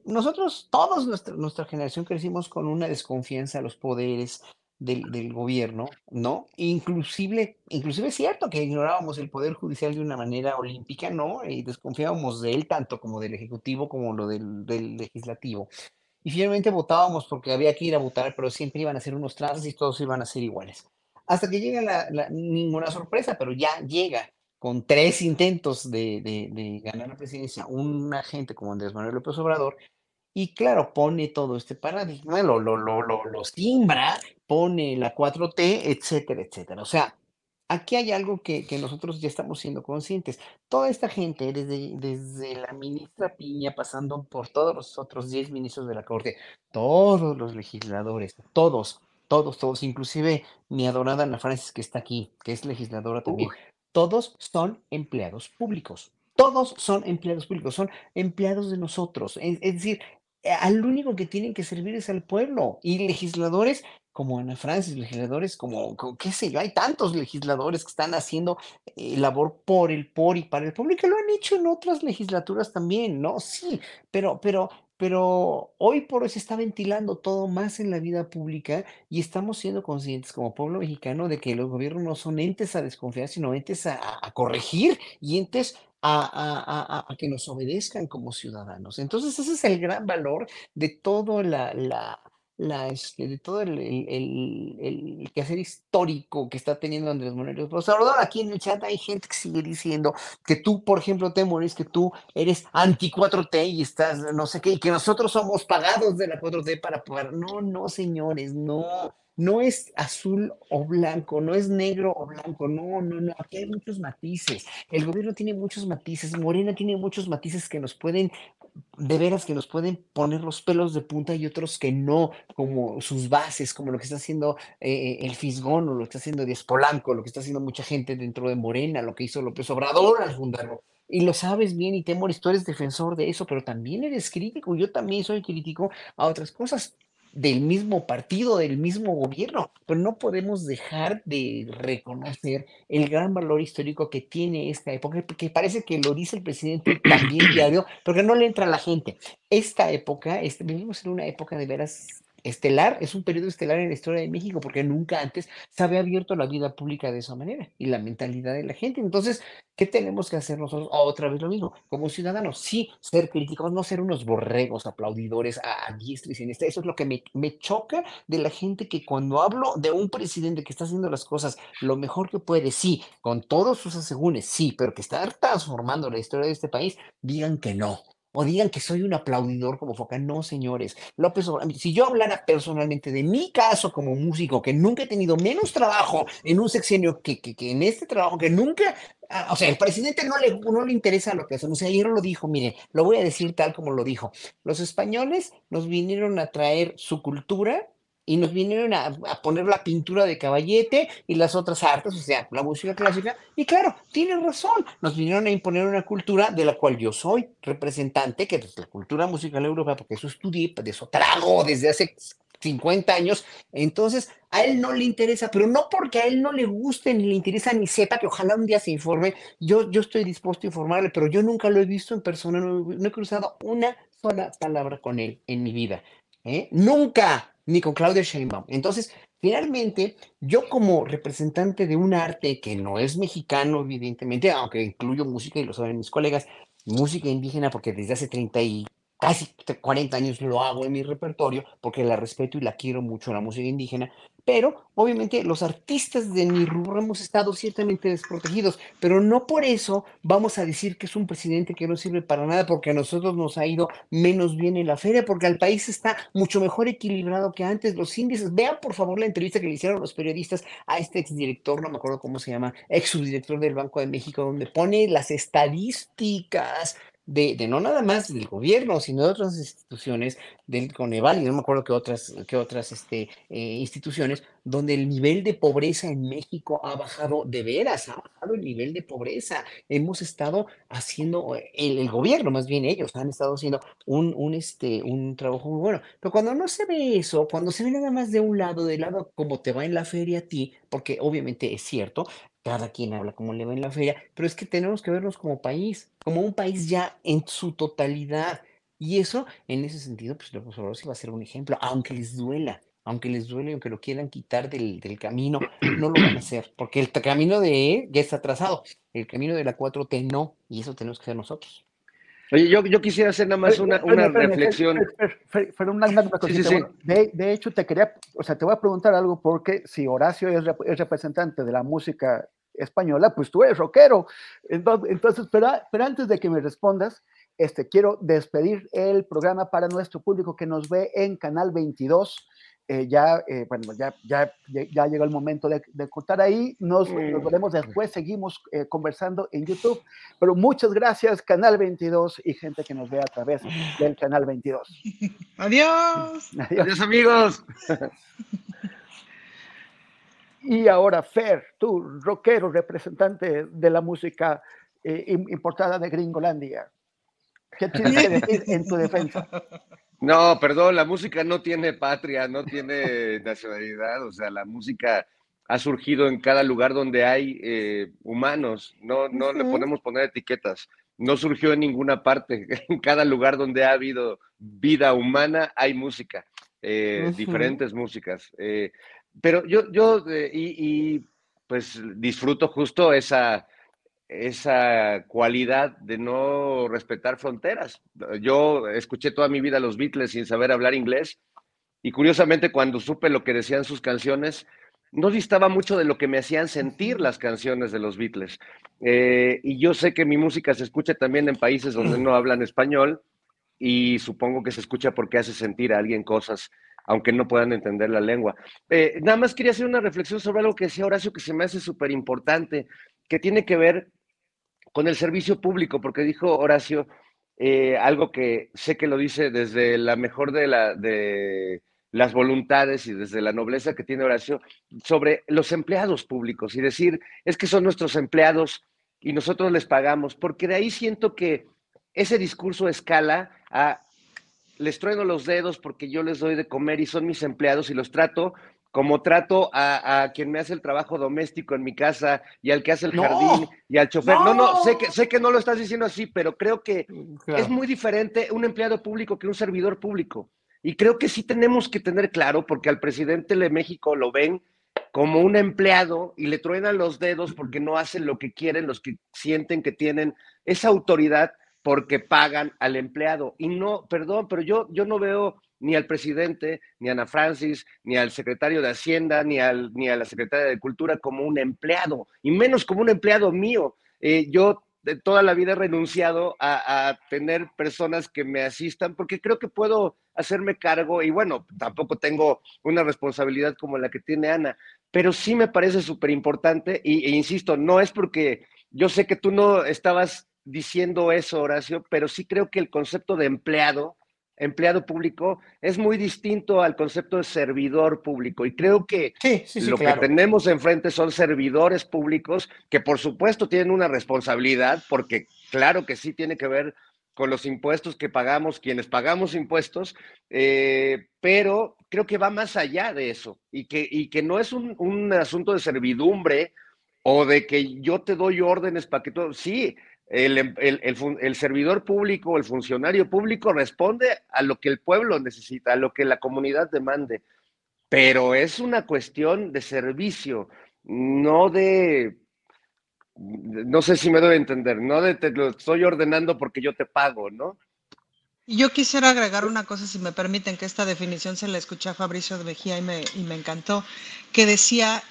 nosotros, todos nuestra, nuestra generación crecimos con una desconfianza a los poderes, del, del, gobierno, ¿no? Inclusive, inclusive es cierto que ignorábamos el poder judicial de una manera olímpica, ¿no? Y desconfiábamos de él tanto como del ejecutivo como lo del, del legislativo. Y finalmente votábamos porque había que ir a votar, pero siempre iban a ser unos trazos y todos iban a ser iguales. Hasta que llega la, ninguna sorpresa, pero ya llega con tres intentos de, de, ganar la presidencia un agente como Andrés Manuel López Obrador, y claro, pone todo este paradigma, lo, lo, lo, lo, lo simbra, pone la 4T, etcétera, etcétera. O sea, aquí hay algo que, que, nosotros ya estamos siendo conscientes. Toda esta gente, desde, desde la ministra Piña, pasando por todos los otros 10 ministros de la Corte, todos los legisladores, todos, todos, todos, inclusive mi adorada Ana Francis que está aquí, que es legisladora también, todos son empleados públicos. Todos son empleados públicos, son empleados de nosotros. Es, es decir, al único que tienen que servir es al pueblo. Y legisladores como Ana Francis, legisladores como, qué sé yo, hay tantos legisladores que están haciendo eh, labor por el, por y para el pueblo que lo han hecho en otras legislaturas también, ¿no? Sí, pero, pero, pero hoy por hoy se está ventilando todo más en la vida pública y estamos siendo conscientes como pueblo mexicano de que los gobiernos no son entes a desconfiar, sino entes a, corregir y entes a, a, que nos obedezcan como ciudadanos. Entonces, ese es el gran valor de todo la, la, la, este, de todo el, el, el, quehacer histórico que está teniendo Andrés Manuel López Obrador. Aquí en el chat hay gente que sigue diciendo que tú, por ejemplo, te morís, que tú eres anti 4T y estás no sé qué, y que nosotros somos pagados de la 4T para poder. No, no, señores, no no es azul o blanco, no es negro o blanco, no, no, no, aquí hay muchos matices. El gobierno tiene muchos matices, Morena tiene muchos matices que nos pueden, de veras, que nos pueden poner los pelos de punta y otros que no, como sus bases, como lo que está haciendo eh, el Fisgón o lo que está haciendo Díaz Polanco, lo que está haciendo mucha gente dentro de Morena, lo que hizo López Obrador al fundarlo. Y lo sabes bien y Temoris, tú eres defensor de eso, pero también eres crítico, yo también soy crítico a otras cosas del mismo partido, del mismo gobierno, pero no podemos dejar de reconocer el gran valor histórico que tiene esta época, porque parece que lo dice el presidente también diario, porque no le entra a la gente. Esta época, este, vivimos en una época de veras estelar, es un periodo estelar en la historia de México, porque nunca antes se había abierto la vida pública de esa manera y la mentalidad de la gente. Entonces, ¿qué tenemos que hacer nosotros? Otra vez lo mismo, como ciudadanos, sí, ser críticos, no ser unos borregos aplaudidores a, diestra y siniestra. Eso es lo que me, me choca de la gente que cuando hablo de un presidente que está haciendo las cosas lo mejor que puede, sí, con todos sus asegúnes, sí, pero que está transformando la historia de este país, digan que no o digan que soy un aplaudidor como Foca. No, señores. López Obrador, si yo hablara personalmente de mi caso como músico, que nunca he tenido menos trabajo en un sexenio que, que, en este trabajo, que nunca, ah, o sea, el presidente no le, no le interesa lo que hacemos. Ayer lo dijo, mire, lo voy a decir tal como lo dijo. Los españoles nos vinieron a traer su cultura y nos vinieron a, poner la pintura de caballete y las otras artes, o sea, la música clásica. Y claro, tiene razón, nos vinieron a imponer una cultura de la cual yo soy representante, que es la cultura musical europea, porque eso estudié, de eso trago desde hace 50 años. Entonces, a él no le interesa, pero no porque a él no le guste, ni le interesa, ni sepa, que ojalá un día se informe. Yo, yo estoy dispuesto a informarle, pero yo nunca lo he visto en persona, no, no he cruzado una sola palabra con él en mi vida. ¿eh? Nunca ni con Claudia Sheinbaum. Entonces, finalmente, yo como representante de un arte que no es mexicano, evidentemente, aunque incluyo música y lo saben mis colegas, música indígena, porque desde hace 30 y casi 40 años lo hago en mi repertorio, porque la respeto y la quiero mucho, la música indígena, pero obviamente los artistas de mi rubro hemos estado ciertamente desprotegidos, pero no por eso vamos a decir que es un presidente que no sirve para nada porque a nosotros nos ha ido menos bien en la feria, porque el país está mucho mejor equilibrado que antes. Los índices, vean por favor la entrevista que le hicieron los periodistas a este exdirector, no me acuerdo cómo se llama, ex subdirector del Banco de México, donde pone las estadísticas de, no nada más del gobierno, sino de otras instituciones, del Coneval y no me acuerdo qué otras, qué otras este, eh, instituciones, donde el nivel de pobreza en México ha bajado de veras, ha bajado el nivel de pobreza. Hemos estado haciendo, el, el gobierno más bien ellos han estado haciendo un, un, este, un trabajo muy bueno. Pero cuando no se ve eso, cuando se ve nada más de un lado, del lado como te va en la feria a ti, porque obviamente es cierto, cada quien habla como le va en la feria, pero es que tenemos que vernos como país, como un país ya en su totalidad. Y eso, en ese sentido, pues López Obrador sí va a ser un ejemplo, aunque les duela, aunque les duele, aunque lo quieran quitar del, del camino, no lo van a hacer, porque el camino de él ya está trazado, el camino de la 4T no, y eso tenemos que hacer nosotros. Oye, yo, yo quisiera hacer nada más una, una reflexión. de, hecho, te quería, o sea, te voy a preguntar algo porque si Horacio es, representante de la música española, pues tú eres rockero. Entonces, pero, pero antes de que me respondas, este, quiero despedir el programa para nuestro público que nos ve en Canal 22 eh, ya, eh, bueno, ya, ya, ya llegó el momento de, de cortar ahí. Nos, nos, veremos después, seguimos eh, conversando en YouTube. Pero muchas gracias, Canal 22 y gente que nos ve a través del Canal 22. Adiós. Adiós, Adiós amigos. Y ahora, Fer, tú, rockero, representante de la música importada de Gringolandia. ¿Qué tienes que decir en tu defensa? No, perdón, la música no tiene patria, no tiene nacionalidad, o sea, la música ha surgido en cada lugar donde hay eh, humanos, no, no le podemos poner etiquetas, no surgió en ninguna parte, en cada lugar donde ha habido vida humana hay música, eh, diferentes músicas. Eh, pero yo, yo y, y, pues disfruto justo esa, esa cualidad de no respetar fronteras. Yo escuché toda mi vida los Beatles sin saber hablar inglés y curiosamente cuando supe lo que decían sus canciones, no distaba mucho de lo que me hacían sentir las canciones de los Beatles. Eh, y yo sé que mi música se escucha también en países donde no hablan español y supongo que se escucha porque hace sentir a alguien cosas aunque no puedan entender la lengua. Eh, nada más quería hacer una reflexión sobre algo que decía Horacio que se me hace súper importante, que tiene que ver con el servicio público, porque dijo Horacio eh, algo que sé que lo dice desde la mejor de, la, de las voluntades y desde la nobleza que tiene Horacio sobre los empleados públicos y decir, es que son nuestros empleados y nosotros les pagamos, porque de ahí siento que ese discurso escala a les trueno los dedos porque yo les doy de comer y son mis empleados y los trato como trato a, quien me hace el trabajo doméstico en mi casa y al que hace el jardín y al chofer. No. no, sé que, sé que no lo estás diciendo así, pero creo que es muy diferente un empleado público que un servidor público. Y creo que sí tenemos que tener claro, porque al presidente de México lo ven como un empleado y le truenan los dedos porque no hacen lo que quieren los que sienten que tienen esa autoridad porque pagan al empleado. Y no, perdón, pero yo, yo no veo ni al presidente, ni a Ana Francis, ni al secretario de Hacienda, ni, al, ni a la secretaria de Cultura como un empleado, y menos como un empleado mío. Eh, yo de toda la vida he renunciado a, tener personas que me asistan porque creo que puedo hacerme cargo y bueno, tampoco tengo una responsabilidad como la que tiene Ana, pero sí me parece súper importante y, e insisto, no es porque yo sé que tú no estabas diciendo eso, Horacio, pero sí creo que el concepto de empleado empleado público es muy distinto al concepto de servidor público. Y creo que lo que tenemos enfrente son servidores públicos que por supuesto tienen una responsabilidad, porque claro que sí tiene que ver con los impuestos que pagamos, quienes pagamos impuestos, eh, pero creo que va más allá de eso y que, y que no es un, un asunto de servidumbre o de que yo te doy órdenes para que todo, sí, Em, el, servidor público, el funcionario público responde a lo que el pueblo necesita, a lo que la comunidad demande, pero es una cuestión de servicio, no de, no sé si me a entender, no de te lo estoy ordenando porque yo te pago, ¿no? Yo quisiera agregar una cosa, si me permiten, que esta definición se la escuché a Fabricio de Mejía y me, y me encantó, que decía,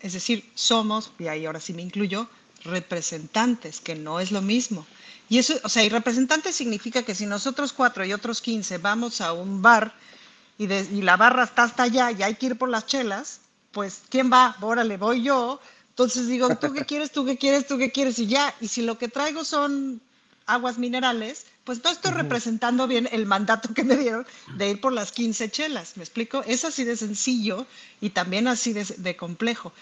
es decir, somos, y ahí ahora sí me incluyo, representantes, que no es lo mismo. Y eso, o sea, y representante significa que si nosotros cuatro y otros quince vamos a un bar y, y la barra está hasta allá y hay que ir por las chelas, pues ¿quién va? Órale, voy yo. Entonces digo, ¿tú qué quieres? ¿Tú qué quieres? ¿Tú qué quieres? Y ya, y si lo que traigo son aguas minerales, pues no estoy representando bien el mandato que me dieron de ir por las 15 chelas. ¿Me explico? Es así de sencillo y también así de, de complejo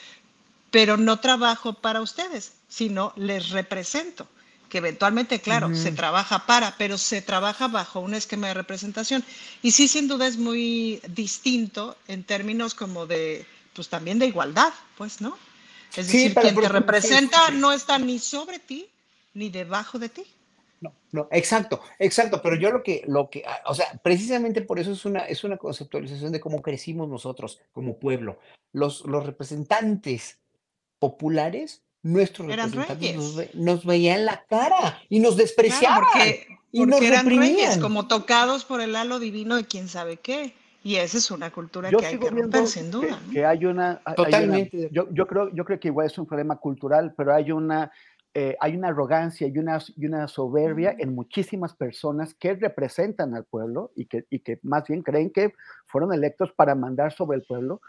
pero no trabajo para ustedes, sino les represento, que eventualmente, claro, se trabaja para, pero se trabaja bajo un esquema de representación. Y sí, sin duda es muy distinto en términos como de, pues también de igualdad, pues, ¿no? Es decir, quien te representa no está ni sobre ti, ni debajo de ti. No, no, exacto, exacto, pero yo lo que, lo que, o sea, precisamente por eso es una, es una conceptualización de cómo crecimos nosotros como pueblo. Los, los representantes populares, nuestros representantes nos, veían la cara y nos despreciaban. porque, y nos eran reyes, como tocados por el halo divino de quién sabe qué. Y esa es una cultura que hay que romper, sin duda. Que, hay una. Totalmente. yo, yo, creo, yo creo que igual es un problema cultural, pero hay una eh, hay una arrogancia y una, y una soberbia en muchísimas personas que representan al pueblo y que, y que más bien creen que fueron electos para mandar sobre el pueblo,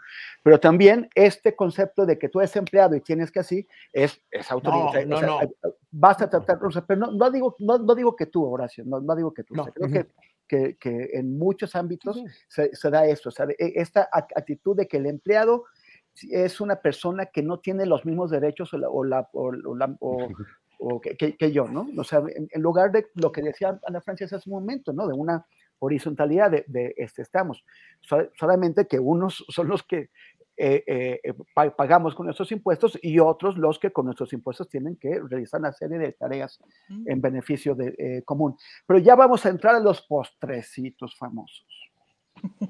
pero también este concepto de que tú eres empleado y tienes que así es, es autoridad. No, no, no. Vas a tratar, pero no, no, digo, no, no digo que tú, Horacio, no, no digo que tú. creo que, que, que, en muchos ámbitos se, se, da esto, o sea, e, esta actitud de que el empleado es una persona que no tiene los mismos derechos o, la, o, que, yo, ¿no? O sea, en, lugar de lo que decía Ana Francis hace un momento, ¿no? De una horizontalidad de, este estamos. solamente que unos son los que eh, eh, eh, pagamos con nuestros impuestos y otros los que con nuestros impuestos tienen que realizar una serie de tareas en beneficio de, común. Pero ya vamos a entrar a los postrecitos famosos.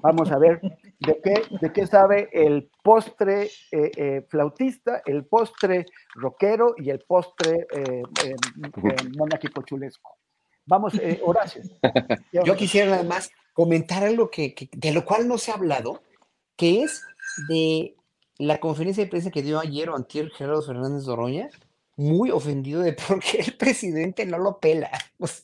Vamos a ver de qué, de qué sabe el postre eh, eh, flautista, el postre rockero y el postre eh, monárquico chulesco. Vamos, Horacio. Yo quisiera además comentar algo que, que, de lo cual no se ha hablado, que es de la conferencia de prensa que dio ayer o antier Gerardo Fernández Doroña, muy ofendido de por qué el presidente no lo pela.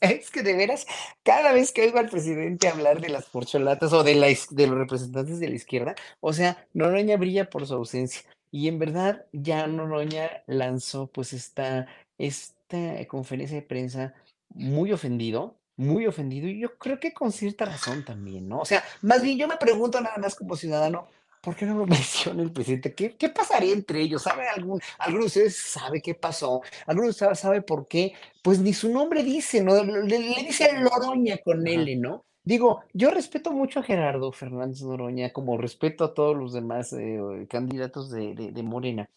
Es que de veras, cada vez que oigo al presidente hablar de las porcholatas o de, la, de los representantes de la izquierda, o sea, Noroña brilla por su ausencia. Y en verdad, ya Noroña lanzó pues esta, esta conferencia de prensa muy ofendido, muy ofendido, y yo creo que con cierta razón también, ¿no? O sea, más bien yo me pregunto nada más como ciudadano, ¿por qué no lo menciona el presidente? ¿Qué, qué pasaría entre ellos? ¿Sabe algún, alguno de ustedes sabe qué pasó? ¿Alguno de ustedes sabe por qué? Pues ni su nombre dice, ¿no? Le, dice Loroña con L, ¿no? Digo, yo respeto mucho a Gerardo Fernández Noroña, como respeto a todos los demás eh, candidatos de, de, Morena,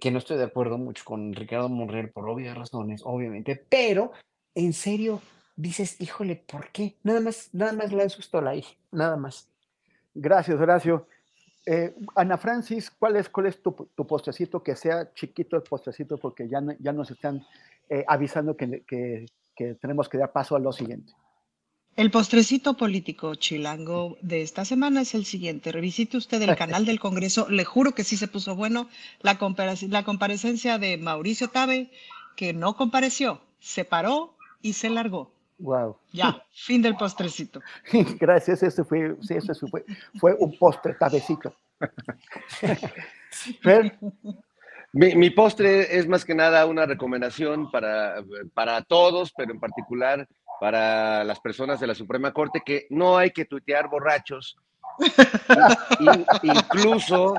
que no estoy de acuerdo mucho con Ricardo Monreal por obvias razones, obviamente, pero en serio, dices, híjole, ¿por qué? Nada más, nada más lanzo esto al aire, nada más. Gracias, Horacio. Eh, Ana Francis, ¿cuál es, cuál es tu, postrecito? Que sea chiquito el postrecito porque ya, nos están eh, avisando que, tenemos que dar paso a lo siguiente. El postrecito político chilango de esta semana es el siguiente. Revisite usted el canal del Congreso. Le juro que sí se puso bueno la comparecencia de Mauricio Tabe, que no compareció, se paró y se largó. Wow. Ya, fin del postrecito. Gracias, ese fue, sí, ese fue, fue un postre tabecito. mi, mi, postre es más que nada una recomendación para, para todos, pero en particular para las personas de la Suprema Corte, que no hay que tuitear borrachos, incluso,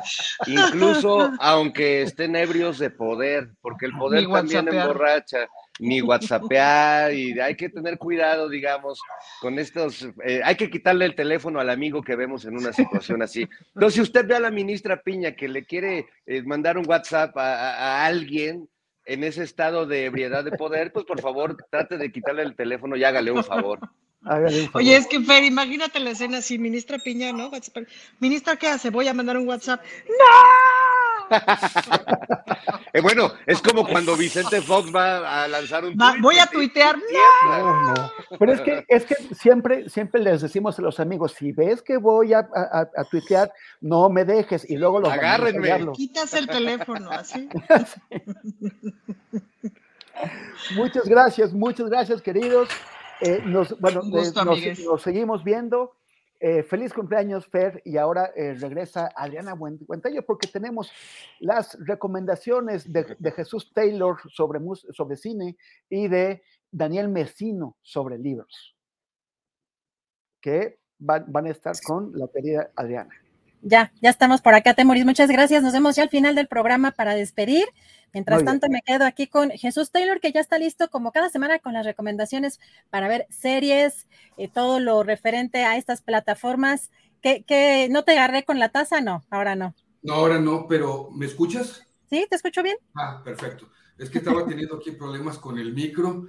incluso aunque estén ebrios de poder, porque el poder también emborracha ni WhatsAppear y hay que tener cuidado, digamos, con estos, eh, hay que quitarle el teléfono al amigo que vemos en una situación así. Entonces, si usted ve a la ministra Piña que le quiere eh, mandar un WhatsApp a, alguien en ese estado de ebriedad de poder, pues por favor trate de quitarle el teléfono y hágale un favor. Oye, es que Fer, imagínate la escena así, ministra Piña, ¿no? Ministra, ¿qué hace? Voy a mandar un WhatsApp. ¡No! eh, bueno, es como cuando Vicente Fox va a lanzar un Voy a tuitear. ¡No! no, Pero es que, es que siempre, siempre les decimos a los amigos, si ves que voy a, a, tuitear, no me dejes y luego lo Agárrenme. Quitas el teléfono, así. muchas gracias, muchas gracias, queridos. Eh, nos, bueno, eh, nos, seguimos viendo. Eh, feliz cumpleaños, Fer, y ahora regresa Adriana Buentello porque tenemos las recomendaciones de, Jesús Taylor sobre, sobre cine y de Daniel Mesino sobre libros, que van, van a estar con la querida Adriana. Ya, ya estamos por acá, Temoris. Muchas gracias. Nos vemos ya al final del programa para despedir. Mientras tanto, me quedo aquí con Jesús Taylor, que ya está listo como cada semana con las recomendaciones para ver series, eh, todo lo referente a estas plataformas. ¿Que, no te agarré con la taza? No, ahora no. No, ahora no, pero ¿me escuchas? Sí, te escucho bien. Ah, perfecto. Es que estaba teniendo aquí problemas con el micro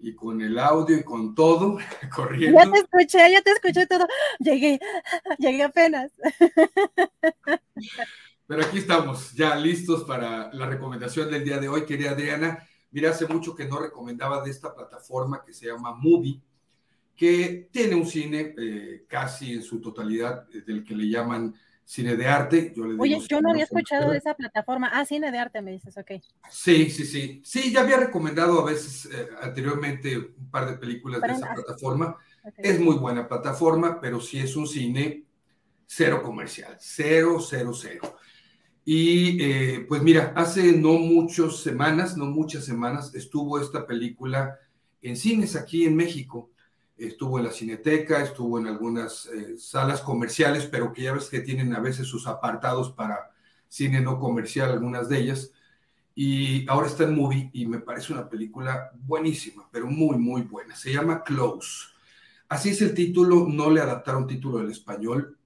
y con el audio y con todo, corriendo. Ya te escuché, ya te escuché todo. Llegué, llegué apenas. Pero aquí estamos, ya listos para la recomendación del día de hoy, querida Adriana. Mira, hace mucho que no recomendaba de esta plataforma que se llama Movie, que tiene un cine eh, casi en su totalidad, eh, del que le llaman cine de arte. Yo le Oye, yo no había escuchado de esa plataforma. Ah, cine de arte, me dices, ok. Sí, sí, sí. Sí, ya había recomendado a veces eh, anteriormente un par de películas de esa plataforma. Es muy buena plataforma, pero sí es un cine cero comercial, cero, cero, cero. Y eh, pues mira, hace no muchas semanas, no muchas semanas, estuvo esta película en cines aquí en México. Estuvo en la Cineteca, estuvo en algunas eh, salas comerciales, pero que ya ves que tienen a veces sus apartados para cine no comercial, algunas de ellas. Y ahora está en Movie y me parece una película buenísima, pero muy, muy buena. Se llama Close. Así es el título, no le adaptaron título del español.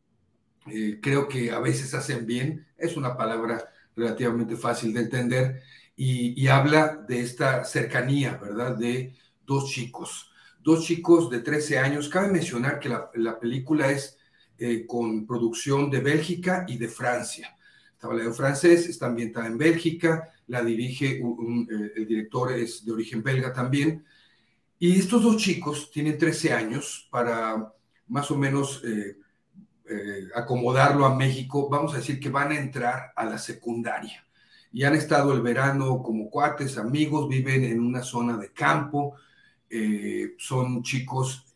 Eh, creo que a veces hacen bien, es una palabra relativamente fácil de entender y, habla de esta cercanía, ¿verdad? De dos chicos, dos chicos de 13 años. Cabe mencionar que la, película es eh, con producción de Bélgica y de Francia. Está hablando francés, está ambientada en Bélgica, la dirige, eh, el director es de origen belga también, y estos dos chicos tienen 13 años para más o menos eh, eh, acomodarlo a México. Vamos a decir que van a entrar a la secundaria. Y han estado el verano como cuates, amigos, viven en una zona de campo. Eh, son chicos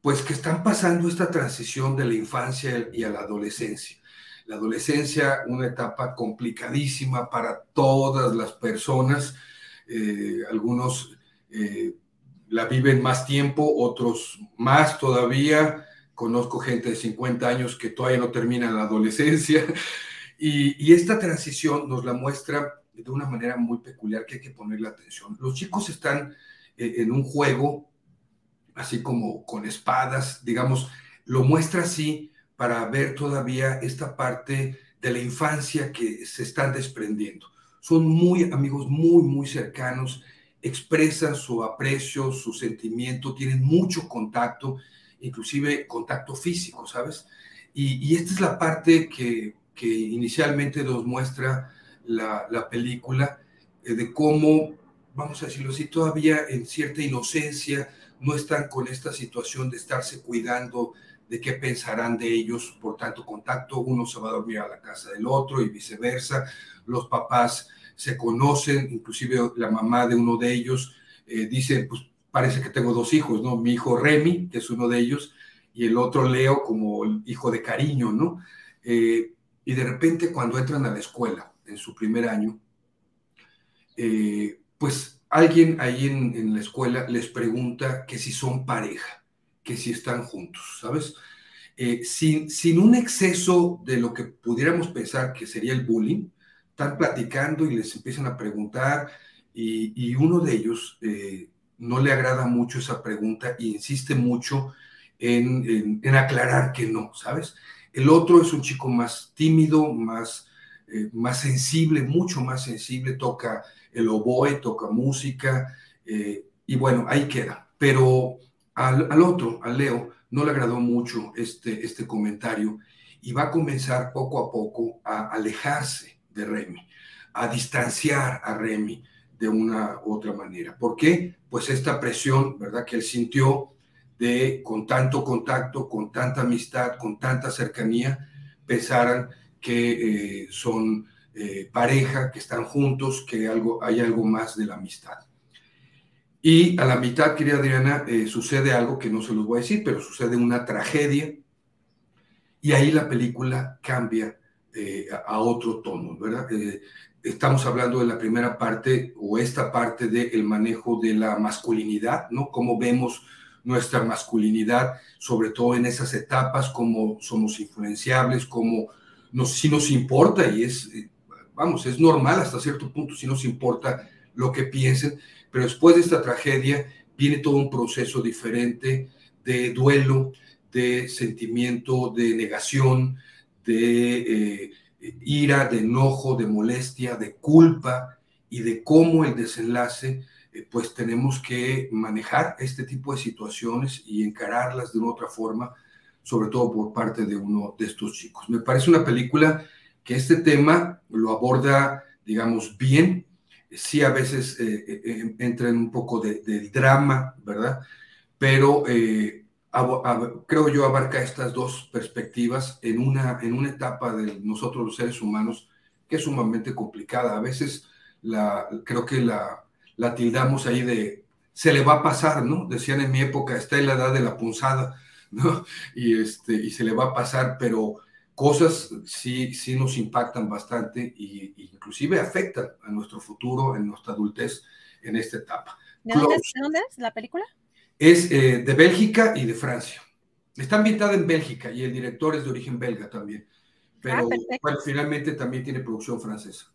pues que están pasando esta transición de la infancia y a la adolescencia. La adolescencia, una etapa complicadísima para todas las personas. algunos eh, la viven más tiempo, otros más todavía. Conozco gente de 50 años que todavía no termina la adolescencia. Y, esta transición nos la muestra de una manera muy peculiar que hay que ponerle atención. Los chicos están eh, en un juego, así como con espadas, digamos, lo muestra así para ver todavía esta parte de la infancia que se están desprendiendo. Son muy amigos, muy, muy cercanos expresan su aprecio, su sentimiento, tienen mucho contacto, inclusive contacto físico, ¿sabes? Y, esta es la parte que, inicialmente nos muestra la, película, eh, de cómo, vamos a decirlo así, todavía en cierta inocencia no están con esta situación de estarse cuidando de qué pensarán de ellos por tanto contacto, uno se va a dormir a la casa del otro y viceversa, los papás se conocen, inclusive la mamá de uno de ellos eh, dice, pues parece que tengo dos hijos, ¿no? Mi hijo Remy, que es uno de ellos, y el otro Leo como el hijo de cariño, ¿no? Eh, y de repente cuando entran a la escuela en su primer año, eh, pues alguien ahí en, la escuela les pregunta que si son pareja, que si están juntos, ¿sabes? sin, sin un exceso de lo que pudiéramos pensar que sería el bullying, están platicando y les empiezan a preguntar y, uno de ellos eh, no le agrada mucho esa pregunta y insiste mucho en, aclarar que no, ¿sabes? El otro es un chico más tímido, más, eh, más sensible, mucho más sensible, toca el oboe, toca música eh, y bueno, ahí queda. Pero al, otro, al Leo, no le agradó mucho este, este comentario y va a comenzar poco a poco a alejarse de Remy, a distanciar a Remy de una u otra manera. ¿Por qué? Pues esta presión, ¿verdad? Que él sintió de con tanto contacto, con tanta amistad, con tanta cercanía, pensaran que eh, son eh, pareja, que están juntos, que algo, hay algo más de la amistad. Y a la mitad, querida Adriana, eh, sucede algo que no se los voy a decir, pero sucede una tragedia y ahí la película cambia eh, a otro tono, ¿verdad? Estamos hablando de la primera parte o esta parte del manejo de la masculinidad, ¿no? Cómo vemos nuestra masculinidad, sobre todo en esas etapas, cómo somos influenciables, cómo nos, si nos importa y es, vamos, es normal hasta cierto punto si nos importa lo que piensen, pero después de esta tragedia viene todo un proceso diferente de duelo, de sentimiento, de negación, de eh, ira, de enojo, de molestia, de culpa y de cómo el desenlace, eh, pues tenemos que manejar este tipo de situaciones y encararlas de una otra forma, sobre todo por parte de uno de estos chicos. Me parece una película que este tema lo aborda, digamos, bien, sí a veces eh, entra en un poco de, drama, ¿verdad? Pero creo yo, abarca estas dos perspectivas en una, en una etapa de nosotros los seres humanos que es sumamente complicada. A veces la, creo que la, la tildamos ahí de se le va a pasar, ¿no? Decían en mi época, está en la edad de la punzada, ¿no? Y, este, y se le va a pasar, pero cosas sí, sí nos impactan bastante e inclusive afectan a nuestro futuro, en nuestra adultez, en esta etapa. ¿De dónde, es, la película? Es eh, de Bélgica y de Francia. Está ambientada en Bélgica y el director es de origen belga también, pero ah, finalmente también tiene producción francesa.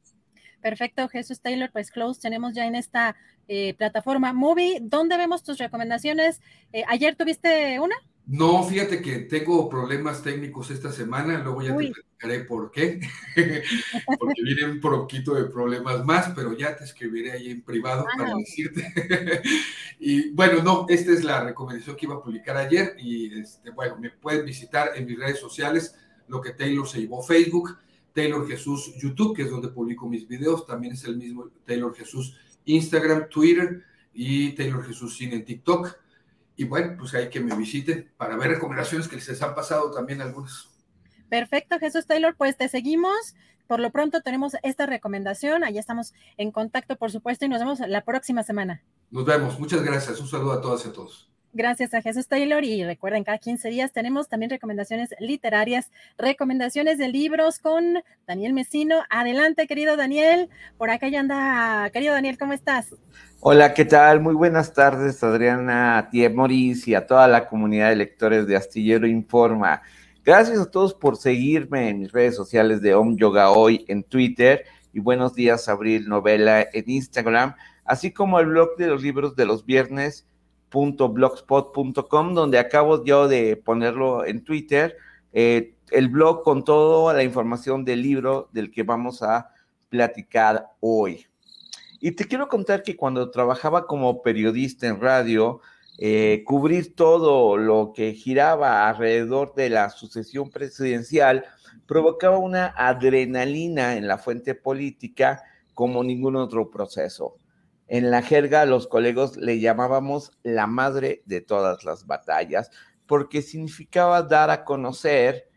Perfecto, Jesús Taylor, pues Close tenemos ya en esta eh, plataforma Movie. ¿Dónde vemos tus recomendaciones? Eh, ¿Ayer tuviste una? No, fíjate que tengo problemas técnicos esta semana, luego ya te explicaré por qué, porque viene un poquito de problemas más, pero ya te escribiré ahí en privado para decirte. y bueno, no, esta es la recomendación que iba a publicar ayer y este, bueno, me pueden visitar en mis redes sociales, lo que Taylor se llevó Facebook, Taylor Jesús YouTube, que es donde publico mis videos, también es el mismo Taylor Jesús Instagram, Twitter y Taylor Jesús Cine en TikTok. Y bueno, pues hay que me visiten para ver recomendaciones que les han pasado también algunas. Perfecto, Jesús Taylor, pues te seguimos. Por lo pronto tenemos esta recomendación, ahí estamos en contacto, por supuesto, y nos vemos la próxima semana. Nos vemos, muchas gracias. Un saludo a todas y a todos. Gracias a Jesús Taylor y recuerden, cada 15 días tenemos también recomendaciones literarias, recomendaciones de libros con Daniel Mesino. Adelante, querido Daniel. Por acá ya anda. Querido Daniel, ¿cómo estás? Hola, ¿qué tal? Muy buenas tardes, Adriana, a ti, Moris y a toda la comunidad de lectores de Astillero Informa. Gracias a todos por seguirme en mis redes sociales de Om Yoga Hoy en Twitter y Buenos Días Abril Novela en Instagram, así como el blog de los libros de los viernes blogspot.com, donde acabo yo de ponerlo en Twitter, eh, el blog con toda la información del libro del que vamos a platicar hoy. Y te quiero contar que cuando trabajaba como periodista en radio, eh, cubrir todo lo que giraba alrededor de la sucesión presidencial provocaba una adrenalina en la fuente política como ningún otro proceso. En la jerga, los colegas le llamábamos la madre de todas las batallas, porque significaba dar a conocer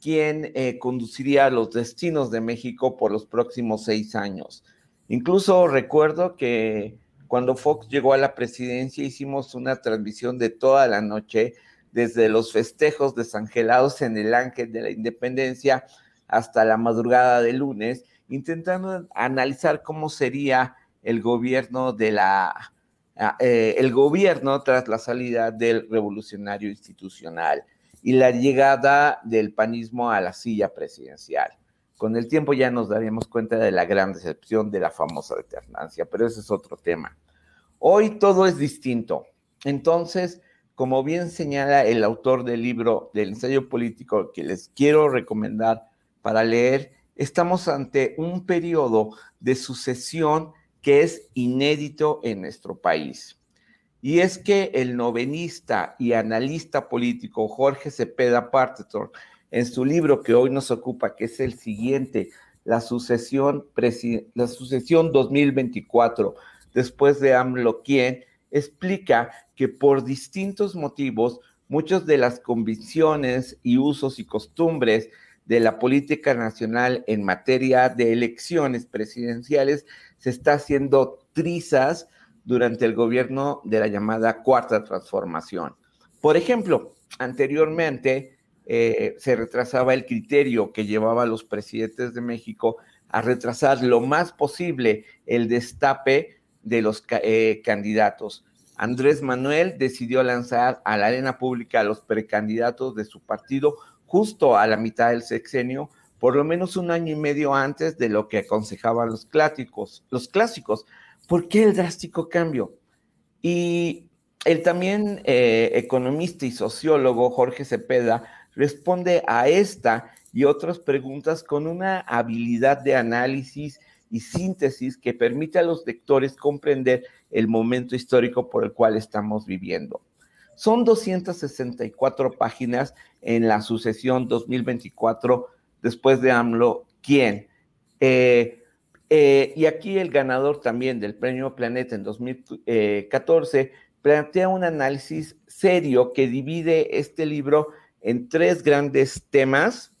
quién eh, conduciría los destinos de México por los próximos seis años. Incluso recuerdo que cuando Fox llegó a la presidencia hicimos una transmisión de toda la noche, desde los festejos desangelados en el Ángel de la Independencia hasta la madrugada de lunes, intentando analizar cómo sería el gobierno de la ah, eh, el gobierno tras la salida del revolucionario institucional y la llegada del panismo a la silla presidencial. Con el tiempo ya nos daríamos cuenta de la gran decepción de la famosa alternancia, pero ese es otro tema. Hoy todo es distinto. Entonces, como bien señala el autor del libro del ensayo político que les quiero recomendar para leer, estamos ante un periodo de sucesión que es inédito en nuestro país. Y es que el novenista y analista político Jorge Cepeda Partetor, en su libro que hoy nos ocupa, que es el siguiente, La sucesión, la sucesión 2024, después de AMLO, quien explica que por distintos motivos, muchas de las convicciones y usos y costumbres de la política nacional en materia de elecciones presidenciales se está haciendo trizas durante el gobierno de la llamada cuarta transformación. Por ejemplo, anteriormente eh, se retrasaba el criterio que llevaba a los presidentes de México a retrasar lo más posible el destape de los eh, candidatos. Andrés Manuel decidió lanzar a la arena pública a los precandidatos de su partido justo a la mitad del sexenio, por lo menos un año y medio antes de lo que aconsejaban los clásicos. Los clásicos. ¿Por qué el drástico cambio? Y el también eh, economista y sociólogo Jorge Cepeda responde a esta y otras preguntas con una habilidad de análisis y síntesis que permite a los lectores comprender el momento histórico por el cual estamos viviendo. Son 264 páginas en la sucesión 2024 después de AMLO. ¿Quién? Eh, eh, y aquí el ganador también del Premio Planeta en 2014, plantea un análisis serio que divide este libro en tres grandes temas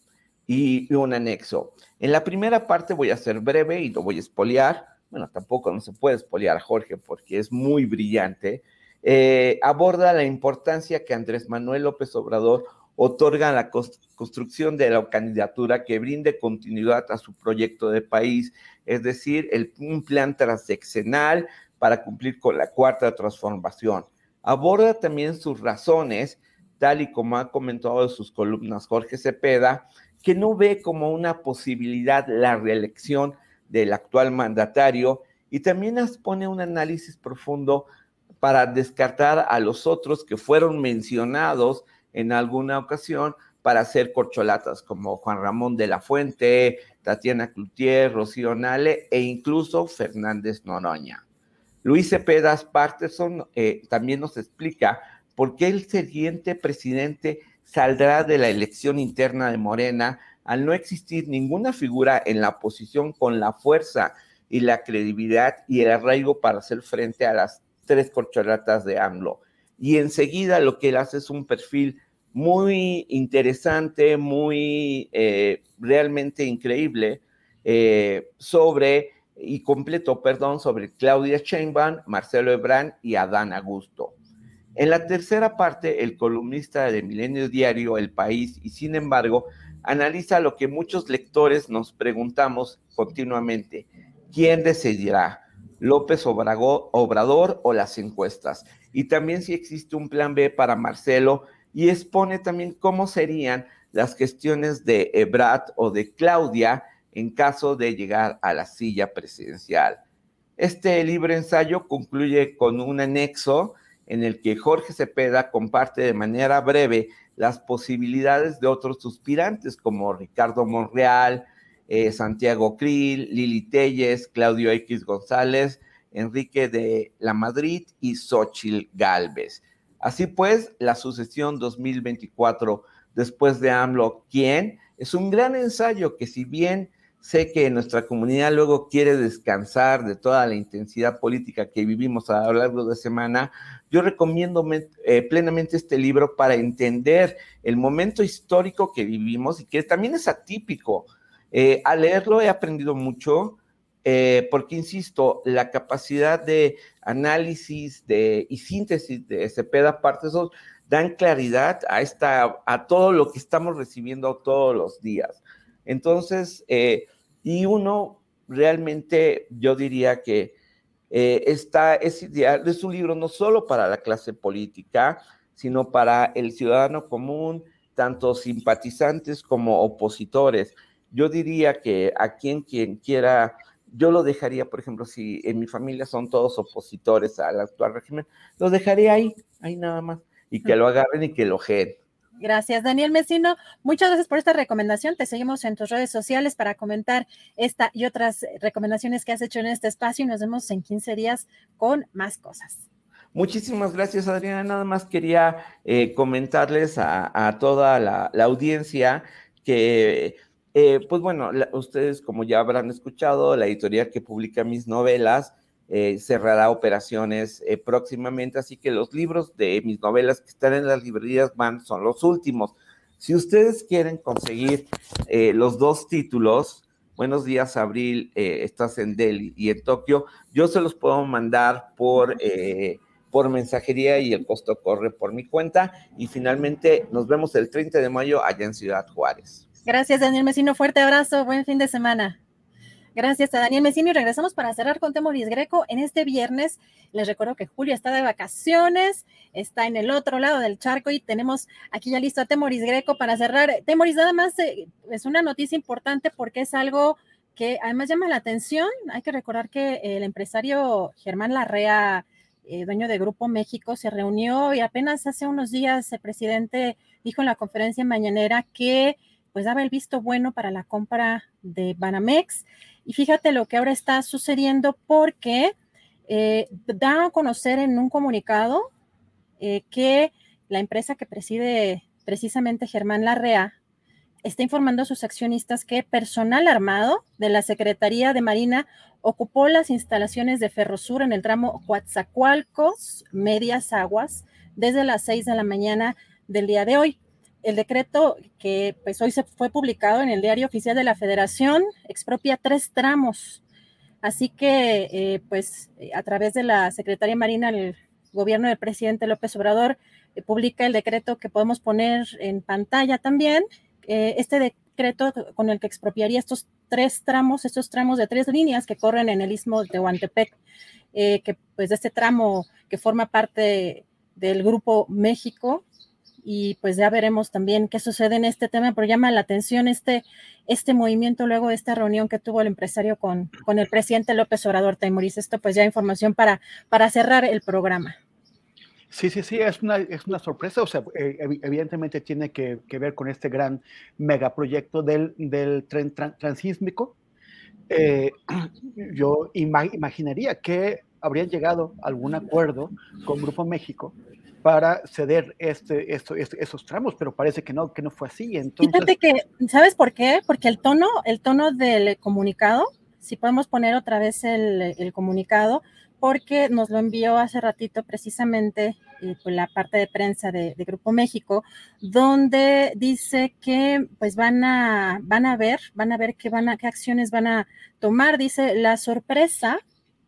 y, un anexo. En la primera parte voy a ser breve y lo voy a espoliar. Bueno, tampoco no se puede espoliar a Jorge porque es muy brillante. Eh, aborda la importancia que Andrés Manuel López Obrador otorga a la construcción de la candidatura que brinde continuidad a su proyecto de país, es decir, un plan transeccional para cumplir con la cuarta transformación. Aborda también sus razones, tal y como ha comentado en sus columnas Jorge Cepeda, que no ve como una posibilidad la reelección del actual mandatario y también expone un análisis profundo para descartar a los otros que fueron mencionados en alguna ocasión para hacer corcholatas, como Juan Ramón de la Fuente, Tatiana Cloutier, Rocío Nale e incluso Fernández Noroña. Luis Cepeda Parterson eh, también nos explica por qué el siguiente presidente saldrá de la elección interna de Morena al no existir ninguna figura en la posición con la fuerza y la credibilidad y el arraigo para hacer frente a las tres corcholatas de AMLO y enseguida lo que él hace es un perfil muy interesante, muy eh, realmente increíble eh, sobre y completo, perdón, sobre Claudia Sheinbaum, Marcelo Ebrard y Adán Augusto. En la tercera parte, el columnista de Milenio Diario, El País, y sin embargo, analiza lo que muchos lectores nos preguntamos continuamente. ¿Quién decidirá? ¿López Obrador o las encuestas? y también si existe un plan B para Marcelo y expone también cómo serían las gestiones de Ebrat o de Claudia en caso de llegar a la silla presidencial. Este libro ensayo concluye con un anexo en el que Jorge Cepeda comparte de manera breve las posibilidades de otros suspirantes como Ricardo Monreal, eh, Santiago Krill, Lili Telles, Claudio X González, Enrique de la Madrid y Xochil Galvez. Así pues, la sucesión 2024 después de AMLO, ¿quién? Es un gran ensayo que si bien sé que nuestra comunidad luego quiere descansar de toda la intensidad política que vivimos a lo largo de semana, yo recomiendo eh, plenamente este libro para entender el momento histórico que vivimos y que también es atípico. Eh, al leerlo he aprendido mucho, eh, porque, insisto, la capacidad de análisis de, y síntesis de Cepeda Partesos dan claridad a, esta, a todo lo que estamos recibiendo todos los días. Entonces, eh, y uno realmente, yo diría que eh, está, es ideal, es un libro no solo para la clase política, sino para el ciudadano común, tanto simpatizantes como opositores. Yo diría que a quien, quien quiera yo lo dejaría, por ejemplo, si en mi familia son todos opositores al actual régimen, lo dejaría ahí, ahí nada más, y que lo agarren y que lo jeen. Gracias, Daniel Mesino. Muchas gracias por esta recomendación. Te seguimos en tus redes sociales para comentar esta y otras recomendaciones que has hecho en este espacio y nos vemos en 15 días con más cosas. Muchísimas gracias, Adriana. Nada más quería eh, comentarles a, toda la audiencia que eh, pues bueno, ustedes como ya habrán escuchado, la editorial que publica mis novelas eh, cerrará operaciones eh, próximamente, así que los libros de mis novelas que están en las librerías van, son los últimos. Si ustedes quieren conseguir los dos títulos, Buenos días, Abril, estás en Delhi y en Tokio, yo se los puedo mandar por, por mensajería y el costo corre por mi cuenta. Y finalmente nos vemos el 30 de mayo allá en Ciudad Juárez. Gracias, Daniel Mesino. Fuerte abrazo. Buen fin de semana. Gracias a Daniel Mesino y regresamos para cerrar con Temoris Greco en este viernes. Les recuerdo que Julio está de vacaciones, está en el otro lado del charco y tenemos aquí ya listo a Temoris Greco para cerrar. Temoris, nada más eh, es una noticia importante porque es algo que además llama la atención. Hay que recordar que el empresario Germán Larrea, eh, dueño de Grupo México, se reunió y apenas hace unos días el presidente dijo en la conferencia mañanera que pues daba el visto bueno para la compra de Banamex. Y fíjate lo que ahora está sucediendo porque eh, da a conocer en un comunicado eh, que la empresa que preside precisamente Germán Larrea está informando a sus accionistas que personal armado de la Secretaría de Marina ocupó las instalaciones de Ferrosur en el tramo Coatzacoalcos, Medias Aguas, desde las 6 de la mañana del día de hoy. El decreto que pues hoy se fue publicado en el diario oficial de la Federación expropia tres tramos. Así que eh, pues a través de la Secretaría Marina, el gobierno del presidente López Obrador eh, publica el decreto que podemos poner en pantalla también. Eh, este decreto con el que expropiaría estos tres tramos, estos tramos de tres líneas que corren en el istmo de Tehuantepec, que pues de este tramo que forma parte del Grupo México, y pues ya veremos también qué sucede en este tema, pero llama la atención este, este movimiento luego de esta reunión que tuvo el empresario con, con el presidente López Obrador Taimuris. Esto pues ya información para, para cerrar el programa. Sí, sí, sí, es una, es una sorpresa, o sea, eh, evidentemente tiene que, ver con este gran megaproyecto del, del tren transísmico. Eh, yo imaginaría que habrían llegado algún acuerdo con Grupo México para ceder este, esto, esos tramos, pero parece que no, que no fue así. Entonces... Fíjate que, ¿sabes por qué? Porque el tono, el tono del comunicado, si podemos poner otra vez el, el comunicado, porque nos lo envió hace ratito precisamente eh, pues, la parte de prensa de, de, Grupo México, donde dice que pues van a, van a ver, van a ver qué, van a, qué acciones van a tomar. Dice, la sorpresa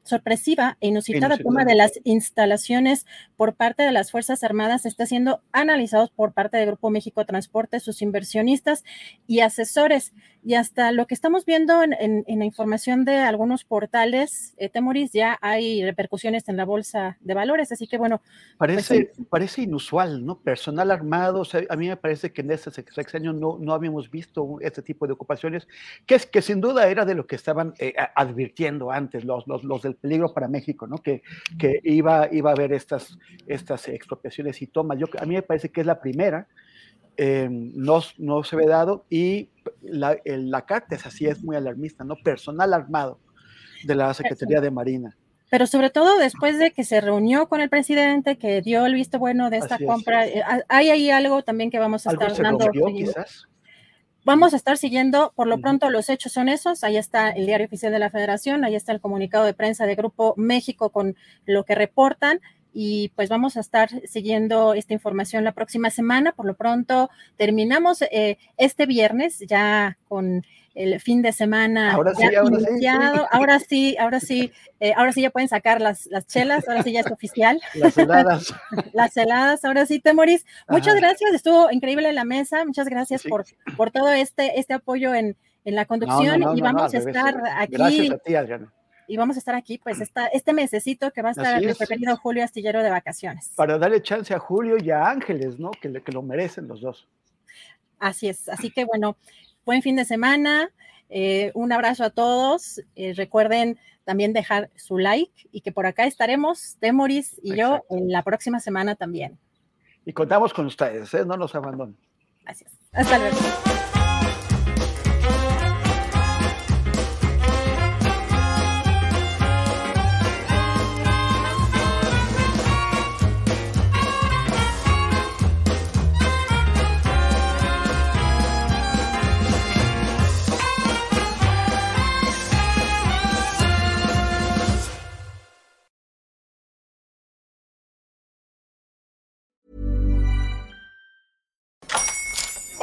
sorpresiva e inusitada toma de las instalaciones por parte de las Fuerzas Armadas está siendo analizado por parte del Grupo México Transporte, sus inversionistas y asesores. Y hasta lo que estamos viendo en, la información de algunos portales, eh, Temoris, ya hay repercusiones en la bolsa de valores. Así que bueno. Pues parece, parece inusual, ¿no? Personal armado. a mí me parece que en este sexenio no, no habíamos visto este tipo de ocupaciones, que, es, que sin duda era de lo que estaban eh, advirtiendo antes los, los, los del peligro para México, ¿no? Que, que iba, iba a haber estas, estas expropiaciones y tomas. Yo, a mí me parece que es la primera, eh, no, no se ve dado y la, la carta es así, es muy alarmista, ¿no? Personal armado de la Secretaría de Marina pero sobre todo después de que se reunió con el presidente, que dio el visto bueno de esta compra, eh, hay ahí algo también que vamos a estar dando. quizás? Vamos a estar siguiendo, por lo pronto los hechos son esos, ahí está el diario oficial de la federación, ahí está el comunicado de prensa de Grupo México con lo que reportan. Y pues vamos a estar siguiendo esta información la próxima semana. Por lo pronto terminamos eh, este viernes ya con el fin de semana ahora sí, ahora Sí, ahora sí, ahora sí, eh, ahora sí ya pueden sacar las, las chelas, ahora sí ya es oficial. Las heladas. las heladas, ahora sí, Temoris. Muchas gracias, estuvo increíble la mesa, muchas gracias por, por todo este, este apoyo en, en la conducción y vamos a estar aquí. Gracias a ti, Adriana. Y vamos a estar aquí, pues, esta, este mesecito que va a estar nuestro querido Julio Astillero de vacaciones. Para darle chance a Julio y a Ángeles, ¿no? Que, que lo merecen los dos. Así es, así que bueno, buen fin de semana. Eh, un abrazo a todos. Eh, recuerden también dejar su like y que por acá estaremos, Temoris y yo, en la próxima semana también. Y contamos con ustedes, ¿eh? no nos abandonen. Gracias. Hasta luego.